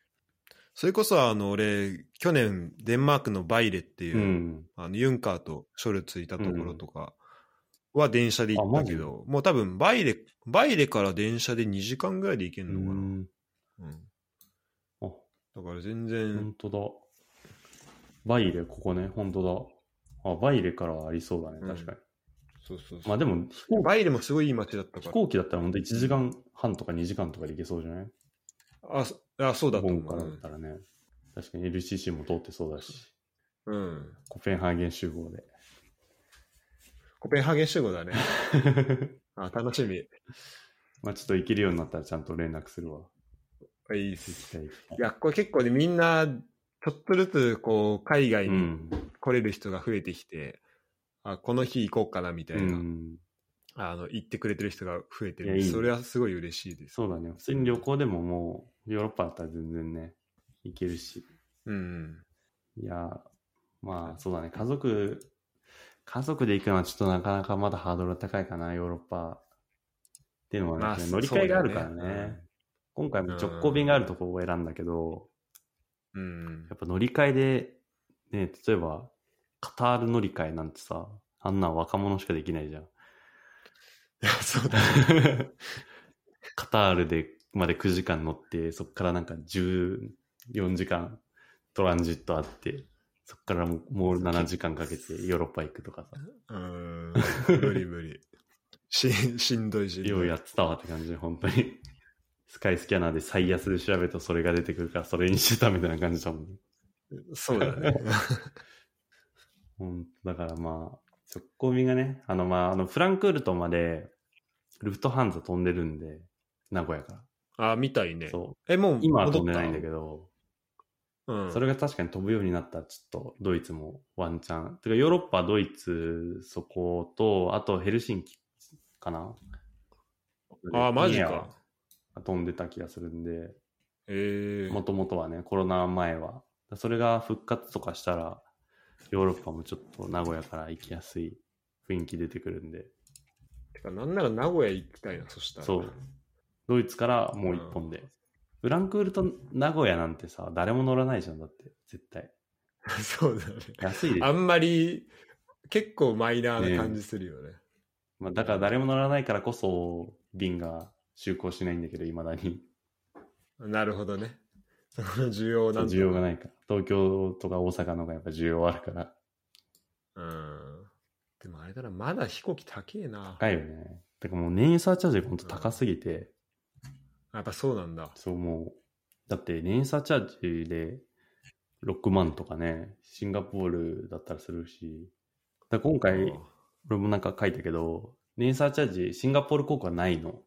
S1: それこそ、あの、俺、去年、デンマークのバイレっていう、
S2: うん。
S1: あのユンカーとショルツいたところとかは電車で行ったけど、もう多分バイレ、バイレから電車で2時間ぐらいで行け
S2: う
S1: るのかな。うん
S2: ん。あ、
S1: だから全然、
S2: 本当だ。バイレ、ここね、本当だ。あ、バイレからはありそうだね、
S1: うん
S2: 確かに。
S1: そうそうそう。
S2: まあでも、飛行
S1: バイレもすごいいい街だったから。
S2: 飛行機だったら本当1時間半とか2時間とかで行けそうじゃない？
S1: あ、そあそうだと思
S2: 本からだ
S1: う
S2: ったらね。確かに LCC も通ってそうだし、
S1: うん。うん。
S2: コペンハーゲン集合で。
S1: コペンハーゲン集合だね。あ、楽しみ。
S2: まあちょっと行けるようになったらちゃんと連絡するわ。
S1: あいいっす。
S2: い
S1: いや、これ結構ね、みんな、ちょっとずつ、こう、海外に
S2: うん。
S1: 来れる人が増えてきて、あ、この日行こうかな、みた
S2: う
S1: いな、
S2: ん。
S1: あの、行ってくれてる人が増えてる
S2: いやいいね
S1: それはすごい嬉しいです。
S2: そうだね。普通に旅行でももう、ヨーロッパだったら全然ね、行けるし。
S1: うん。
S2: いや、まあそうだね。家族、家族で行くのはちょっとなかなかまだハードルが高いかな、ヨーロッパ。っていうのはね、
S1: まあ
S2: 乗り換えがあるからね。
S1: そうだよね
S2: 今回も直行便があるところを選んだけど、
S1: うん
S2: や。っぱ乗り換えで、ね、例えば、カタール乗り換えなんてさ、あんなん若者しかできないじゃん。
S1: いや、そうだね。
S2: カタールでまで9時間乗って、そっからなんか14時間トランジットあって、そっからもうもう7時間かけてヨーロッパ行くとかさ、
S1: うん。無理無理。ししんどいしんどい。
S2: ようやってたわって感じで、本当に。スカイスキャナーで最安で調べるとそれが出てくるから、それにしてたみたいな感じだもんね。
S1: そうだね。
S2: うん、だからまあ、直行便がね、あのまあ、あの、フランクフルトまで、ルフトハンザ飛んでるんで、名古屋から。
S1: あ、みたいね。
S2: そ
S1: え、もう
S2: う。今は飛んでないんだけど、
S1: うん。
S2: それが確かに飛ぶようになったら、ちょっとドイツもワンチャン。てか、ヨーロッパ、ドイツ、そこと、あとヘルシンキかな？
S1: あ、マジか。
S2: が飛んでた気がするんで、
S1: ええ
S2: もともとはね、コロナ前は。それが復活とかしたら、ヨーロッパもちょっと名古屋から行きやすい雰囲気出てくるんで、
S1: てか、なんなら名古屋行きたいな、そしたら。
S2: そう。ドイツからもう一本で。フランクフルト、名古屋なんてさ、誰も乗らないじゃん、だって、絶対。
S1: そうだね。
S2: 安いで
S1: あんまり、結構マイナーな感じするよね。
S2: まあ、だから誰も乗らないからこそ、便が就航しないんだけど、いまだに。
S1: なるほどね。その需要なんだ
S2: 需要がないから。東京とか大阪の方がやっぱ需要あるから。
S1: うん。でもあれだな、まだ飛行機高えな。
S2: 高いよね。てかもう燃油サーチャージがほんと高すぎて、
S1: やっぱそうなんだ。
S2: そうもう、だって燃油サーチャージで6万とかね、シンガポールだったらするし、だ今回、俺もなんか書いたけど、燃油サーチャージ、シンガポール航空はないの。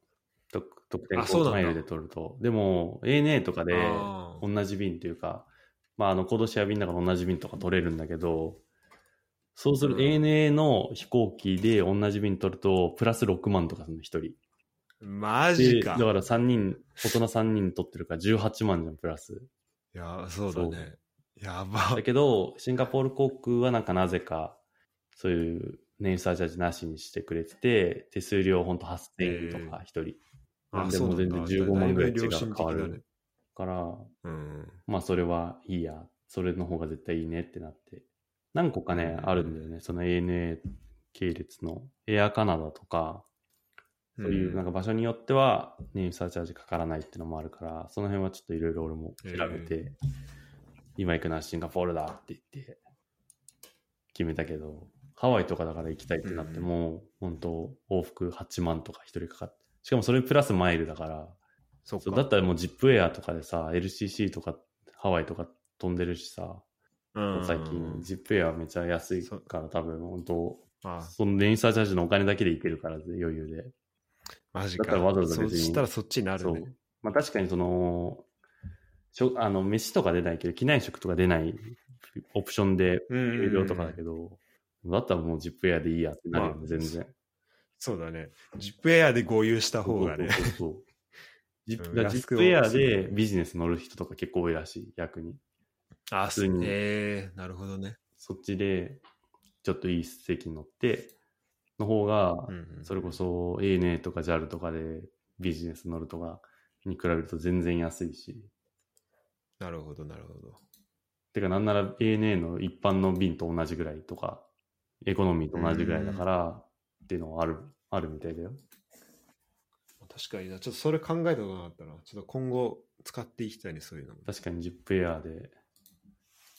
S2: 特特典
S1: あそうなんだ
S2: マイルで取ると。でも、ANA とかで同じ便っていうか、まあ、あの、コードシェア便だから同じ便とか取れるんだけど、そうする ANA の飛行機で同じ便取ると、プラス6万とかするの、1人。
S1: マ
S2: で
S1: ジか。
S2: だから3人、大人3人取ってるから18万じゃん、プラス。
S1: いや、そうだね。やば
S2: だ。けど、シンガポール航空はなんかなぜか、そういう燃油サーチャージなしにしてくれてて、手数料ほんと8000円とか1人。なんでもう全然15万ぐらい違う変わる。から、
S1: うん。
S2: まあそれはいいや。それの方が絶対いいねってなって。何個かね、あるんだよね。その ANA 系列の。エアカナダとか、そういうなんか場所によってはネームサーチャージかからないっていうのもあるから、その辺はちょっといろいろ俺も調べて、今行くのはシンガポールだって言って決めたけど、ハワイとかだから行きたいってなっても、本当往復8万とか一人かかって、しかもそれプラスマイルだから、
S1: そ
S2: うだったらもうジップエアとかでさ、LCC とかハワイとか飛んでるしさ、
S1: うん
S2: 最近ジップエアめっちゃ安いから多分本当、
S1: あ
S2: そのレインサーチャージのお金だけで行けるから余裕で。
S1: マジか。
S2: だったらわざわざ
S1: そ
S2: 別に
S1: したらそっちになる
S2: そう
S1: ね。。
S2: まあ確かにその、しょあの、飯とか出ないけど、機内食とか出ないオプションで有料とかだけど、だったらもうジップエアでいいやってなるよね、
S1: まあ
S2: 全然。
S1: そうだね。ジップエアで合流した方がね。
S2: そうそうそうジップ
S1: う
S2: ジップエアでビジネス乗る人とか結構多いらしい、逆に。
S1: あ、
S2: 普通に
S1: えー、なるほどね。
S2: そっちで、ちょっといい席に乗って、の方がそれこそ ANA とか JAL とかでビジネス乗るとかに比べると全然安いし。
S1: なるほど、なるほど。
S2: てか、なんなら ANA の一般の便と同じぐらいとか、エコノミーと同じぐらいだから、っていうのはある、あるみたいだよ。
S1: 確かにな。ちょっとそれ考えたことなかったな。ちょっと今後使っていきたいね、そういうのも。
S2: 確かにジップエアで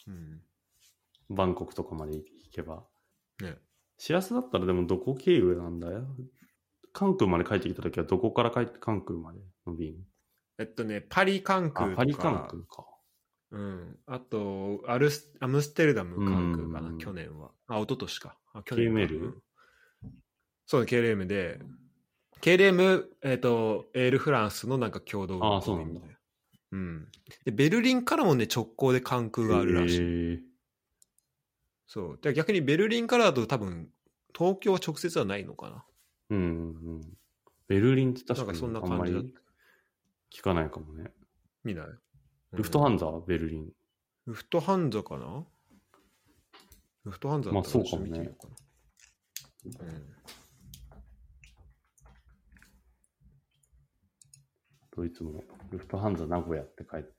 S1: うん。
S2: バンコクとかまで行けば。
S1: ね。
S2: シラスだったらでもどこ経由なんだよ。関空まで帰ってきた時はどこから帰って関空までの便
S1: えっとね、パリ関空と、か。
S2: あパリ関空か。
S1: うん。あと、アルス、アムステルダム関空かな、
S2: うん
S1: 去年は。あ、一昨年か。あ、去年か
S2: KML？
S1: そうね、KLM で、KLM、えっ、と、エールフランスのなんか共同
S2: あそうなんだ
S1: みたいなうん。で、ベルリンからもね、直行で関空があるらしい。そう。で逆にベルリンからだと多分、東京は直接はないのかな。
S2: うんうんうん。ベルリンって確かに
S1: なんかそんな
S2: あんま
S1: 感じ
S2: 聞かないかもね。
S1: 見ない、
S2: ルフトハ
S1: ン
S2: ンザベルリン。
S1: ルフトハンザかな？ルフトハンザだったら
S2: まあそうかもね
S1: ちょっと見てみようかなうん
S2: ドイツもルフトハンザ名古屋って書いて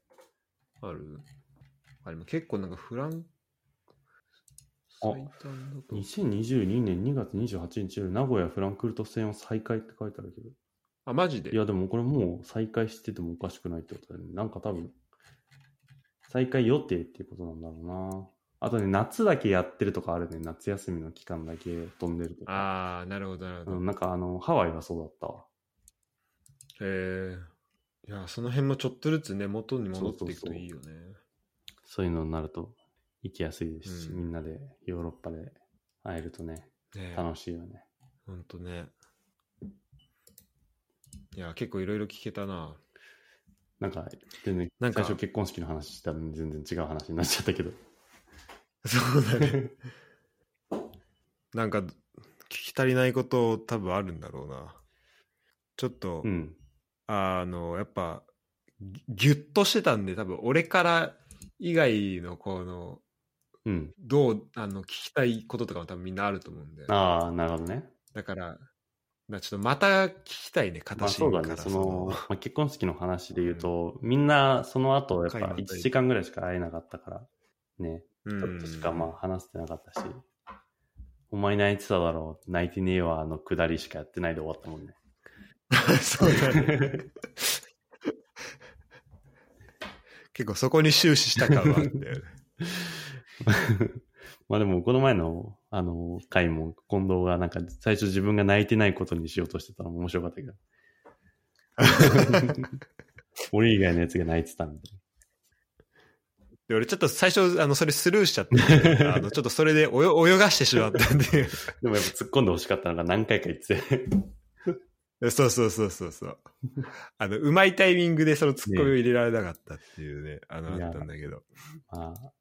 S1: ある？あ、でも結構なんかフラン、
S2: あ
S1: 最短だと。
S2: 2022年2月28日より名古屋フランクフルト線を再開って書いてあるけど。
S1: あ、マジで？
S2: いや、でもこれもう再開しててもおかしくないってことだよね。なんか多分、再開予定っていうことなんだろうな。あとね、夏だけやってるとかあるね。夏休みの期間だけ飛んでるとか。
S1: ああ、なるほど、なるほど。
S2: うん、なんかあの、ハワイがそうだったわ。
S1: へえいや、その辺もちょっとずつね、元に戻っていくといいよね。
S2: そういうのになると行きやすいですし、
S1: うん
S2: みんなでヨーロッパで会えるとね、
S1: ね
S2: 楽しいよね。
S1: ほんとね。いや、結構いろいろ聞けたな。
S2: なんか、全然
S1: なんか
S2: 最初結婚式の話したのに全然違う話になっちゃったけど。
S1: そうだね。なんか、聞き足りないこと多分あるんだろうな。ちょっと、
S2: うん。
S1: あの、やっぱ、ぎぎゅっとしてたんで、多分俺から以外のこの、
S2: うん。
S1: どう、あの、聞きたいこととかも多分みんなあると思うんで。
S2: ああ、なるほどね。
S1: だから、なちょっとまた聞きたいね、
S2: まあ
S1: 形から、
S2: そうだね。その、まあ、結婚式の話で言うと、みんなその後やっぱ
S1: 回また
S2: 1時間ぐらいしか会えなかったから、ね。
S1: うん
S2: ちょっとしかまあ話してなかったし、お前泣いてただろう、泣いてねえわのくだりしかやってないで終わったもんね。
S1: そうだね。結構そこに終始した感はあったよね。
S2: まあでも、この前の、あの、回も、近藤がなんか、最初自分が泣いてないことにしようとしてたのも面白かったけど。俺以外のやつが泣いてたみたい
S1: で俺ちょっと最初、あの、それスルーしちゃって、あの、ちょっとそれで泳泳がしてしまったんで。
S2: な。でもやっぱ突っ込んで欲しかったのが何回か言ってて。
S1: そうそうそうそうそう。あの、うまいタイミングでそのツッコミを入れられなかったっていうね、あの、あったんだけど。
S2: まあ、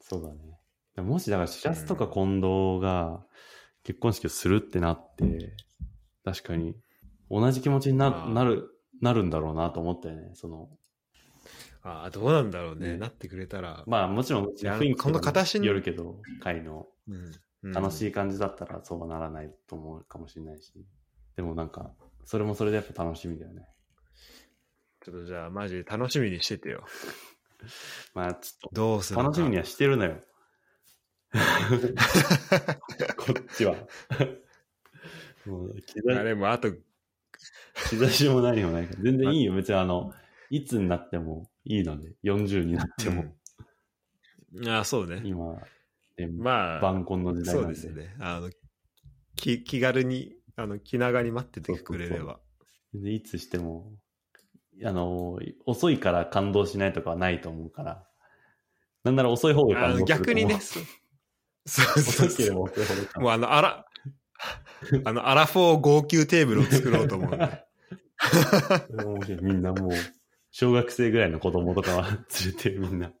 S2: そうだね。でももしだから、しらすとか近藤が結婚式をするってなって、確かに同じ気持ちにななる、なるんだろうなと思ったよね。その、
S1: ああ、どうなんだろうね。
S2: ね
S1: なってくれたら。
S2: まあもちろん
S1: や
S2: 雰囲気
S1: この形に
S2: よるけど、会の
S1: うん
S2: 楽しい感じだったらそうはならないと思うかもしれないし。でもなんか、それもそれでやっぱ楽しみだよね。
S1: ちょっとじゃあ、マジで楽しみにしててよ。
S2: まあちょっ
S1: どうする
S2: 楽しみにはしてるのよ。こっちは。もう、気
S1: あ
S2: だ
S1: でもあと
S2: 日差しも何もないから。全然いいよ。別にあの、いつになってもいいので、40になっても。
S1: うん、あそうね。
S2: 今、ね、
S1: まあ、
S2: 晩婚の時代なんで。
S1: そうですね。あの、気気軽に、あの、気長に待っててくれれば。
S2: でいつしても、あの、遅いから感動しないとかはないと思うから。なんなら遅い方が感動する
S1: 逆にね、そうそうそうそう。もうあの、あら、あの、アラフォー号泣テーブルを作ろうと思う、ね。
S2: みんなもう、小学生ぐらいの子供とかは連れてみんな。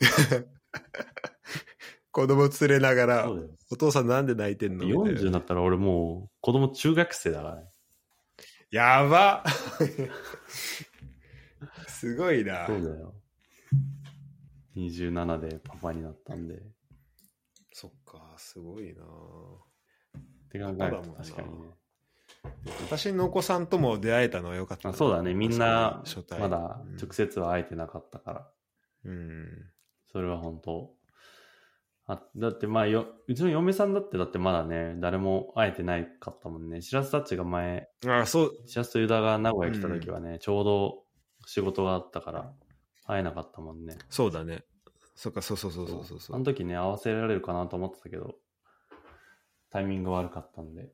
S1: 子供連れながら、お父さんなんで泣いてんの
S2: ?40 になったら俺もう、子供中学生だからね。
S1: やば すごいな。
S2: そうだよ。27でパパになったんで。
S1: そっか、すごいな。
S2: って考えると確かにね。
S1: 私のお子さんとも出会えたのはよかった、
S2: そうだね、みんな、まだ直接は会えてなかったから。
S1: うん。
S2: それは本当あ、だってまあよ、うちの嫁さんだってだってまだね、誰も会えてないかったもんね。白洲たちが前、
S1: あそう。
S2: 白洲とユダが名古屋来た時はね、うん、ちょうど仕事があったから会えなかったもんね。
S1: そうだね。そっか、そうそうそうそうそう
S2: あの時ね、合わせられるかなと思ってたけど、タイミング悪かったんで。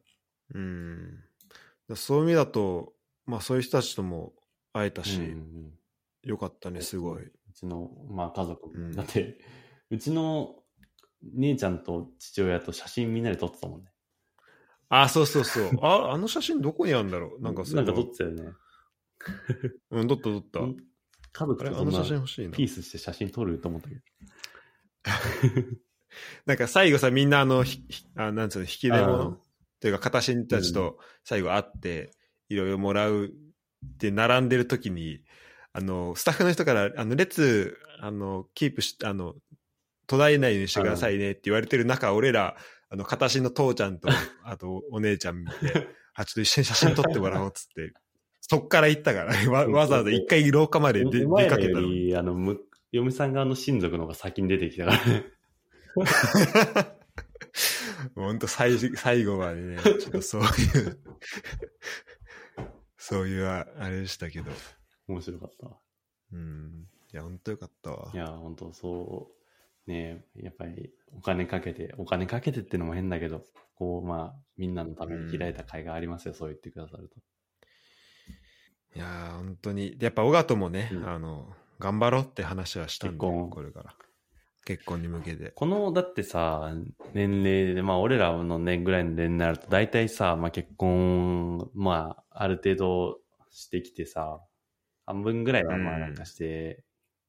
S1: うん。そういう意味だと、まあそういう人たちとも会えたし、うんうん、よかったね、すごい。う
S2: ちの、まあ家族も、うん、だって、うちの姉ちゃんと父親と写真みんなで撮ってたもんね。
S1: あ、そうそうそう。あ、あの写真どこにあるんだろう？なんか
S2: なんか撮ってたよね。
S1: うん、撮った撮った。
S2: 家族と
S1: そんなピ
S2: ースして写真撮ると思ったけど。
S1: なんか最後さ、みんなあの、ひあなんつうの、引き出物というか、片新たちと最後会って、いろいろもらうって並んでる時に、あの、スタッフの人から、あの、列、あの、キープし、あの、途絶えないようにしてくださいねって言われてる中、俺ら、あの、片新の父ちゃんと、あと、お姉ちゃん見て、あ、ちょっと一緒に写真撮ってもらおうっつって、そっから行ったから、ね、わわざわざ一回廊下まで出出かけたの。
S2: あの、む、嫁さん側の親族の方が先に出てきたからね。
S1: 本当最最後までね、ちょっとそういうそういうあれでしたけど。
S2: 面白かった
S1: うん。いや、本当よかったわ。
S2: いや、本当そうねやっぱりお金かけて、お金かけてってのも変だけど、こう、まあ、みんなのために開いた会がありますよ、うん、そう言ってくださると。
S1: いやー、本当に。やっぱ、尾形もね、うん、あの、頑張ろうって話はしたんで、これから。結婚に向けて。
S2: この、だってさ、年齢で、まあ、俺らの年ぐらいの年齢になると、大体さ、まあ、結婚、まあ、ある程度してきてさ、半分ぐらいはまあ、なんかして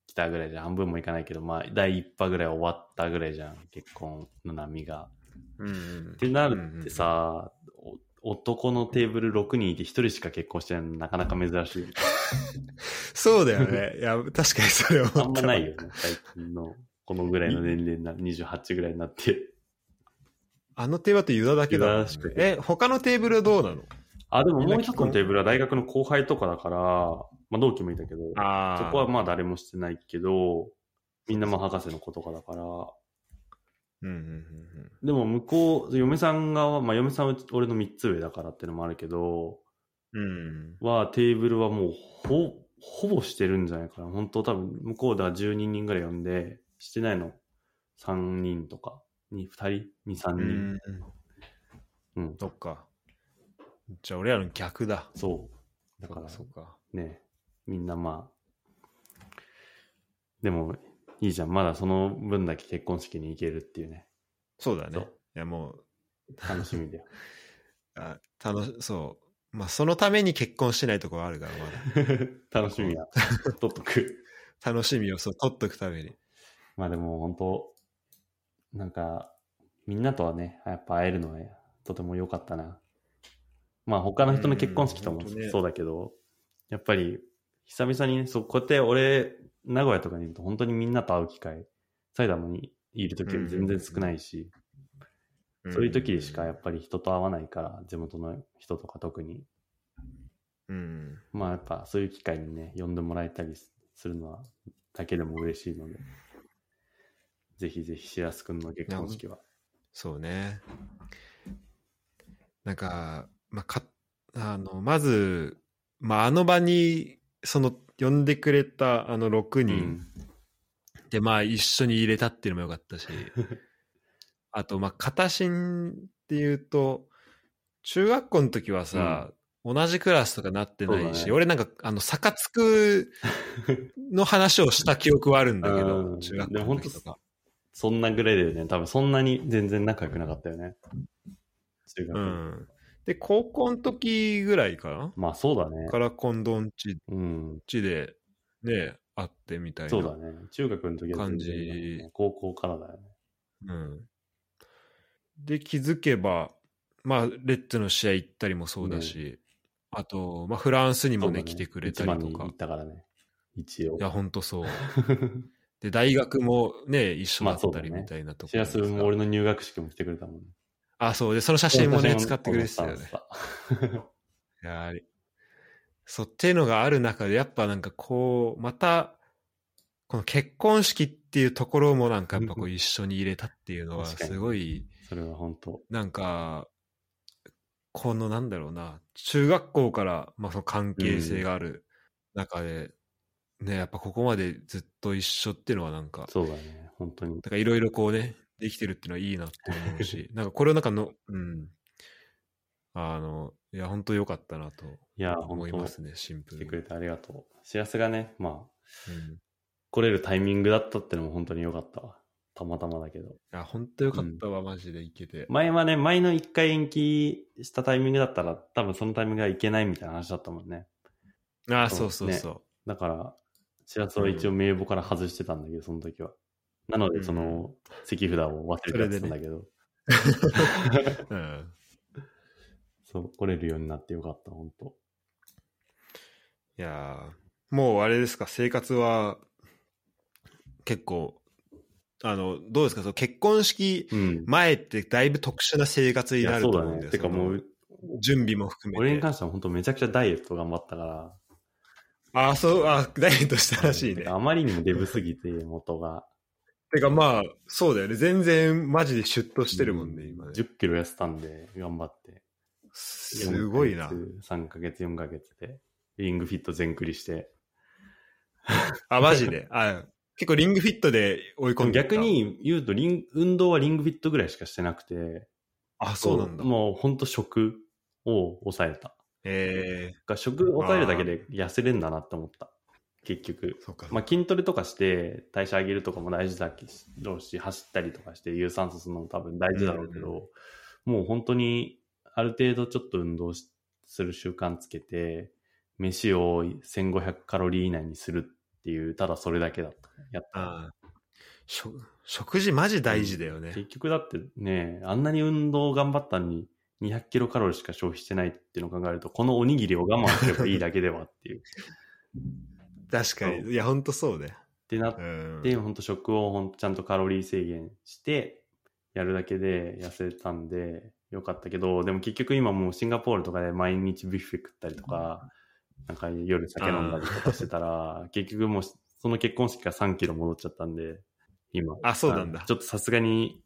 S2: きたぐらいじゃ、ん、半分もいかないけど、まあ、第一波ぐらい終わったぐらいじゃん、結婚の波が。
S1: うん、うん、
S2: ってなるってさ、うんうん男のテーブル6人いて1人しか結婚してないのなかなか珍しい。
S1: そうだよね。いや、確かにそれは。
S2: あんまないよね、最近の。このぐらいの年齢な、28ぐらいになって。
S1: あのテーブルってユダだけだ、ね、え、他のテーブルはどうなの？
S2: あ、でももう一つのテーブルは大学の後輩とかだから、まあ同期もいたけど、そこはまあ誰もしてないけど、みんなまあ博士の子とかだから、
S1: うんうんうんうん、
S2: でも向こう、嫁さんが、まあ嫁さんは俺の3つ上だからっていうのもあるけ
S1: ど、うん、
S2: はテーブルはもうほほぼしてるんじゃないかな。本当多分向こうでは12人ぐらい呼んで、してないの3人とか、2, 2人 ?2、3人。
S1: うん。そっか。じゃあ俺らの逆だ。
S2: そう。だから、
S1: そうか。
S2: ね、みんなまあ、でも、いいじゃん。まだその分だけ結婚式に行けるっていうね。
S1: そうだね。いや、もう。
S2: 楽しみだよ。
S1: あ楽し、そう。まあ、そのために結婚してないところあるから、ま
S2: だ。楽しみや。取っとく。
S1: 楽しみをそう、取っとくために。
S2: まあでも本当、なんか、みんなとはね、やっぱ会えるのはとても良かったな。まあ他の人の結婚式ともそうだけど、やっぱり久々にね、そう、こうやって俺、名古屋とかにいると本当にみんなと会う機会、サイダムにいる時より全然少ないし、そういう時しかやっぱり人と会わないから、地元の人とか特に。
S1: うん。
S2: まあやっぱそういう機会にね、呼んでもらえたりするのは、だけでも嬉しいので。ぜひぜひ、しらすくんの結婚式は。
S1: そうね。なんか、まあ、か、あの、まず、まあ、あの場に、その、呼んでくれたあの6
S2: う
S1: 人
S2: ん。
S1: で、まあ、一緒に入れたっていうのもよかったし、あと、まあ、片新っていうと、中学校の時はさ、同じクラスとかなってないし、
S2: ね
S1: 俺なんか、あの、逆つく の話をした記憶はあるんだけ
S2: う
S1: ど、
S2: ん
S1: 中学校の時とか。
S2: そんなぐらいだよね。多分そんなに全然仲良くなかったよね。中学。
S1: うん。で、高校の時ぐらいかな？
S2: まあそうだね。
S1: から近藤んち
S2: うん。
S1: ちで、ね、会ってみたいな。
S2: そうだね。中学の時は全然
S1: 感じ
S2: ね高校からだよね。
S1: うん。で、気づけば、まあ、レッツの試合行ったりもそうだし、あと、まあ、フランスにもね、来てくれたりとか
S2: 一番に行っ。たからね。一応
S1: い。や、ほんとそう。で、大学もね、一緒だったり
S2: まあそうだね
S1: みたいなとこ
S2: シラス
S1: ろでさ
S2: も俺の入学式も来てくれたもんね。
S1: あ、そう。で、その写真もね、
S2: 私
S1: 使ってくれてたよね。いやそうっていうのがある中でやっぱなんかこうまたこの結婚式っていうところもなんかやっぱこう一緒に入れたっていうのはすごい
S2: それは本当。
S1: なんかこのなんだろうな中学校からまあその関係性がある中で、ねやっぱここまでずっと一緒っていうのはなんか
S2: そうだね。本当に。
S1: だからいろいろこうね、できてるっていうのはいいなって思うし、なんかこれをなんかの、うん。あの、いや、本当良かったなと
S2: いや、
S1: 思いますね、シンプルに。
S2: 来てくれてありがとう。シラスがね、まあ、
S1: うん、い
S2: 来れるタイミングだったってのも本当に良かったわ。たまたまだけど。
S1: や、本当良かったわ、マジで行けて。
S2: 前はね、前の一回延期したタイミングだったら、多分そのタイミングがいけないみたいな話だったもんね。
S1: ああ、
S2: そ
S1: そううそうそう。
S2: だから、シラスは一応名簿から外してたんだけど、その時は。なので、
S1: うん
S2: その、席札を忘れてたんだけど、
S1: うん。
S2: そう、来れるようになってよかった、本当
S1: いやーもうあれですか、生活は結構、あの、どうですか、その結婚式
S2: うん。
S1: 前ってだいぶ特殊な生活になる
S2: そうだね。
S1: と思うんだよ
S2: てかも、
S1: そうの準備も含めて。
S2: 俺に関しては本当めちゃくちゃダイエット頑張ったから。
S1: ああ、そう、あダイエットしたらしいね
S2: あまりにもデブすぎて、元が。
S1: てかまあ、そうだよね。全然マジでシュッとしてるもんね、
S2: う
S1: 今ね。
S2: 10キロ痩せたんで、頑張って。
S1: すごいな。
S2: 3ヶ月、4ヶ月で。リングフィット全クリして。
S1: あ、マジで？あ結構リングフィットで追い込んで
S2: 逆。に言うとリン、運動はリングフィットぐらいしかしてなくて。
S1: あ、そうなんだ。
S2: もう本当食を抑えた。
S1: ええ
S2: だから食抑えるだけで痩せれんだなって思った。結局。まあ、筋トレとかして代謝上げるとかも大事だけどうし、走ったりとかして有酸素するのも多分大事だろうけど、もう本当にある程度ちょっと運動しする習慣つけて、飯を1500カロリー以内にするっていう、ただそれだけだった。やった。
S1: 食食事マジ大事だよね。
S2: 結局だってね、あんなに運動頑張ったのに200キロカロリーしか消費してないっていうのを考えると、このおにぎりを我慢すればいいだけではっていう。
S1: 確かに。いや、ほんとそうだよ。
S2: ってなっ
S1: うん。
S2: で、本当食をほんとちゃんとカロリー制限して、やるだけで痩せたんで、よかったけど、でも結局今もうシンガポールとかで毎日ビュッフェ食ったりとか、なんか夜酒飲んだりとかしてたら、結局もうその結婚式から3キロ戻っちゃったんで、今。
S1: あそうなんだ
S2: ちょっとさすがに、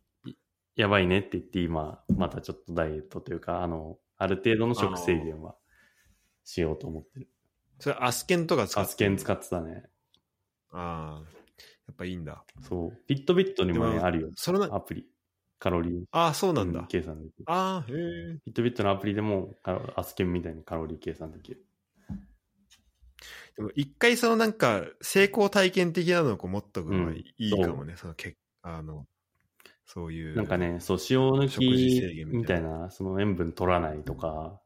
S2: やばいねって言って今、またちょっとダイエットというか、あの、ある程度の食制限はしようと思ってる。
S1: それアスケンとか使って
S2: アスケン使ってたね。
S1: ああ。やっぱいいんだ。
S2: そう。フィットビットにもね、あるよ。
S1: それな、
S2: アプリ。カロリー。
S1: ああ、そうなんだ。
S2: うん計算できる。
S1: ああ、へえ。
S2: フィットビットのアプリでも、カロアスケンみたいにカロリー計算できる。
S1: でも一回そのなんか成功体験的なのをこう持っとくのはいいかもね。そのけあの、そういう。
S2: なんか、ね、そう、塩抜
S1: 食事制限みたいな
S2: きみたいな、その塩分取らないとか、
S1: うん、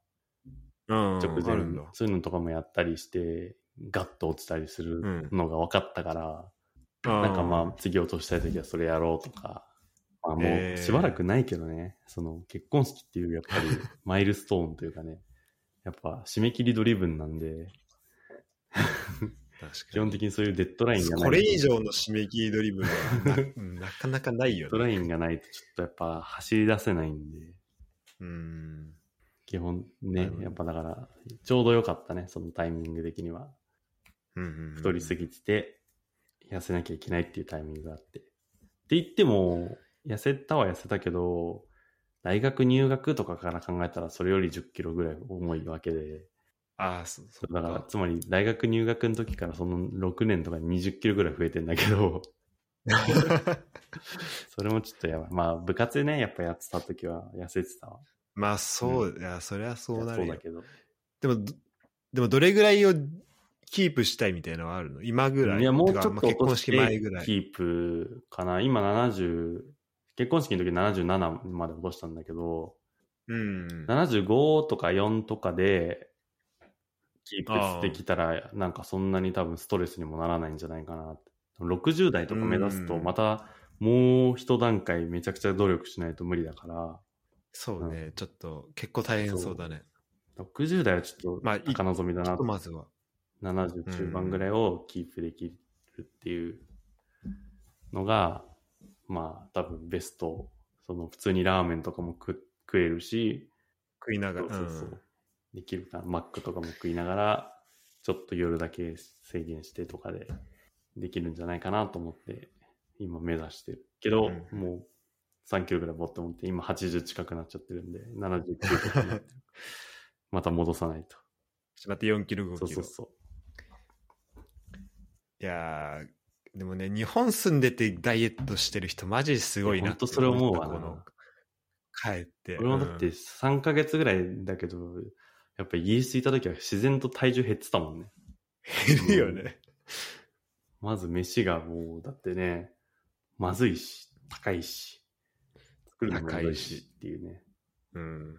S2: 直前。そういうのとかもやったりして、ガッと落ちたりするのが分かったから、なんかまあ、次落としたい時はそれやろうとか、まあも
S1: えー
S2: うしばらくないけどね、その結婚式っていうやっぱり マイルストーンというかね、やっぱ締め切りドリブンなんで、基本的にそういうデッドラインがない。
S1: これ以上の締め切りドリブンはなうん なかなかないよね。
S2: デッドラインがないとちょっとやっぱ走り出せないんで、
S1: うん。
S2: 基本ねやっぱだから、ちょうど良かったね、そのタイミング的には。
S1: うんうんうん
S2: 太りすぎてて、痩せなきゃいけないっていうタイミングがあって。って言っても、痩せたは痩せたけど、大学入学とかから考えたらそれより10キロぐらい重いわけで、
S1: ああ、そそっ
S2: だから、
S1: か。
S2: つまり大学入学の時からその6年とか20キロぐらい増えてんだけど、それもちょっとやばい。まあ、部活でね、やっぱやってた時は痩せてたわ。
S1: まあそう、いや、そりゃそうなるよ
S2: そうだ。けど。
S1: でも、どでもどれぐらいをキープしたいみたいなのはあるの？今ぐらい
S2: いや、もうちょっと
S1: 結婚式前ぐらい。
S2: キープかな。今70、結婚式の時77まで落としたんだけど、
S1: うん。
S2: 75とか4とかで、キープできたら、なんかそんなに多分ストレスにもならないんじゃないかなって。60代とか目指すと、
S1: うん
S2: またもう一段階めちゃくちゃ努力しないと無理だから、
S1: そうね、ちょっと結構大変そうだね。
S2: 60代はちょっと
S1: まあい
S2: 高望みだな
S1: っとまずは。
S2: 70中盤ぐらいをキープできるっていうのが、まあ多分ベスト。その普通にラーメンとかも食食えるし、
S1: 食いながら。
S2: そうそうそう
S1: うん
S2: できるかな。マックとかも食いながら、ちょっと夜だけ制限してとかでできるんじゃないかなと思って、今目指してる。けど、
S1: うん
S2: もう3キロぐらいボって思って、今80近くなっちゃってるんで、79とかになってるまた戻さないと。
S1: ちょっと待って、4キロ、5キロ。
S2: そうそうそう。
S1: いやー、でもね、日本住んでてダイエットしてる人、マジすごいなって
S2: いやほんとそれ思うわな
S1: この帰って。
S2: 俺もだって
S1: うん
S2: 3ヶ月ぐらいだけど、やっぱりイギリスいた時は自然と体重減ってたもんね。
S1: 減るよね。
S2: まず飯がもう、だってね、まずいし、高いし、作るのもまずいしっていうね。
S1: うん。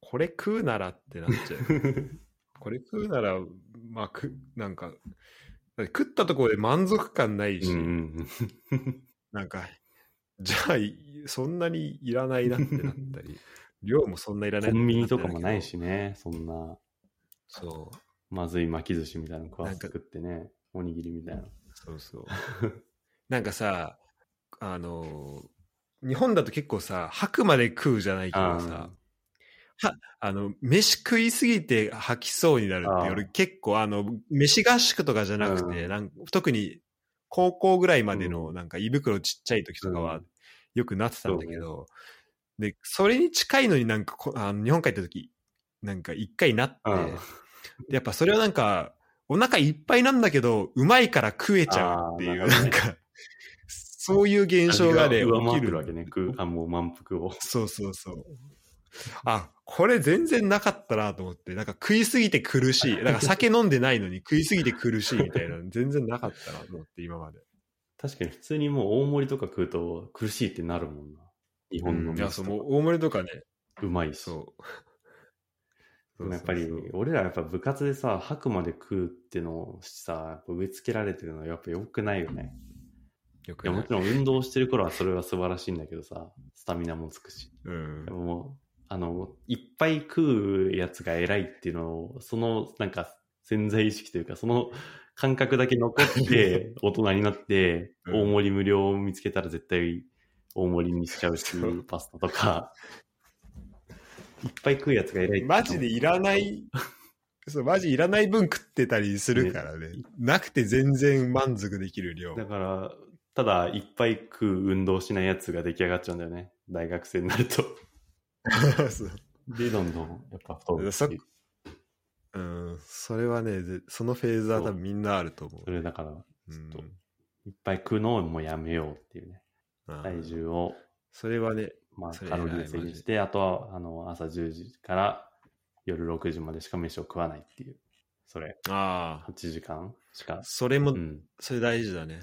S1: これ食うならってなっちゃう。これ食うなら、まあ、く、なんか、だって食ったところで満足感ないし、
S2: うんうんうん。
S1: なんか、じゃあい、そんなにいらないなってなったり、量もそんないらない
S2: コンビニとかもないしね、そんな、
S1: そう。
S2: まずい巻き寿司みたいなの食わ
S1: なんか
S2: 作ってね、おにぎりみたいな。
S1: そうそう。なんかさ、あの、日本だと結構さ、吐くまで食うじゃないけどさ、は、あの、飯食いすぎて吐きそうになるって、俺結構あの、飯合宿とかじゃなくて、
S2: うん。
S1: なん特に高校ぐらいまでの
S2: うん。
S1: なんか胃袋ちっちゃい時とかは
S2: うん。
S1: よくなってたんだけど、で、それに近いのになんかこあの日本帰った時、なんか一回なって、
S2: うん。
S1: でやっぱそれはなんか、お腹いっぱいなんだけど、うまいから食えちゃうっていう、
S2: な
S1: んか、そういう現象がね、起きる
S2: わけね、あ、もう満腹を。
S1: そうそうそう。あ、これ全然なかったなと思って、なんか食いすぎて苦しい。なんか酒飲んでないのに 食いすぎて苦しいみたいなの全然なかったなと思って、今まで。
S2: 確かに普通にもう大盛りとか食うと苦しいってなるもんな。日本の
S1: いや、そう、
S2: 飯とか
S1: もう大盛りとかね、
S2: うまいし。
S1: そう。
S2: やっぱり俺らやっぱ部活でさ、吐くまで食うってのをさ、植え付けられてるのはやっぱ良くないよね。
S1: よくない
S2: もちろん 運動してる頃はそれは素晴らしいんだけどさ、スタミナもつくし。
S1: うん
S2: で。もあの、いっぱい食うやつが偉いっていうのを、そのなんか潜在意識というか、その感覚だけ残って、大人になって、
S1: うん
S2: 大盛り無料を見つけたら絶対大盛りにしちゃうし パスタとか。いっぱい食うやつが偉い
S1: マジでいらない、そう、マジいらない分食ってたりするからね。なくて全然満足できる量。
S2: だから、ただいっぱい食う運動しないやつが出来上がっちゃうんだよね。大学生になると。で、どんどんやっぱ太るう。
S1: うん、それはね、ぜそのフェーズは多分みんなあると思う。
S2: それだから、
S1: うん
S2: ちょっといっぱい食うのをもうやめようっていうね。
S1: うん
S2: 体重を、
S1: それはね、
S2: まあ、カロリー制限して、あとは、あの、朝10時から夜6時までしか飯を食わないっていう。それ、
S1: ああ、
S2: 8時間しか。
S1: それも、
S2: うん。
S1: それ大事だね。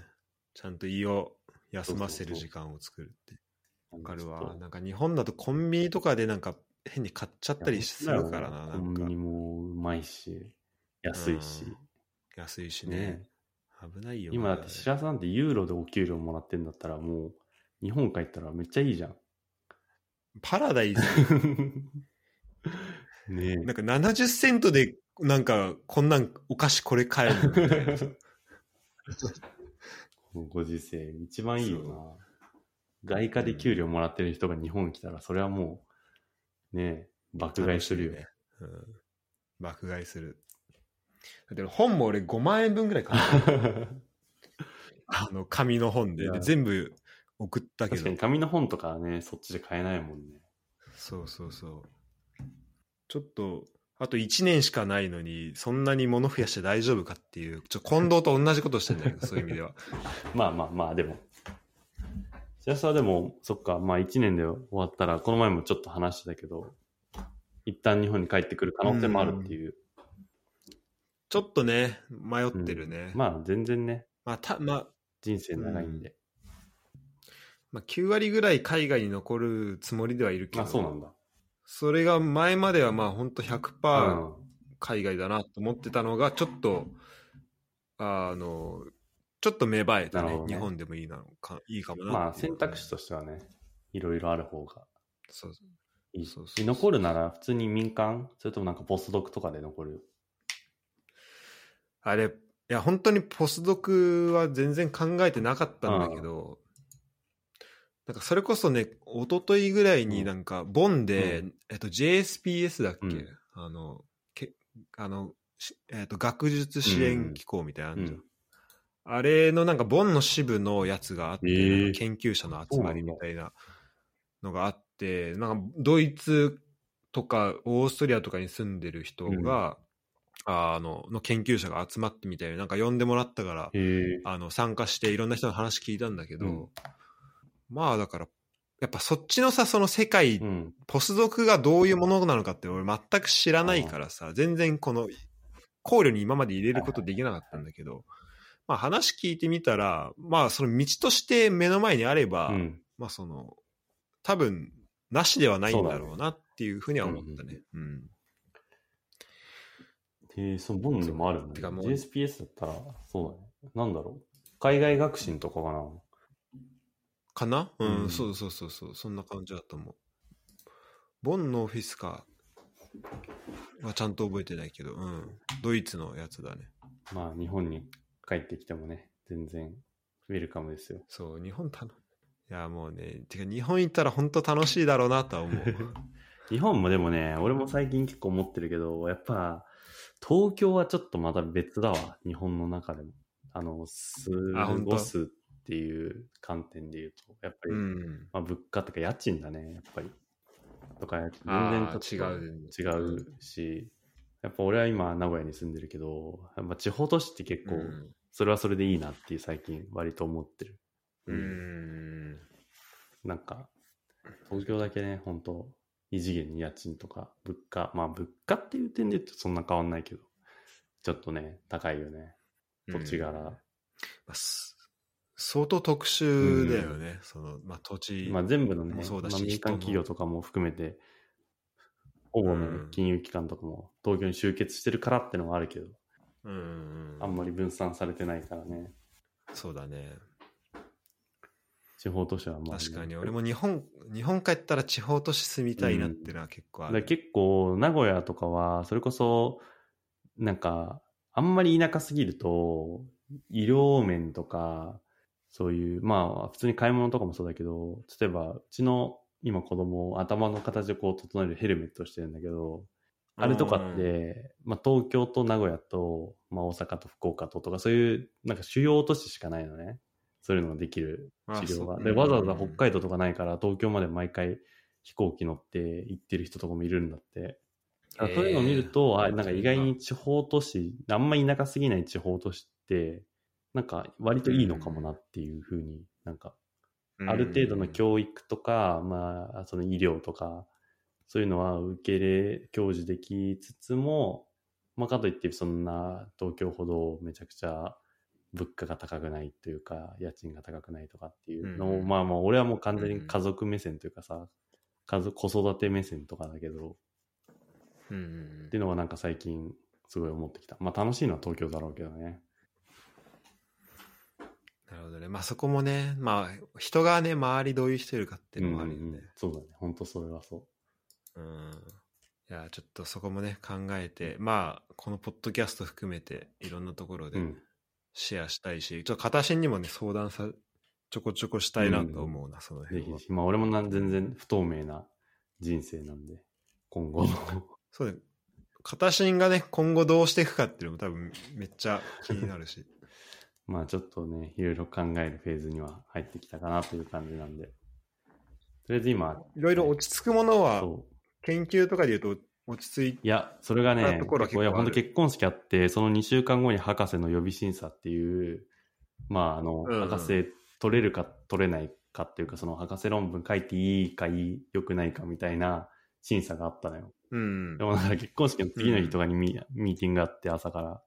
S1: ちゃんと胃を休ませる時間を作るって。わかるわ。なんか日本だとコンビニとかでなんか変に買っちゃったりするからな。なんか
S2: コンビニもうまいし、安いし。
S1: 安いしね。
S2: ね
S1: 危ないよ。
S2: 今だって白洲さんってユーロでお給料もらってんだったらもう、日本帰ったらめっちゃいいじゃん。
S1: パラダイス。
S2: ねえ。
S1: なんか70セントで、なんか、こんなんお菓子これ買えるみたいな。
S2: このご時世、一番いいよ
S1: そ
S2: な。外貨で給料もらってる人が日本来たら、それはもう、ねえ、爆買いするよ。
S1: ねうん爆買いする。だって本も俺5万円分ぐらい買った。あの、紙の本で全部送ったけど
S2: 確かに。紙の本とかはね、そっちで買えないもんね。
S1: そうそうそう。ちょっと、あと1年しかないのに、そんなに物増やして大丈夫かっていう、ちょ近藤と同じことしてんだけど、そういう意味では。
S2: まあまあまあ、でも。幸せはでも、そっか、まあ1年で終わったら、この前もちょっと話してたけど、一旦日本に帰ってくる可能性もあるっていう。
S1: ちょっとね、迷ってるね。
S2: まあ全然ね、
S1: まあ、た、まあ、
S2: 人生長いんで。
S1: まあ、9割ぐらい海外に残るつもりではいるけど、
S2: あ、そうなんだ。
S1: それが前まではまあ本当
S2: う
S1: 100%
S2: ん。
S1: 海外だなと思ってたのが、ちょっと、あの、ちょっと芽生えたね。
S2: ね。
S1: 日本でもいいなのか、いいかもな
S2: まあ選択肢としてはね、いろいろある方が
S1: そう。
S2: いい。
S1: そうそう
S2: 残るなら普通に民間？それともなんかポストドクとかで残る？
S1: あれ、いや、本当にポスドクは全然考えてなかったんだけど、なんかそれこそね、一昨日ぐらいになんか、ボンで、
S2: う
S1: えっと、JSPS だっけ、
S2: うん。
S1: あの、けあの、しえっと、学術支援機構みたいなのあるじゃん。
S2: うん。
S1: あれのなんか、ボンの支部のやつがあって、
S2: へー。
S1: 研究者の集まりみたいなのがあって、なんか、ドイツとかオーストリアとかに住んでる人が、あの、の研究者が集まってみたいな、なんか呼んでもらったから。あの、参加していろんな人の話聞いたんだけど、
S2: うん
S1: まあだから、やっぱそっちのさ、その世界、
S2: うん。
S1: ポスドクがどういうものなのかって俺全く知らないからさ、全然この考慮に今まで入れることできなかったんだけど、まあ話聞いてみたら、まあその道として目の前にあれば、
S2: うん。
S1: まあその、多分、なしではないんだろうなっていうふうには思ったね。うん。
S2: へえ、そう、ボンでもあるんだ、ね。JSPS だったら、そうだね。なんだろう。海外学習とかかな。
S1: かな？うん、
S2: うん
S1: そうそうそうそう、そんな感じだと思う。ボンのオフィスかはちゃんと覚えてないけど、うん。ドイツのやつだね。
S2: まあ、日本に帰ってきてもね、全然、ウェルカムですよ。
S1: そう、日本たの、いや、もうね、てか日本行ったら本当楽しいだろうなとは思う。
S2: 日本もでもね、俺も最近結構思ってるけど、やっぱ、東京はちょっとまた別だわ。日本の中でも。あの、過
S1: あ本当？
S2: ごすっていう観点で言うと、やっぱり、
S1: うん。
S2: まあ、物価とか家賃だね、やっぱり。とか、全
S1: あ
S2: 然
S1: ー
S2: ちょっと
S1: 違う
S2: 違うし、やっぱ俺は今名古屋に住んでるけど、やっぱ地方都市って結構、
S1: うん
S2: それはそれでいいなっていう最近割と思ってる。
S1: う。ん。
S2: なんか、東京だけね、本当異次元に家賃とか物価、まあ物価っていう点で言うとそんな変わんないけど、ちょっとね、高いよね。土地柄。
S1: まあす相当特殊だよね。その、まあ土地。
S2: まあ全部のね、
S1: もそうだし
S2: まあ民間企業とかも含めて、ほぼね、
S1: うん
S2: 金融機関とかも東京に集結してるからってのがあるけど、
S1: うんうんうん。
S2: あんまり分散されてないからね。
S1: そうだね。
S2: 地方都市はまあ、
S1: 確かに、俺も日本、日本帰ったら地方都市住みたいなってのは結構ある。
S2: だから結構、名古屋とかは、それこそ、なんか、あんまり田舎すぎると、医療面とか、そういう、まあ、普通に買い物とかもそうだけど、例えば、うちの今子供、頭の形をこう整えるヘルメットをしてるんだけど、あれとかって、まあ、東京と名古屋と、まあ、大阪と福岡ととか、そういう、なんか主要都市しかないのね。そういうのができる治療が。で、わざわざ北海道とかないから、東京まで毎回飛行機乗って行ってる人とかもいるんだって。そういうのを見ると、あ、なんか意外に地方都市、あんま田舎すぎない地方都市って、なんか割といいのかもなっていうふうになんか、
S1: うん
S2: ある程度の教育とか、まあ、その医療とか、そういうのは受け入れ、享受できつつも、まあ、かといってそんな東京ほどめちゃくちゃ物価が高くないというか、家賃が高くないとかっていうのを、
S1: うん
S2: まあまあ、俺はもう完全に家族目線というかさ、家族、子育て目線とかだけど、
S1: うんうん
S2: っていうのはなんか最近すごい思ってきた。まあ楽しいのは東京だろうけどね。
S1: なるほどね。まあそこもね、まあ人がね、周りどういう人いるかっていうのもあるよ
S2: うんうん
S1: ね。
S2: そうだね。本当それはそう。
S1: うん。いや、ちょっとそこもね、考えて、まあ、このポッドキャスト含めて、いろんなところで
S2: うん。
S1: シェアしたいし、ちょっと片心にもね、相談さ、ちょこちょこしたいなと思うな、その辺は。
S2: ぜひ、まあ俺もなん全然不透明な人生なんで、今後の。
S1: そうね。片心がね、今後どうしていくかっていうのも多分めっちゃ気になるし。
S2: まあちょっとね、いろいろ考えるフェーズには入ってきたかなという感じなんで。とりあえず今、
S1: いろいろ落ち着くものは。研究とかで言うと落ち着い
S2: いや、それがね、いや、本当結婚式あって、その2週間後に博士の予備審査っていう、まあ、あの、
S1: うんうん
S2: 博士取れるか取れないかっていうか、その博士論文書いていいかいい、良くないかみたいな審査があったのよ。
S1: うん
S2: で。もなんか結婚式の次の日とかにミ,、ミーティングがあって朝から、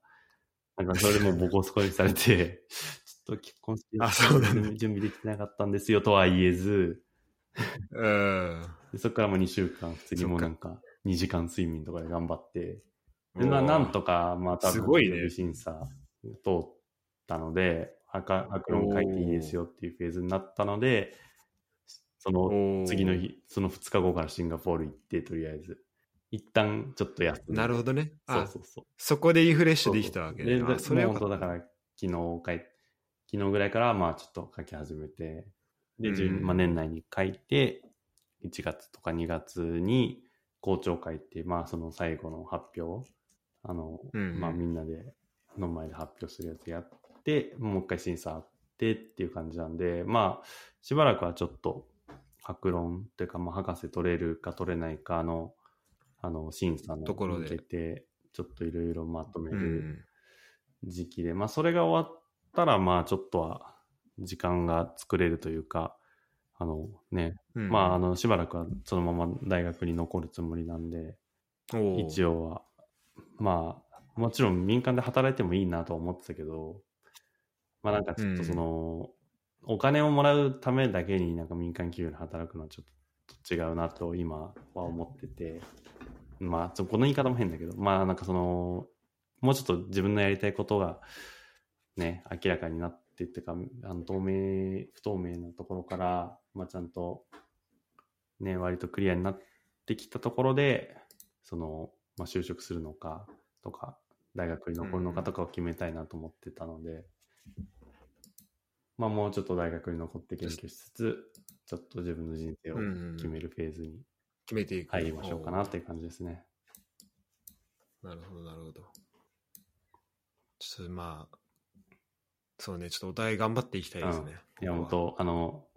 S2: なんかそれでもうボコスコにされて、ちょっと結婚式
S1: あそうなんだ。
S2: 準備できてなかったんですよとは言えず、
S1: うん。
S2: でそこからもう2週間普通にもうなんか2時間睡眠とかで頑張って、でまあなんとかまあ多分
S1: すごいね。
S2: 審査通ったので、白白論書いていいですよっていうフェーズになったので、その次の日、その2日後からシンガポール行って、とりあえず。一旦ちょっと休んで。
S1: なるほどね。あ
S2: そうそうそう。
S1: そこでリフレッシュできたわけね。それ
S2: 本当だから、昨日書い、昨日ぐらいからまあちょっと書き始めて、で、
S1: うん
S2: 12まあ、年内に書いて、1月とか2月に校長会って、まあその最後の発表、あの、
S1: うん
S2: まあみんなでの前で発表するやつやって、もう一回審査あってっていう感じなんで、まあしばらくはちょっと白論というか、まあ博士取れるか取れないかの、あの、審査の
S1: ところで。
S2: 向けて、ちょっといろいろまとめ
S1: う
S2: る
S1: ん。
S2: 時期で、まあそれが終わったら、まあちょっとは時間が作れるというか、あのね、
S1: うん。
S2: まああのしばらくはそのまま大学に残るつもりなんで、一
S1: 応。
S2: 応は、まあもちろん民間で働いてもいいなとは思ってたけど、まあなんかちょっとその、お金をもらうためだけになんか民間企業で働くのはちょっと違うなと今は思ってて、まあちょこの言い方も変だけど、まあなんかその、もうちょっと自分のやりたいことがね、明らかになってっていうか、あの透明、不透明なところから、まあちゃんとね、割とクリアになってきたところで、その、まあ就職するのかとか、大学に残るのかとかを決めたいなと思ってたので、まあもうちょっと大学に残って研究しつつ、ちょっと自分の人生を決めるフェーズに
S1: 決めていく。
S2: 入りましょうかなっていう感じですね。
S1: なるほど、なるほど。ちょっとまあ、そうね、ちょっとお互い頑張っていきたいですね。
S2: いや、
S1: ここは
S2: 本当あの、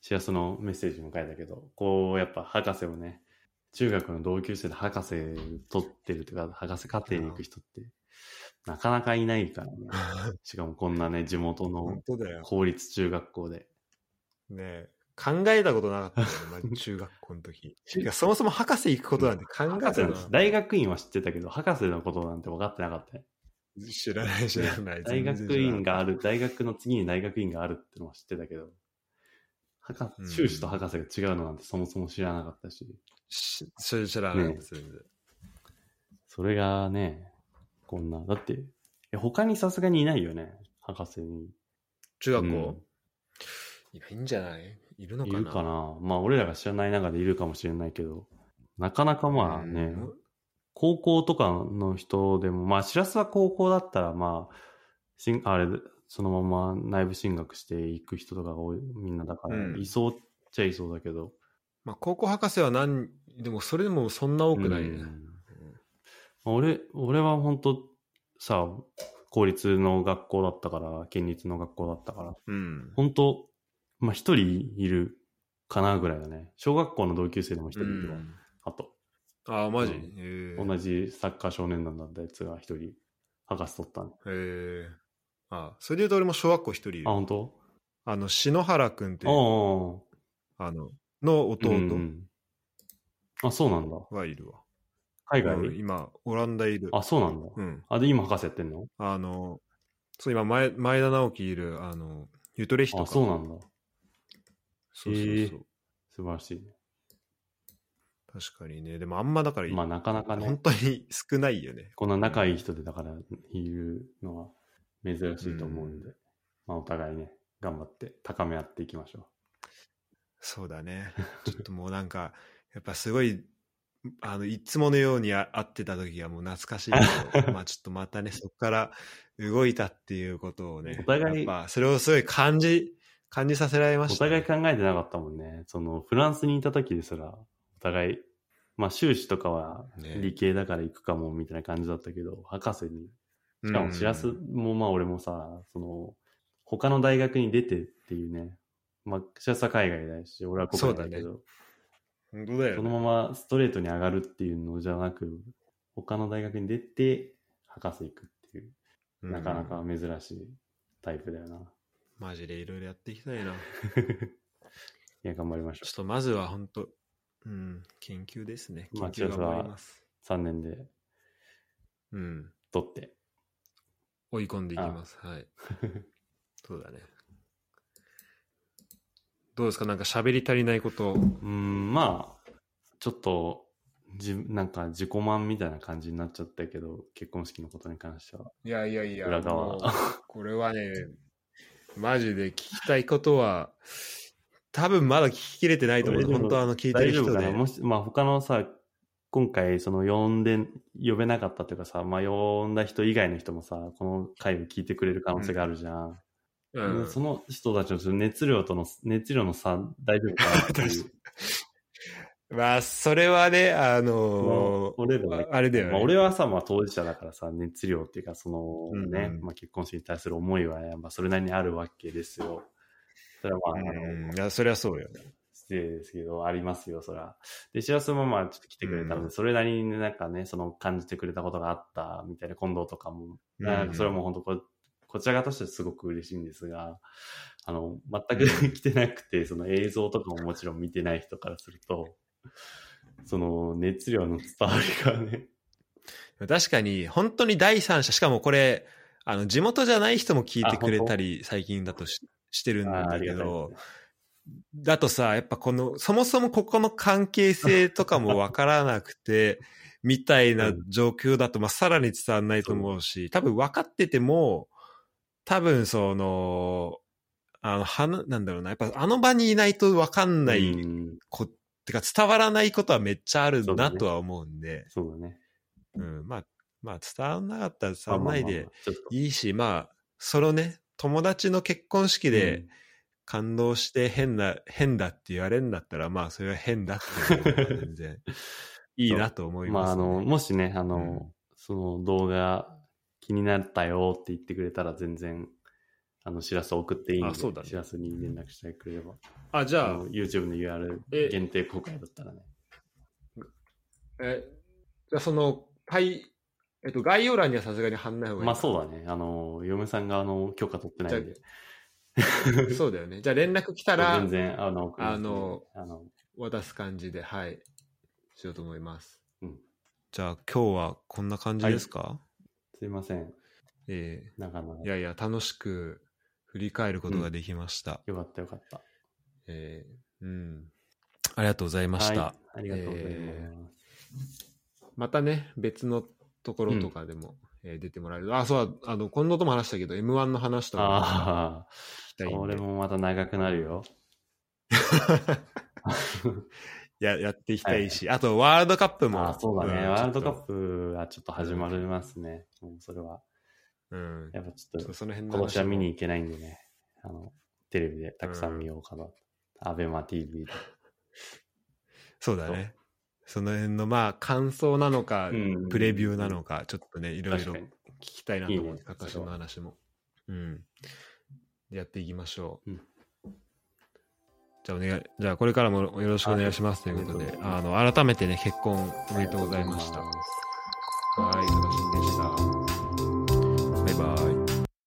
S2: シラスのメッセージも書いたけど、こう、やっぱ博士をね、中学の同級生で博士取ってるというか、博士課程に行く人って、なかなかいないからね。しかもこんなね、地元の。公立中学校で。
S1: ねえ考えたことなかったよね、まあ中学校の時。そもそも博士行くことなんて考えたの
S2: 大学院は知ってたけど、博士のことなんて分かってなかったね。
S1: 知らない、知らない。
S2: 大学院がある、大学の次に大学院があるってのは知ってたけど、博
S1: うん
S2: 修士と博士が違うのなんてそもそも知らなかったし、
S1: しそれ知らない
S2: ね
S1: です、全然。
S2: それがね、こんな、だって、他にさすがにいないよね、博士に。
S1: 中学校、
S2: うん
S1: いないんじゃない？いるの
S2: い
S1: かな？
S2: るかな？まあ、俺らが知らない中でいるかもしれないけど、なかなかまあね、
S1: うん。
S2: 高校とかの人でも、まあ、しらすは高校だったら、まあ、しんあれ、そのまま内部進学していく人とかが多い、みんなだから、
S1: うん。
S2: いそうっちゃいそうだけど、
S1: まあ、高校博士は何、でもそれでもそんな多くないね。
S2: うん。まあ俺、俺は本当さ、公立の学校だったから、県立の学校だったから、
S1: うん。
S2: 本当まあ一人いるかなぐらいだね。小学校の同級生でも一人いるわ。
S1: うん
S2: あと、
S1: ああ、マジ、
S2: うん同じサッカー少年団だったやつが一人、博士取ったの。
S1: へえあそれで言うと俺も小学校一人いる
S2: あ、本当？
S1: あの、篠原くんっていう、
S2: ああ。
S1: あの、の弟
S2: うんうんあ、そうなんだ。
S1: はいるわ。
S2: 海外、
S1: うん今、オランダいる。
S2: あ、そうなんだ。
S1: うん。
S2: あ、で、今博士やってんの？
S1: あの、そう、今前、前田直樹いる、あの、ユトレヒとか。
S2: あ、そうなんだ。
S1: そうそうそう。
S2: へえ素晴らしいね。
S1: 確かにね。でもあんまだから、
S2: まあなかなかね
S1: 本、当に少ないよね。
S2: こんな仲いい人でだからいるのは珍しいと思うんで、まあお互いね、頑張って高め合っていきましょ
S1: そうだね。ちょっともうなんか、やっぱすごい、あの、いつものようにあ会ってた時はもう懐かしいけど、まあちょっとまたね、そこから動いたっていうことをね、
S2: お互い
S1: やっぱそれをすごい感じ、感じさせられました、ね。
S2: 互い考えてなかったもんね。そのフランスにいた時ですら、お互い、まあ修士とかは
S1: ね。
S2: 理系だから行くかもみたいな感じだったけど、博士に。しかもしらす
S1: うん
S2: もまあ俺もさ、その、他の大学に出てっていうね、まあ、シャスは海外だし、俺は国内だけど、
S1: 本当だよ、
S2: そのままストレートに上がるっていうのじゃなく、他の大学に出て、博士行くっていう、
S1: うん。
S2: なかなか珍しいタイプだよな。
S1: マジでいろいろやっていきたいな。
S2: いや、頑張りましょ
S1: ちょっとまずは本当、うん、研究ですね。研
S2: まあ
S1: 究頑張ります。
S2: う。3年で
S1: うん。
S2: 取って。
S1: 追い込んでいきます。はい。そうだね。どうですか？なんか喋り足りないこと。
S2: うん、まあ、ちょっと、じなんか自己満みたいな感じになっちゃったけど、結婚式のことに関しては。
S1: いやいやいや、
S2: 裏側
S1: これはね、マジで聞きたいことは、多分まだ聞ききれてないと思う。本当あの聞いて
S2: 大
S1: る人で。
S2: もし、まあ他のさ、今回その呼んで、呼べなかったというかさ、まあ呼んだ人以外の人もさ、この回を聞いてくれる可能性があるじゃん。
S1: うん
S2: その人たちの熱量との、熱量の差大丈夫かなっていう。
S1: まあ、それはね、あのー
S2: 俺らは
S1: あれだよね。
S2: まあ、俺はさ、まあ当事者だからさ、熱量っていうか、その
S1: うんうん
S2: ね、まあ結婚式に対する思いは、やっぱそれなりにあるわけですよ。それはまあ、あの
S1: うん、いや、そりゃそうよ。
S2: 失礼ですけど、ありますよ、それは。で、しらすもまあちょっと来てくれたので、
S1: うん
S2: それなりになんかね、その感じてくれたことがあったみたいな、近藤とかも、
S1: うん
S2: なんかそれはもう本当こ、こちら側としてはすごく嬉しいんですが、あの、全く 来てなくて、その映像とかももちろん見てない人からすると、その熱量の伝わりがね、
S1: 確かに、本当に第三者、しかもこれ、あの、地元じゃない人も聞いてくれたり、最近だとししてるんだけど
S2: で、
S1: だとさ、やっぱこの、そもそもここの関係性とかもわからなくて、みたいな状況だと、まあ、さらに伝わんないと思うし、多分分かってても、多分その、あの、はな、なんだろうな、やっぱあの場にいないと分かんない
S2: うん。
S1: こ、てか伝わらないことはめっちゃあるなとは思うんで、
S2: そうだね。
S1: うん、まあ、まあ、伝わんなかったら伝わんないで
S2: まあまあまあちょっと。
S1: いいし、まあ、そのね、友達の結婚式で
S2: うん。
S1: 感動して変な、変だって言われるんだったら、まあ、それは変だっていうのは全然 いいなと思い
S2: まあ、
S1: ます、ね。
S2: あの、もしね、あの、
S1: うん。
S2: その動画気になったよって言ってくれたら全然、あの、知らせ送っていいんで、
S1: あそうだね
S2: 知らせに連絡してくれれば。
S1: あ、じゃあ
S2: あの、YouTube の URL
S1: え
S2: 限定公開だったらね。
S1: え、じゃあその、はい、えっと、概要欄にはさすがに貼んない方がいい。
S2: まあそうだね。あの、嫁さんがあの、許可取ってないんで。
S1: そうだよね。じゃあ連絡来たら
S2: 全、然、あの、送ります
S1: あの、
S2: あの、
S1: 渡す感じで、はい、しようと思います。
S2: うん
S1: じゃあ今日はこんな感じですか、
S2: すいません。
S1: え
S2: なかなか
S1: えい。やいや、楽しく振り返ることができました。
S2: よかったよかった。
S1: ええうん。ありがとうございました。
S2: はい。ありがとうござい
S1: え
S2: ます。
S1: またね、別のところとかでも、えー出てもらえる。あ、そうだ、あの、近藤とも話したけど、M1 の話とか
S2: ああ、
S1: 聞きたいんで。
S2: これもまた長くなるよ。
S1: ややっていきたいし、あとワールドカップも。
S2: ああ、そうだね。
S1: ん
S2: ワールドカッ。プはちょっと始まりますね。もうそれは。
S1: とうん。
S2: やっぱちょっと
S1: その辺の
S2: 今年は見に
S1: 話
S2: 行けないんでね。あの、テレビでたくさん見ようかな。アベマ TV で。
S1: もそうだね。その辺の、まあ、感想なのか、
S2: うん
S1: プレビューなのか、ちょっとね、いろいろ聞きたいなと思う。
S2: いいね
S1: カカシの話も。うん。やっていきましょう。
S2: うん
S1: じゃあお願い、じゃあこれからもよろしくお願いしますということで、あの、改めてね、結婚おめでとうございました。はい。